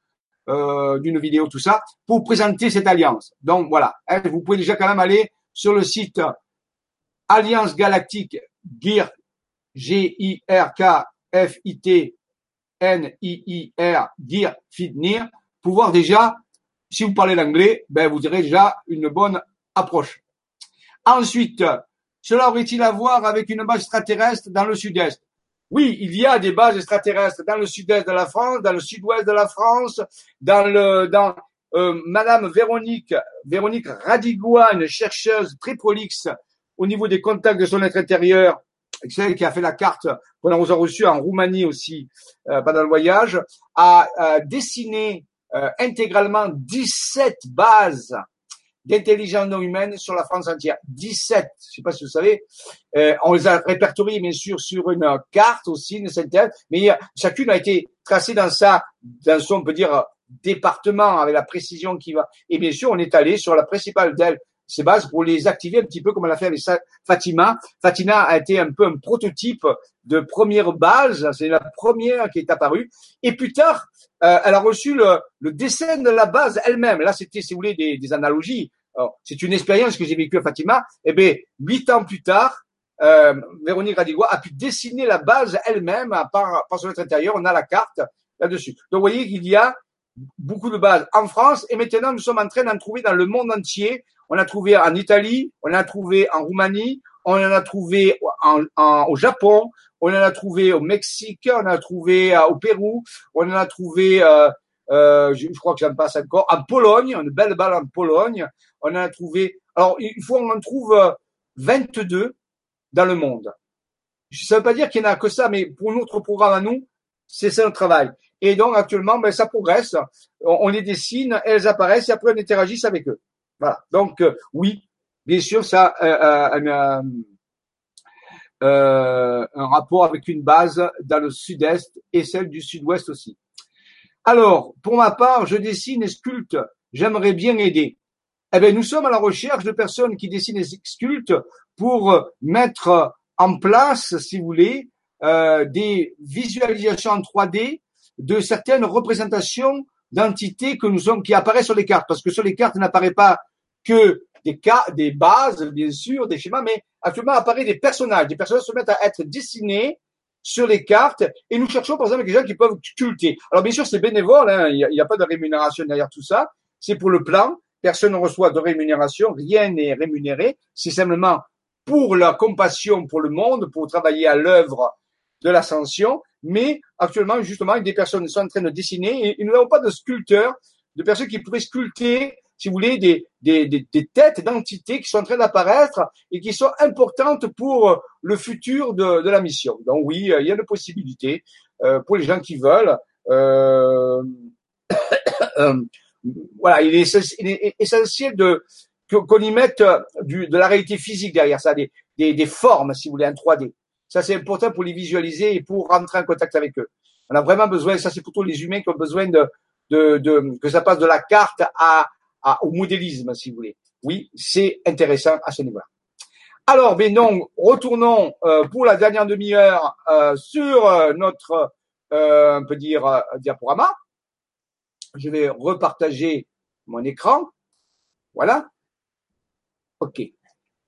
euh, d'une vidéo, tout ça, pour présenter cette alliance. Donc, voilà. Hein, vous pouvez déjà quand même aller sur le site Alliance Galactique Gear, G-I-R-K-F-I-T N-I-I-R, dire, finir, pouvoir déjà, si vous parlez l'anglais, ben, vous aurez déjà une bonne approche. Ensuite, cela aurait-il à voir avec une base extraterrestre dans le sud-est? Oui, il y a des bases extraterrestres dans le sud-est de la France, dans le sud-ouest de la France, dans le, dans, euh, Madame Véronique, Véronique Radigouane, chercheuse très prolixe au niveau des contacts de son être intérieur, celle qui a fait la carte qu'on a reçue en Roumanie aussi pendant le voyage, a dessiné intégralement 17 bases d'intelligence non humaine sur la France entière. 17, je sais pas si vous savez. Euh, on les a répertoriés bien sûr sur une carte aussi, une synthèse, mais chacune a été tracée dans sa, dans son, on peut dire, département avec la précision qui va. Et bien sûr, on est allé sur la principale d'elle, ces bases pour les activer un petit peu comme elle a fait avec Fatima. Fatima a été un peu un prototype de première base, c'est la première qui est apparue. Et plus tard, euh, elle a reçu le, le, dessin de la base elle-même. Là, c'était, si vous voulez, des, des analogies. C'est une expérience que j'ai vécue à Fatima. Eh bien, huit ans plus tard, euh, Véronique Radigois a pu dessiner la base elle-même par, par son intérieur. On a la carte là-dessus. Donc, vous voyez qu'il y a beaucoup de bases en France et maintenant nous sommes en train d'en trouver dans le monde entier. On a trouvé en Italie, on a trouvé en Roumanie, on en a trouvé en, au Japon, on en a trouvé au Mexique, on en a trouvé euh, au Pérou, on en a trouvé, euh, euh, je, crois que j'en passe encore, en Pologne, une belle balle en Pologne, on en a trouvé, alors il faut on en trouve 22 euh, dans le monde. Ça ne veut pas dire qu'il n'y en a que ça, mais pour notre programme à nous, c'est ça le travail. Et donc actuellement, ben, ça progresse, on, on, les dessine, elles apparaissent et après on interagisse avec eux. Voilà. Donc euh, oui, bien sûr, ça euh, euh, un rapport avec une base dans le sud-est et celle du sud-ouest aussi. Alors, pour ma part, je dessine et sculpte. J'aimerais bien aider. Eh bien, nous sommes à la recherche de personnes qui dessinent et sculptent pour mettre en place, si vous voulez, euh, des visualisations en 3D de certaines représentations d'entités que nous sommes, qui apparaissent sur les cartes. Parce que sur les cartes, n'apparaît pas que des cas, des bases, bien sûr, des schémas, mais actuellement apparaît des personnages. Des personnages se mettent à être dessinés sur les cartes et nous cherchons par exemple des gens qui peuvent sculpter. Alors bien sûr c'est bénévole, hein, il n'y a, pas de rémunération derrière tout ça, c'est pour le plan, personne ne reçoit de rémunération, rien n'est rémunéré, c'est simplement pour la compassion pour le monde, pour travailler à l'œuvre de l'ascension, mais actuellement justement des personnes sont en train de dessiner et nous n'avons pas de sculpteurs, de personnes qui pourraient sculpter si vous voulez, des, des, des, des têtes d'entités qui sont en train d'apparaître et qui sont importantes pour le futur de, de la mission. Donc oui, il y a une possibilité euh, pour les gens qui veulent. Euh, euh voilà, il est, il est essentiel de qu'on y mette du, de la réalité physique derrière ça, des, des, des formes, si vous voulez, en 3D. Ça, c'est important pour les visualiser et pour rentrer en contact avec eux. On a vraiment besoin, ça c'est plutôt les humains qui ont besoin de, de, de, que ça passe de la carte à, au modélisme, si vous voulez. Oui, c'est intéressant à ce niveau-là. Alors, ben donc, retournons euh, pour la dernière demi-heure euh, sur euh, notre, on peut dire, diaporama. Je vais repartager mon écran. Voilà. OK.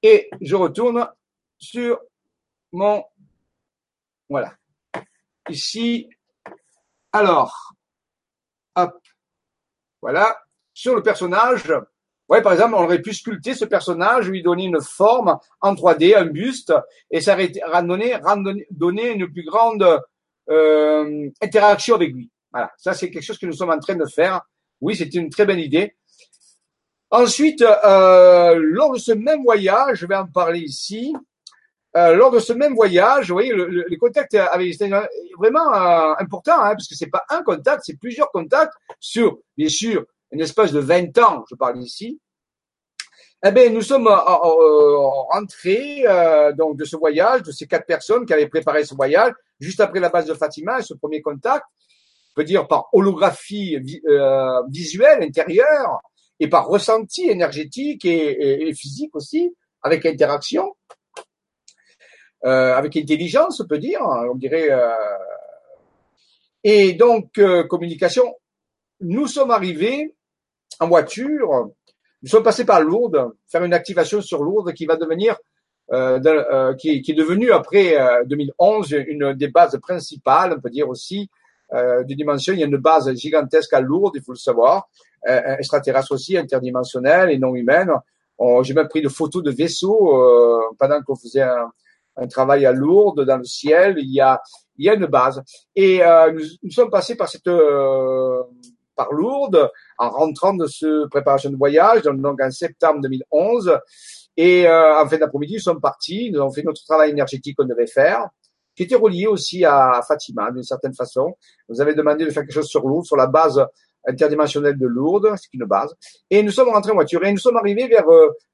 Et je retourne sur mon... Voilà. Ici. Alors, hop. Voilà sur le personnage. Ouais, par exemple, on aurait pu sculpter ce personnage, lui donner une forme en 3D, un buste, et ça aurait donné, une plus grande euh, interaction avec lui. Voilà, ça c'est quelque chose que nous sommes en train de faire. Oui, c'était une très bonne idée. Ensuite, euh, lors de ce même voyage, je vais en parler ici. Euh, lors de ce même voyage, vous voyez, le, le, les contacts avec vraiment euh, important, hein, parce que c'est pas un contact, c'est plusieurs contacts sur, bien sûr, une espèce de 20 ans, je parle ici, eh bien, nous sommes euh, euh, rentrés euh, donc de ce voyage, de ces quatre personnes qui avaient préparé ce voyage, juste après la base de Fatima, ce premier contact, on peut dire par holographie visuelle intérieure et par ressenti énergétique et, physique aussi, avec interaction, avec intelligence, on peut dire, on dirait. et donc communication. Nous sommes arrivés en voiture. Nous sommes passés par Lourdes, faire une activation sur Lourdes qui va devenir, euh, euh, qui, est devenue après 2011 euh, une des bases principales, on peut dire aussi, de dimension. Il y a une base gigantesque à Lourdes, il faut le savoir, extraterrestre aussi, interdimensionnelle et non humaine. J'ai même pris de photos de vaisseaux pendant qu'on faisait un, travail à Lourdes dans le ciel. Il y a, il y a une base. Et nous, nous, sommes passés par cette par Lourdes en rentrant de ce préparation de voyage, donc en septembre 2011. Et euh, en fin d'après-midi, nous sommes partis, nous avons fait notre travail énergétique qu'on devait faire, qui était relié aussi à Fatima d'une certaine façon. Nous avait demandé de faire quelque chose sur Lourdes, sur la base interdimensionnelle de Lourdes, c'est une base. Et nous sommes rentrés en voiture et nous sommes arrivés vers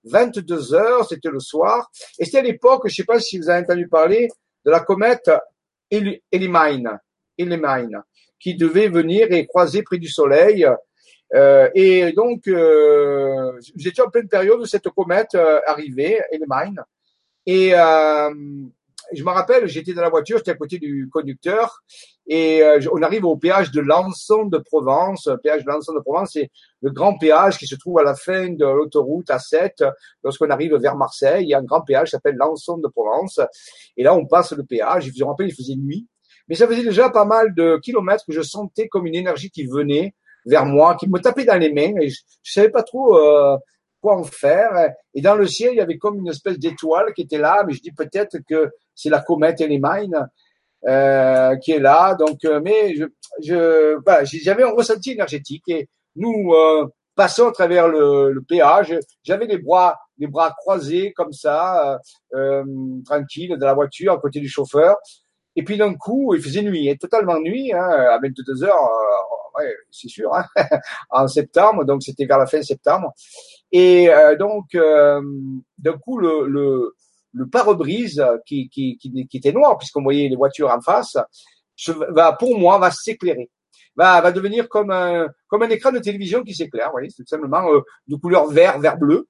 22 euh, heures, c'était le soir. Et c'était à l'époque, je ne sais pas si vous avez entendu parler de la comète Elimine, Elimine qui devait venir et croiser près du Soleil euh, et donc, euh, j'étais en pleine période où cette comète euh, arrivait, Elimine. Et euh, je me rappelle, j'étais dans la voiture, j'étais à côté du conducteur, et euh, on arrive au péage de Lançon de Provence. Le péage de Lançon de Provence, c'est le grand péage qui se trouve à la fin de l'autoroute A7. Lorsqu'on arrive vers Marseille, il y a un grand péage qui s'appelle Lançon de Provence. Et là, on passe le péage. Je me rappelle, il faisait nuit. Mais ça faisait déjà pas mal de kilomètres que je sentais comme une énergie qui venait vers moi, qui me tapait dans les mains et je, je savais pas trop euh, quoi en faire. Et dans le ciel, il y avait comme une espèce d'étoile qui était là, mais je dis peut-être que c'est la comète Elimine euh, qui est là. Donc, euh, mais je, je voilà, j'avais un ressenti énergétique et nous euh, passons à travers le, le péage. J'avais les bras, les bras croisés comme ça, euh, tranquille, dans la voiture à côté du chauffeur. Et puis d'un coup, il faisait nuit, totalement nuit, hein, à 22 heures, ouais, c'est sûr, hein, en septembre, donc c'était vers la fin septembre. Et euh, donc, euh, d'un coup, le, le, le pare-brise qui, qui, qui, était noir, puisqu'on voyait les voitures en face, va, pour moi, va s'éclairer. Va, va devenir comme un, comme un écran de télévision qui s'éclaire, vous voyez, c'est tout simplement euh, de couleur vert, vert bleu.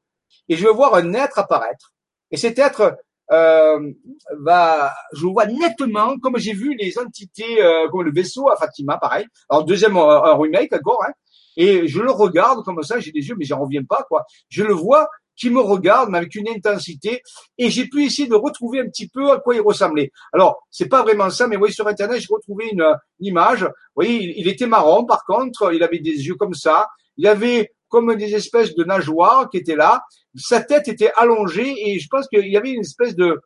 Et je vais voir un être apparaître. Et cet être euh, va, je vois nettement, comme j'ai vu les entités, euh, comme le vaisseau à Fatima, pareil. Alors deuxième euh, remake encore, hein, et je le regarde comme ça, j'ai des yeux, mais j'en reviens pas quoi. Je le vois qui me regarde, mais avec une intensité, et j'ai pu essayer de retrouver un petit peu à quoi il ressemblait. Alors, c'est pas vraiment ça, mais vous voyez, sur Internet, j'ai retrouvé une, une, image. Vous voyez, il, il, était marron, par contre, il avait des yeux comme ça. Il avait comme des espèces de nageoires qui étaient là. Sa tête était allongée et je pense qu'il y avait une espèce de,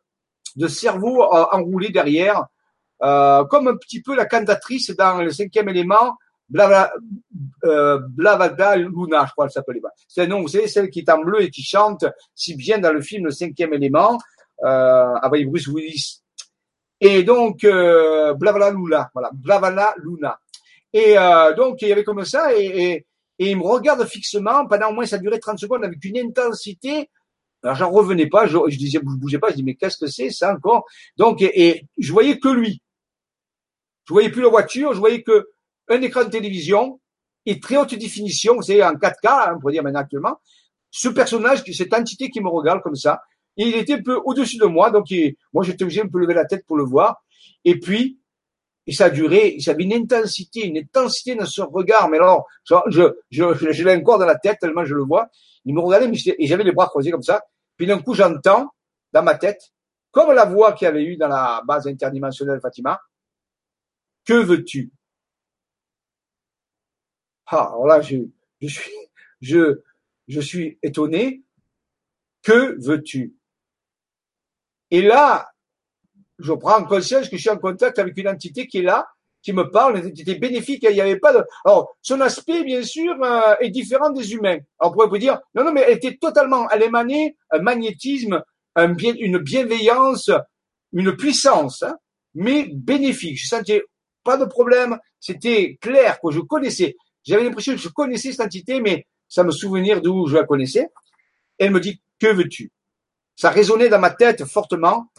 de cerveau euh, enroulé derrière, euh, comme un petit peu la cantatrice dans le cinquième élément, Blava, euh, Blavada Luna, je crois qu'elle s'appelait. C'est un nom, vous savez, celle qui est en bleu et qui chante si bien dans le film Le cinquième élément, euh, avec Bruce Willis. Et donc, euh, Blavala Luna, voilà, Blavala Luna. Et euh, donc, il y avait comme ça, et et il me regarde fixement pendant au moins ça durait 30 secondes avec une intensité. Alors j'en revenais pas, je, disais, je bougeais pas, je dis mais qu'est-ce que c'est ça encore? Donc et, je voyais que lui. Je voyais plus la voiture, je voyais que un écran de télévision et très haute définition, c'est en 4K, hein, on pourrait dire maintenant actuellement. Ce personnage, cette entité qui me regarde comme ça, il était un peu au-dessus de moi, donc moi j'étais obligé de me lever la tête pour le voir. Et puis et ça duré, ça avait une intensité, une intensité dans son regard. Mais alors, je, je, je, je l'ai encore dans la tête tellement je le vois. Il me regardait, mais et j'avais les bras croisés comme ça. Puis d'un coup, j'entends dans ma tête, comme la voix qu'il avait eu dans la base interdimensionnelle Fatima, que veux-tu? Ah, alors là, je, je suis, je, je suis étonné. Que veux-tu? Et là, je prends conscience que je suis en contact avec une entité qui est là, qui me parle, une entité bénéfique. Il n'y avait pas de. Alors, son aspect, bien sûr, euh, est différent des humains. Alors, on pourrait vous dire, non, non, mais elle était totalement, elle émanait un magnétisme, un bien, une bienveillance, une puissance, hein, mais bénéfique. Je sentais pas de problème. C'était clair que je connaissais. J'avais l'impression que je connaissais cette entité, mais ça me souvenir d'où je la connaissais. Elle me dit, que veux-tu? Ça résonnait dans ma tête fortement.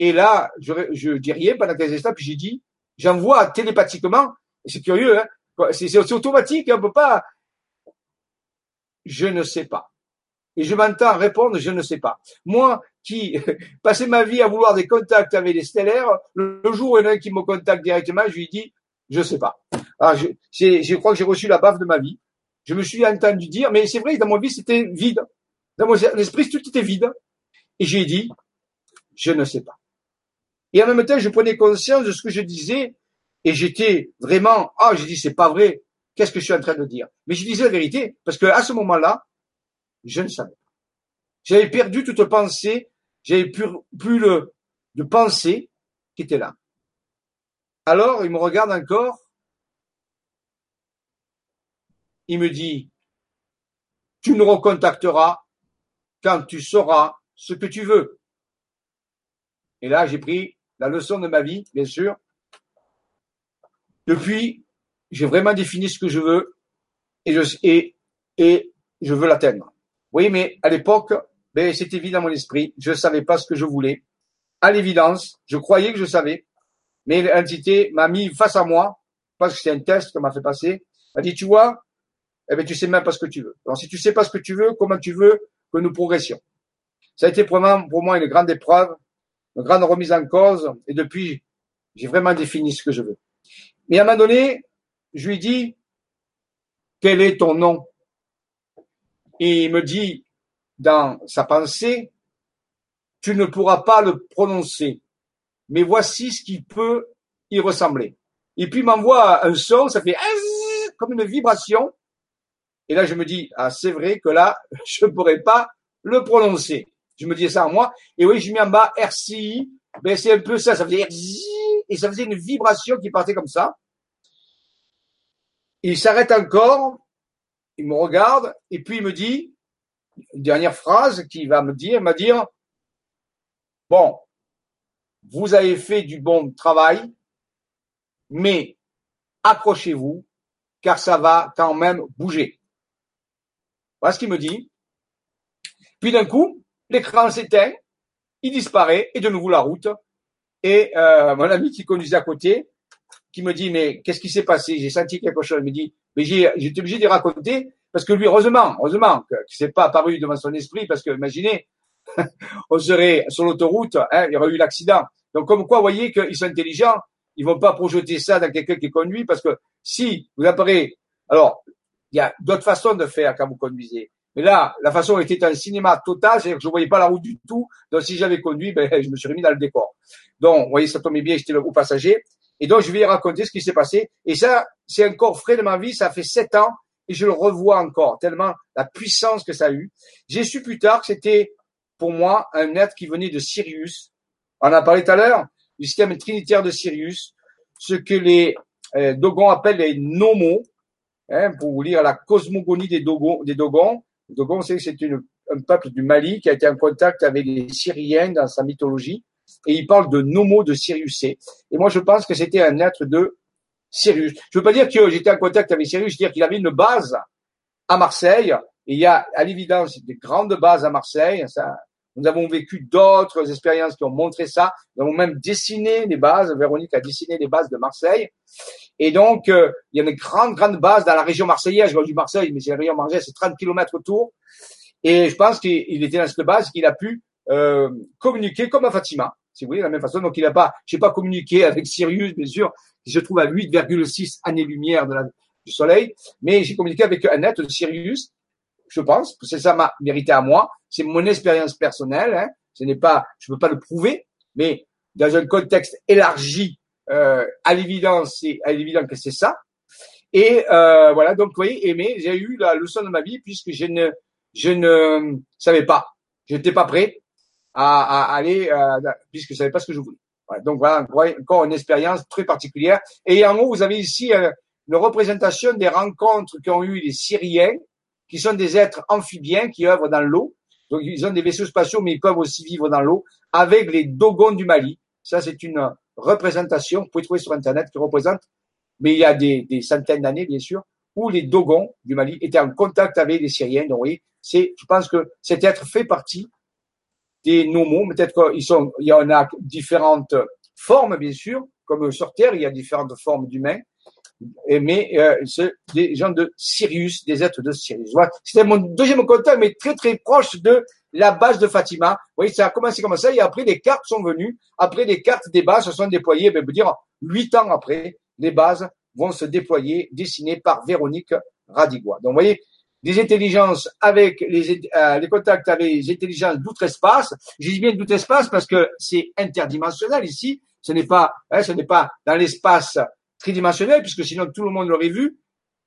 Et là, je, je dis rien pendant 15 instants, puis j'ai dit, j'envoie télépathiquement, c'est curieux, hein, c'est automatique, hein, on peut pas, je ne sais pas. Et je m'entends répondre, je ne sais pas. Moi, qui passais ma vie à vouloir des contacts avec les stellaires, le jour où il y en a un qui me contacte directement, je lui dis, je sais pas. Alors, je, je crois que j'ai reçu la baffe de ma vie. Je me suis entendu dire, mais c'est vrai, dans mon vie, c'était vide. Dans mon esprit, tout était vide. Et j'ai dit, je ne sais pas. Et en même temps, je prenais conscience de ce que je disais et j'étais vraiment, ah, j'ai dit, c'est pas vrai. Qu'est-ce que je suis en train de dire? Mais je disais la vérité parce que à ce moment-là, je ne savais pas. J'avais perdu toute pensée, j'avais plus, plus le, de pensée qui était là. Alors, il me regarde encore. Il me dit, tu nous recontacteras quand tu sauras ce que tu veux. Et là, j'ai pris la leçon de ma vie, bien sûr. Depuis, j'ai vraiment défini ce que je veux et je, veux l'atteindre. Oui, mais à l'époque, ben, c'était vide dans mon esprit. Je ne savais pas ce que je voulais. À l'évidence, je croyais que je savais, mais l'entité m'a mis face à moi, parce que c'est un test qu'on m'a fait passer, m'a dit, tu vois, eh ben, tu sais même pas ce que tu veux. Alors, si tu sais pas ce que tu veux, comment tu veux que nous progressions? Ça a été pour moi, pour moi une grande épreuve, une grande remise en cause, et depuis, j'ai vraiment défini ce que je veux. Mais à un moment donné, je lui dis, quel est ton nom? Et il me dit, dans sa pensée, tu ne pourras pas le prononcer, mais voici ce qui peut y ressembler. Et puis il m'envoie un son, ça fait comme une vibration. Et là, je me dis, ah, c'est vrai que là, je ne pourrais pas le prononcer. Je me disais ça en moi. Et oui, je mis en bas RCI. Ben, c'est un peu ça. Ça faisait et ça faisait une vibration qui partait comme ça. Il s'arrête encore. Il me regarde. Et puis il me dit, une dernière phrase qu'il va me dire, m'a dire, bon, vous avez fait du bon travail, mais accrochez-vous, car ça va quand même bouger. Voilà ce qu'il me dit. Puis d'un coup, l'écran s'éteint, il disparaît, et de nouveau la route. Et euh, mon ami qui conduisait à côté, qui me dit, mais qu'est-ce qui s'est passé? J'ai senti quelque chose. Il me dit, mais été obligé de raconter, parce que lui, heureusement, heureusement, que c'est pas apparu devant son esprit, parce que imaginez, on serait sur l'autoroute, hein, il y aurait eu l'accident. Donc comme quoi, voyez qu'ils sont intelligents, ils vont pas projeter ça dans quelqu'un qui conduit, parce que si vous apparaissez, alors il y a d'autres façons de faire quand vous conduisez. Mais là, la façon était un cinéma total, c'est-à-dire que je voyais pas la route du tout. Donc si j'avais conduit, ben, je me suis remis dans le décor. Donc, vous voyez, ça tombait bien, j'étais le groupe passager. Et donc, je vais raconter ce qui s'est passé. Et ça, c'est encore frais de ma vie. Ça fait sept ans et je le revois encore, tellement la puissance que ça a eu. J'ai su plus tard que c'était pour moi un être qui venait de Sirius. On a parlé tout à l'heure, du système trinitaire de Sirius, ce que les euh, Dogons appellent les nomos, hein, pour vous lire la cosmogonie des Dogons. Des Dogons, les Dogons, c'est un peuple du Mali qui a été en contact avec les Syriens dans sa mythologie, et il parle de nomos de Sirius Et moi, je pense que c'était un être de Sirius. Je veux pas dire que j'étais en contact avec Sirius, je veux dire qu'il avait une base à Marseille. Il y a à l'évidence des grandes bases à Marseille. Ça, nous avons vécu d'autres expériences qui ont montré ça. Nous avons même dessiné les bases. Véronique a dessiné les bases de Marseille. Et donc, euh, il y a une grande, grande base dans la région marseillaise. Je du Marseille, mais c'est la région marseillaise, c'est 30 km autour. Et je pense qu'il était dans cette base qu'il a pu euh, communiquer comme à Fatima, si vous voulez, de la même façon. Donc, il n'a pas, j'ai pas communiqué avec Sirius, bien sûr, qui se trouve à 8,6 années-lumière du Soleil, mais j'ai communiqué avec être de Sirius, je pense, que c'est ça ma mérité à moi, c'est mon expérience personnelle, hein. ce n'est pas, je ne peux pas le prouver, mais dans un contexte élargi, euh, à l'évidence, c'est à l'évidence que c'est ça. Et euh, voilà, donc vous voyez, mais j'ai eu la leçon de ma vie puisque je ne, je ne savais pas, je n'étais pas prêt à, à aller, euh, puisque je savais pas ce que je voulais donc voilà, encore une expérience très particulière. Et en haut, vous avez ici euh, une représentation des rencontres qu'ont eu les Syriens, qui sont des êtres amphibiens qui œuvrent dans l'eau. Donc ils ont des vaisseaux spatiaux, mais ils peuvent aussi vivre dans l'eau, avec les Dogons du Mali. Ça, c'est une représentation, vous pouvez trouver sur Internet, qui représente, mais il y a des, des centaines d'années, bien sûr, où les Dogons du Mali étaient en contact avec les Syriens. Donc, vous voyez, c'est, je pense que cet être fait partie des nomos. Peut-être qu'ils sont, il y en a différentes formes, bien sûr, comme sur Terre, il y a différentes formes d'humains. Mais euh, c'est des gens de Sirius, des êtres de Sirius. Voilà. C'était mon deuxième contact, mais très très proche de la base de Fatima. Vous voyez, ça a commencé comme ça, et après les cartes sont venues. Après les cartes des bases se sont déployées, ben, dire huit ans après, les bases vont se déployer, dessinées par Véronique Radigua. Donc, vous voyez, des intelligences avec les, euh, les contacts avec les intelligences d'outre-espace. Je dis bien d'outre-espace parce que c'est interdimensionnel ici. Ce n'est pas, hein, ce n'est pas dans l'espace tridimensionnel puisque sinon tout le monde l'aurait vu.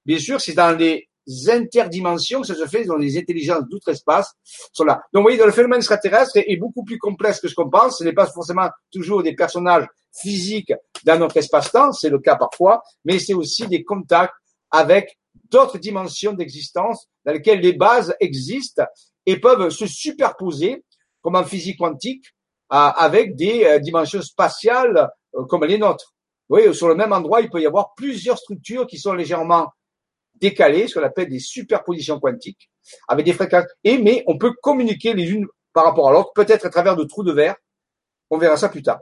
Bien sûr, c'est dans les interdimensions ça se fait dans les intelligences d'outre-espace sont là. Donc, vous voyez, le phénomène extraterrestre est, beaucoup plus complexe que ce qu'on pense. Ce n'est pas forcément toujours des personnages physiques dans notre espace-temps, c'est le cas parfois, mais c'est aussi des contacts avec d'autres dimensions d'existence dans lesquelles les bases existent et peuvent se superposer, comme en physique quantique, avec des dimensions spatiales comme les nôtres. Vous voyez, sur le même endroit, il peut y avoir plusieurs structures qui sont légèrement décalées, ce qu'on appelle des superpositions quantiques, avec des fréquences. Et mais on peut communiquer les unes par rapport à l'autre, peut-être à travers de trous de verre. On verra ça plus tard.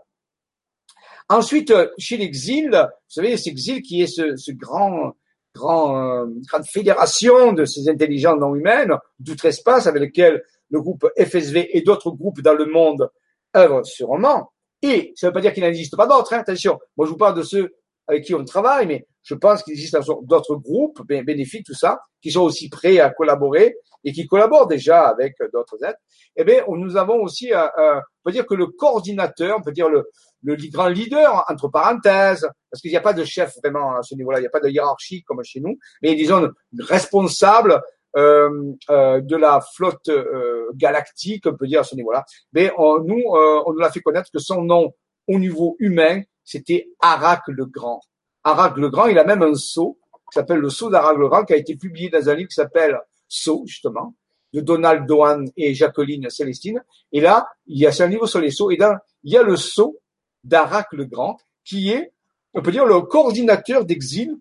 Ensuite, chez l'exil, vous savez, c'est l'exil qui est ce, grand, grand, euh, grande fédération de ces intelligences non humaines d'outre-espace avec lesquelles le groupe FSV et d'autres groupes dans le monde œuvrent sûrement. Et ça ne veut pas dire qu'il n'existe pas d'autres, hein, attention. Moi, je vous parle de ceux avec qui on travaille, mais je pense qu'il existe d'autres groupes bénéfiques, tout ça, qui sont aussi prêts à collaborer et qui collaborent déjà avec d'autres êtres. Eh bien, nous avons aussi, on peut dire que le coordinateur, on peut dire le, le grand leader, entre parenthèses, parce qu'il n'y a pas de chef vraiment à ce niveau-là, il n'y a pas de hiérarchie comme chez nous, mais disons responsable euh, euh, de la flotte euh, galactique, on peut dire à ce niveau-là. Mais nous, on nous a fait connaître que son nom au niveau humain, c'était Arak le Grand. Arak le Grand, il a même un sceau qui s'appelle le sceau d'Arak le Grand, qui a été publié dans un livre qui s'appelle Sceau, justement, de Donald Dohan et Jacqueline Célestine. Et là, il y a un livre sur les sceaux, et là, il y a le sceau d'Arak le Grand, qui est, on peut dire, le coordinateur d'exil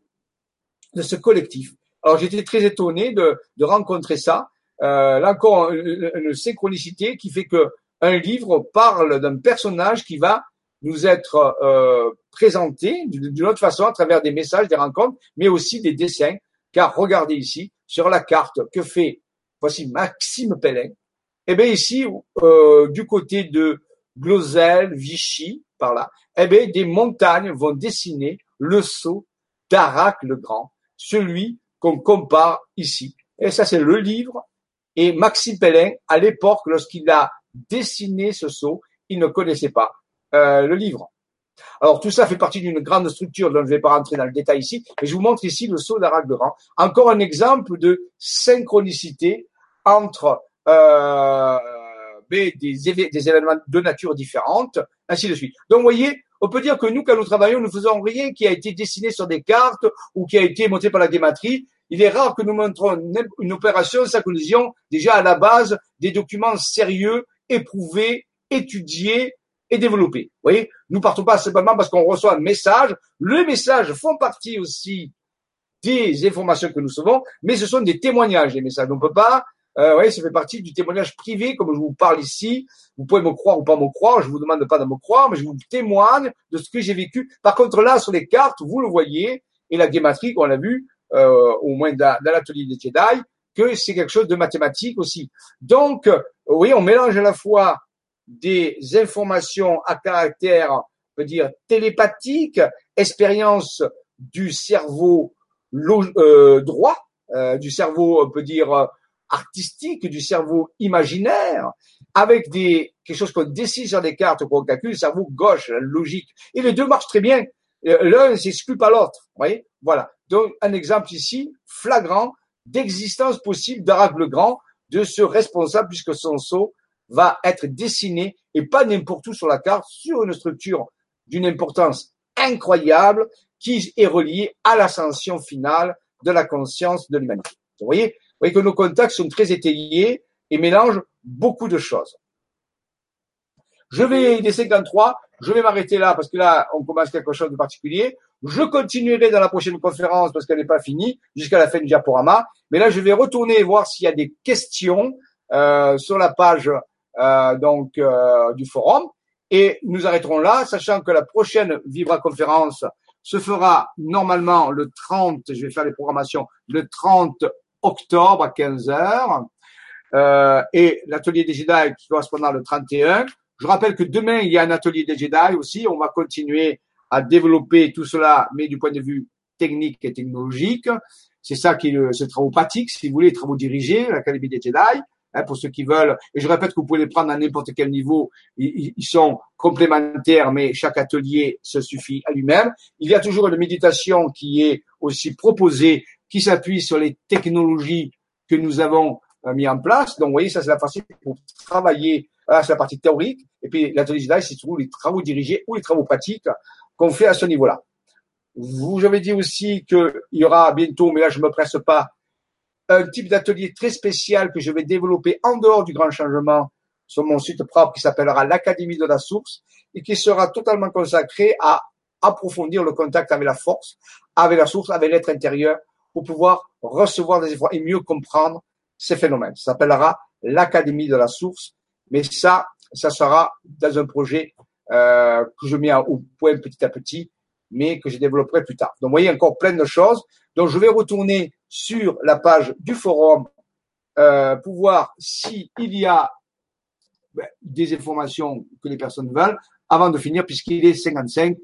de ce collectif. Alors j'étais très étonné de, de rencontrer ça. Euh, là encore une, synchronicité qui fait que un livre parle d'un personnage qui va nous être euh, présenté d'une autre façon à travers des messages, des rencontres, mais aussi des dessins. Car regardez ici sur la carte que fait voici Maxime Pellin. Eh bien ici euh, du côté de Glosel, Vichy, par là, eh bien des montagnes vont dessiner le sceau d'Arak le Grand, celui qu'on compare ici. Et ça, c'est le livre. Et Maxime Pellin, à l'époque, lorsqu'il a dessiné ce sceau, il ne connaissait pas euh, le livre. Alors tout ça fait partie d'une grande structure dont je ne vais pas rentrer dans le détail ici, mais je vous montre ici le de Rang. Encore un exemple de synchronicité entre euh, des, des événements de nature différente, ainsi de suite. Donc vous voyez, on peut dire que nous, quand nous travaillons, nous faisons rien qui a été dessiné sur des cartes ou qui a été monté par la gématrie. Il est rare que nous montrons une opération sans que nous ayons déjà à la base des documents sérieux, éprouvés, étudiés et développés. Vous voyez, nous partons pas simplement parce qu'on reçoit un message. Les messages font partie aussi des informations que nous recevons, mais ce sont des témoignages, les messages. On peut pas euh, oui, ça fait partie du témoignage privé, comme je vous parle ici. Vous pouvez me croire ou pas me croire, je vous demande pas de me croire, mais je vous témoigne de ce que j'ai vécu. Par contre, là, sur les cartes, vous le voyez, et la guématrie, on l'a vu, euh, au moins dans, l'atelier des Jedi, que c'est quelque chose de mathématique aussi. Donc, euh, oui, on mélange à la fois des informations à caractère, on peut dire, télépathique, expérience du cerveau euh, droit, euh, du cerveau, on peut dire, artistique du cerveau imaginaire avec des quelque chose qu'on décide sur des cartes qu'on calcule, le cerveau gauche, la logique. Et les deux marchent très bien. Euh, l'un s'exclut pas l'autre. voyez? Voilà. Donc un exemple ici, flagrant, d'existence possible d'Arac le Grand, de ce responsable, puisque son sceau va être dessiné, et pas n'importe où sur la carte, sur une structure d'une importance incroyable, qui est reliée à l'ascension finale de la conscience de l'humanité. Vous voyez voyez que nos contacts sont très étayés et mélangent beaucoup de choses. Je vais, des 53, je vais m'arrêter là parce que là, on commence quelque chose de particulier. Je continuerai dans la prochaine conférence parce qu'elle n'est pas finie jusqu'à la fin du diaporama. Mais là, je vais retourner voir s'il y a des questions euh, sur la page donc euh, du forum. Et nous arrêterons là, sachant que la prochaine Vibra conférence se fera normalement le 30, je vais faire les programmations, le 30 octobre à 15 heures. Euh, et l'atelier des Jedi qui correspondra le 31. Je rappelle que demain, il y a un atelier des Jedi aussi. On va continuer à développer tout cela, mais du point de vue technique et technologique. C'est ça qui est le, ce travaux pratique, si vous voulez, les travaux dirigés, l'Académie des Jedi. Hein, pour ceux qui veulent, et je répète que vous pouvez les prendre à n'importe quel niveau, ils, sont complémentaires, mais chaque atelier se suffit à lui-même. Il y a toujours une méditation qui est aussi proposée qui s'appuie sur les technologies que nous avons euh, mis en place. Donc, vous voyez, ça, c'est la partie pour travailler. Là, c'est la partie théorique. Et puis, l'atelier Jedi, c'est surtout les travaux dirigés ou les travaux pratiques qu'on fait à ce niveau-là. Vous avez dit aussi qu'il y aura bientôt, mais là, je me presse pas, un type d'atelier très spécial que je vais développer en dehors du grand changement sur mon site propre qui s'appellera l'Académie de la Source et qui sera totalement consacré à approfondir le contact avec la force, avec la source, avec l'être intérieur pour pouvoir recevoir des efforts et mieux comprendre ces phénomènes. Ça s'appellera l'Académie de la Source, mais ça, ça sera dans un projet euh, que je mets au point petit à petit, mais que je développerai plus tard. Donc, vous voyez encore plein de choses. Donc, je vais retourner sur la page du forum euh, pour voir s'il y a ben, des informations que les personnes veulent avant de finir, puisqu'il est 55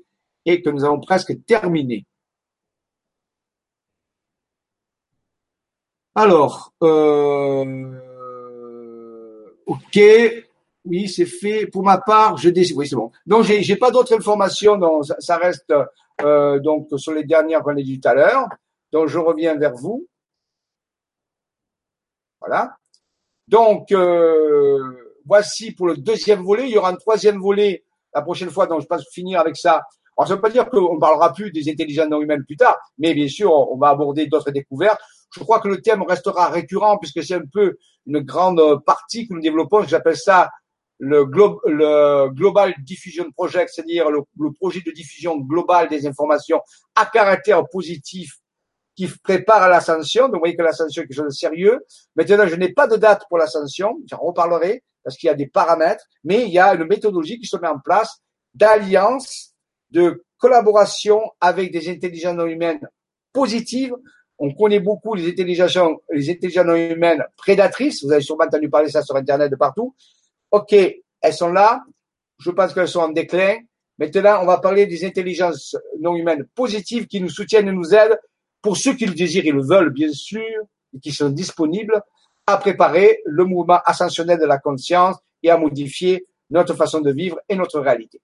et que nous avons presque terminé. Alors, euh, ok, oui, c'est fait. Pour ma part, je décide. Oui, c'est bon. Donc, j'ai, j'ai pas d'autres informations. Donc, ça, reste euh, donc sur les dernières qu'on a dit tout à l'heure. Donc, je reviens vers vous. Voilà. Donc, euh, voici pour le deuxième volet. Il y aura un troisième volet la prochaine fois. Donc, je pense finir avec ça. Alors, ça ne veut pas dire qu'on ne parlera plus des intelligences non humaines plus tard, mais bien sûr, on va aborder d'autres découvertes. Je crois que le thème restera récurrent puisque c'est un peu une grande partie que nous développons. J'appelle ça le, Global Diffusion Project, c'est-à-dire le, projet de diffusion globale des informations à caractère positif qui prépare à l'ascension. Donc, vous voyez que l'ascension est quelque chose de sérieux. Maintenant, je n'ai pas de date pour l'ascension. J'en reparlerai parce qu'il y a des paramètres, mais il y a une méthodologie qui se met en place d'alliance, de collaboration avec des intelligences non humaines positives. On connaît beaucoup les intelligences, les intelligences non humaines prédatrices. Vous avez sûrement entendu parler ça sur Internet de partout. OK, elles sont là. Je pense qu'elles sont en déclin. Maintenant, on va parler des intelligences non humaines positives qui nous soutiennent et nous aident pour ceux qui le désirent et le veulent, bien sûr, et qui sont disponibles à préparer le mouvement ascensionnel de la conscience et à modifier notre façon de vivre et notre réalité.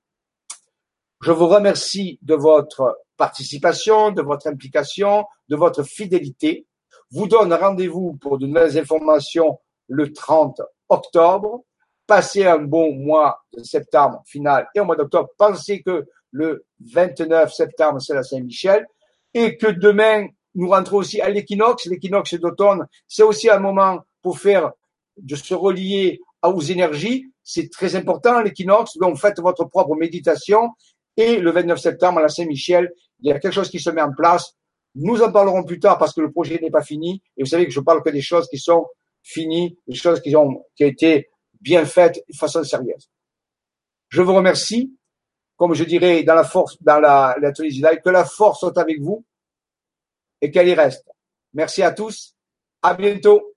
Je vous remercie de votre participation, de votre implication, de votre fidélité. Vous donne rendez-vous pour de nouvelles informations le 30 octobre. Passez un bon mois de septembre final et au mois d'octobre. Pensez que le 29 septembre, c'est la Saint-Michel et que demain, nous rentrons aussi à l'équinoxe. L'équinoxe d'automne, c'est aussi un moment pour faire, de se relier aux énergies. C'est très important, l'équinoxe. Donc, faites votre propre méditation. Et le 29 septembre, à la Saint-Michel, il y a quelque chose qui se met en place. Nous en parlerons plus tard parce que le projet n'est pas fini. Et vous savez que je parle que des choses qui sont finies, des choses qui ont, qui ont été bien faites de façon sérieuse. Je vous remercie. Comme je dirais dans la force, dans la, la que la force soit avec vous et qu'elle y reste. Merci à tous. À bientôt.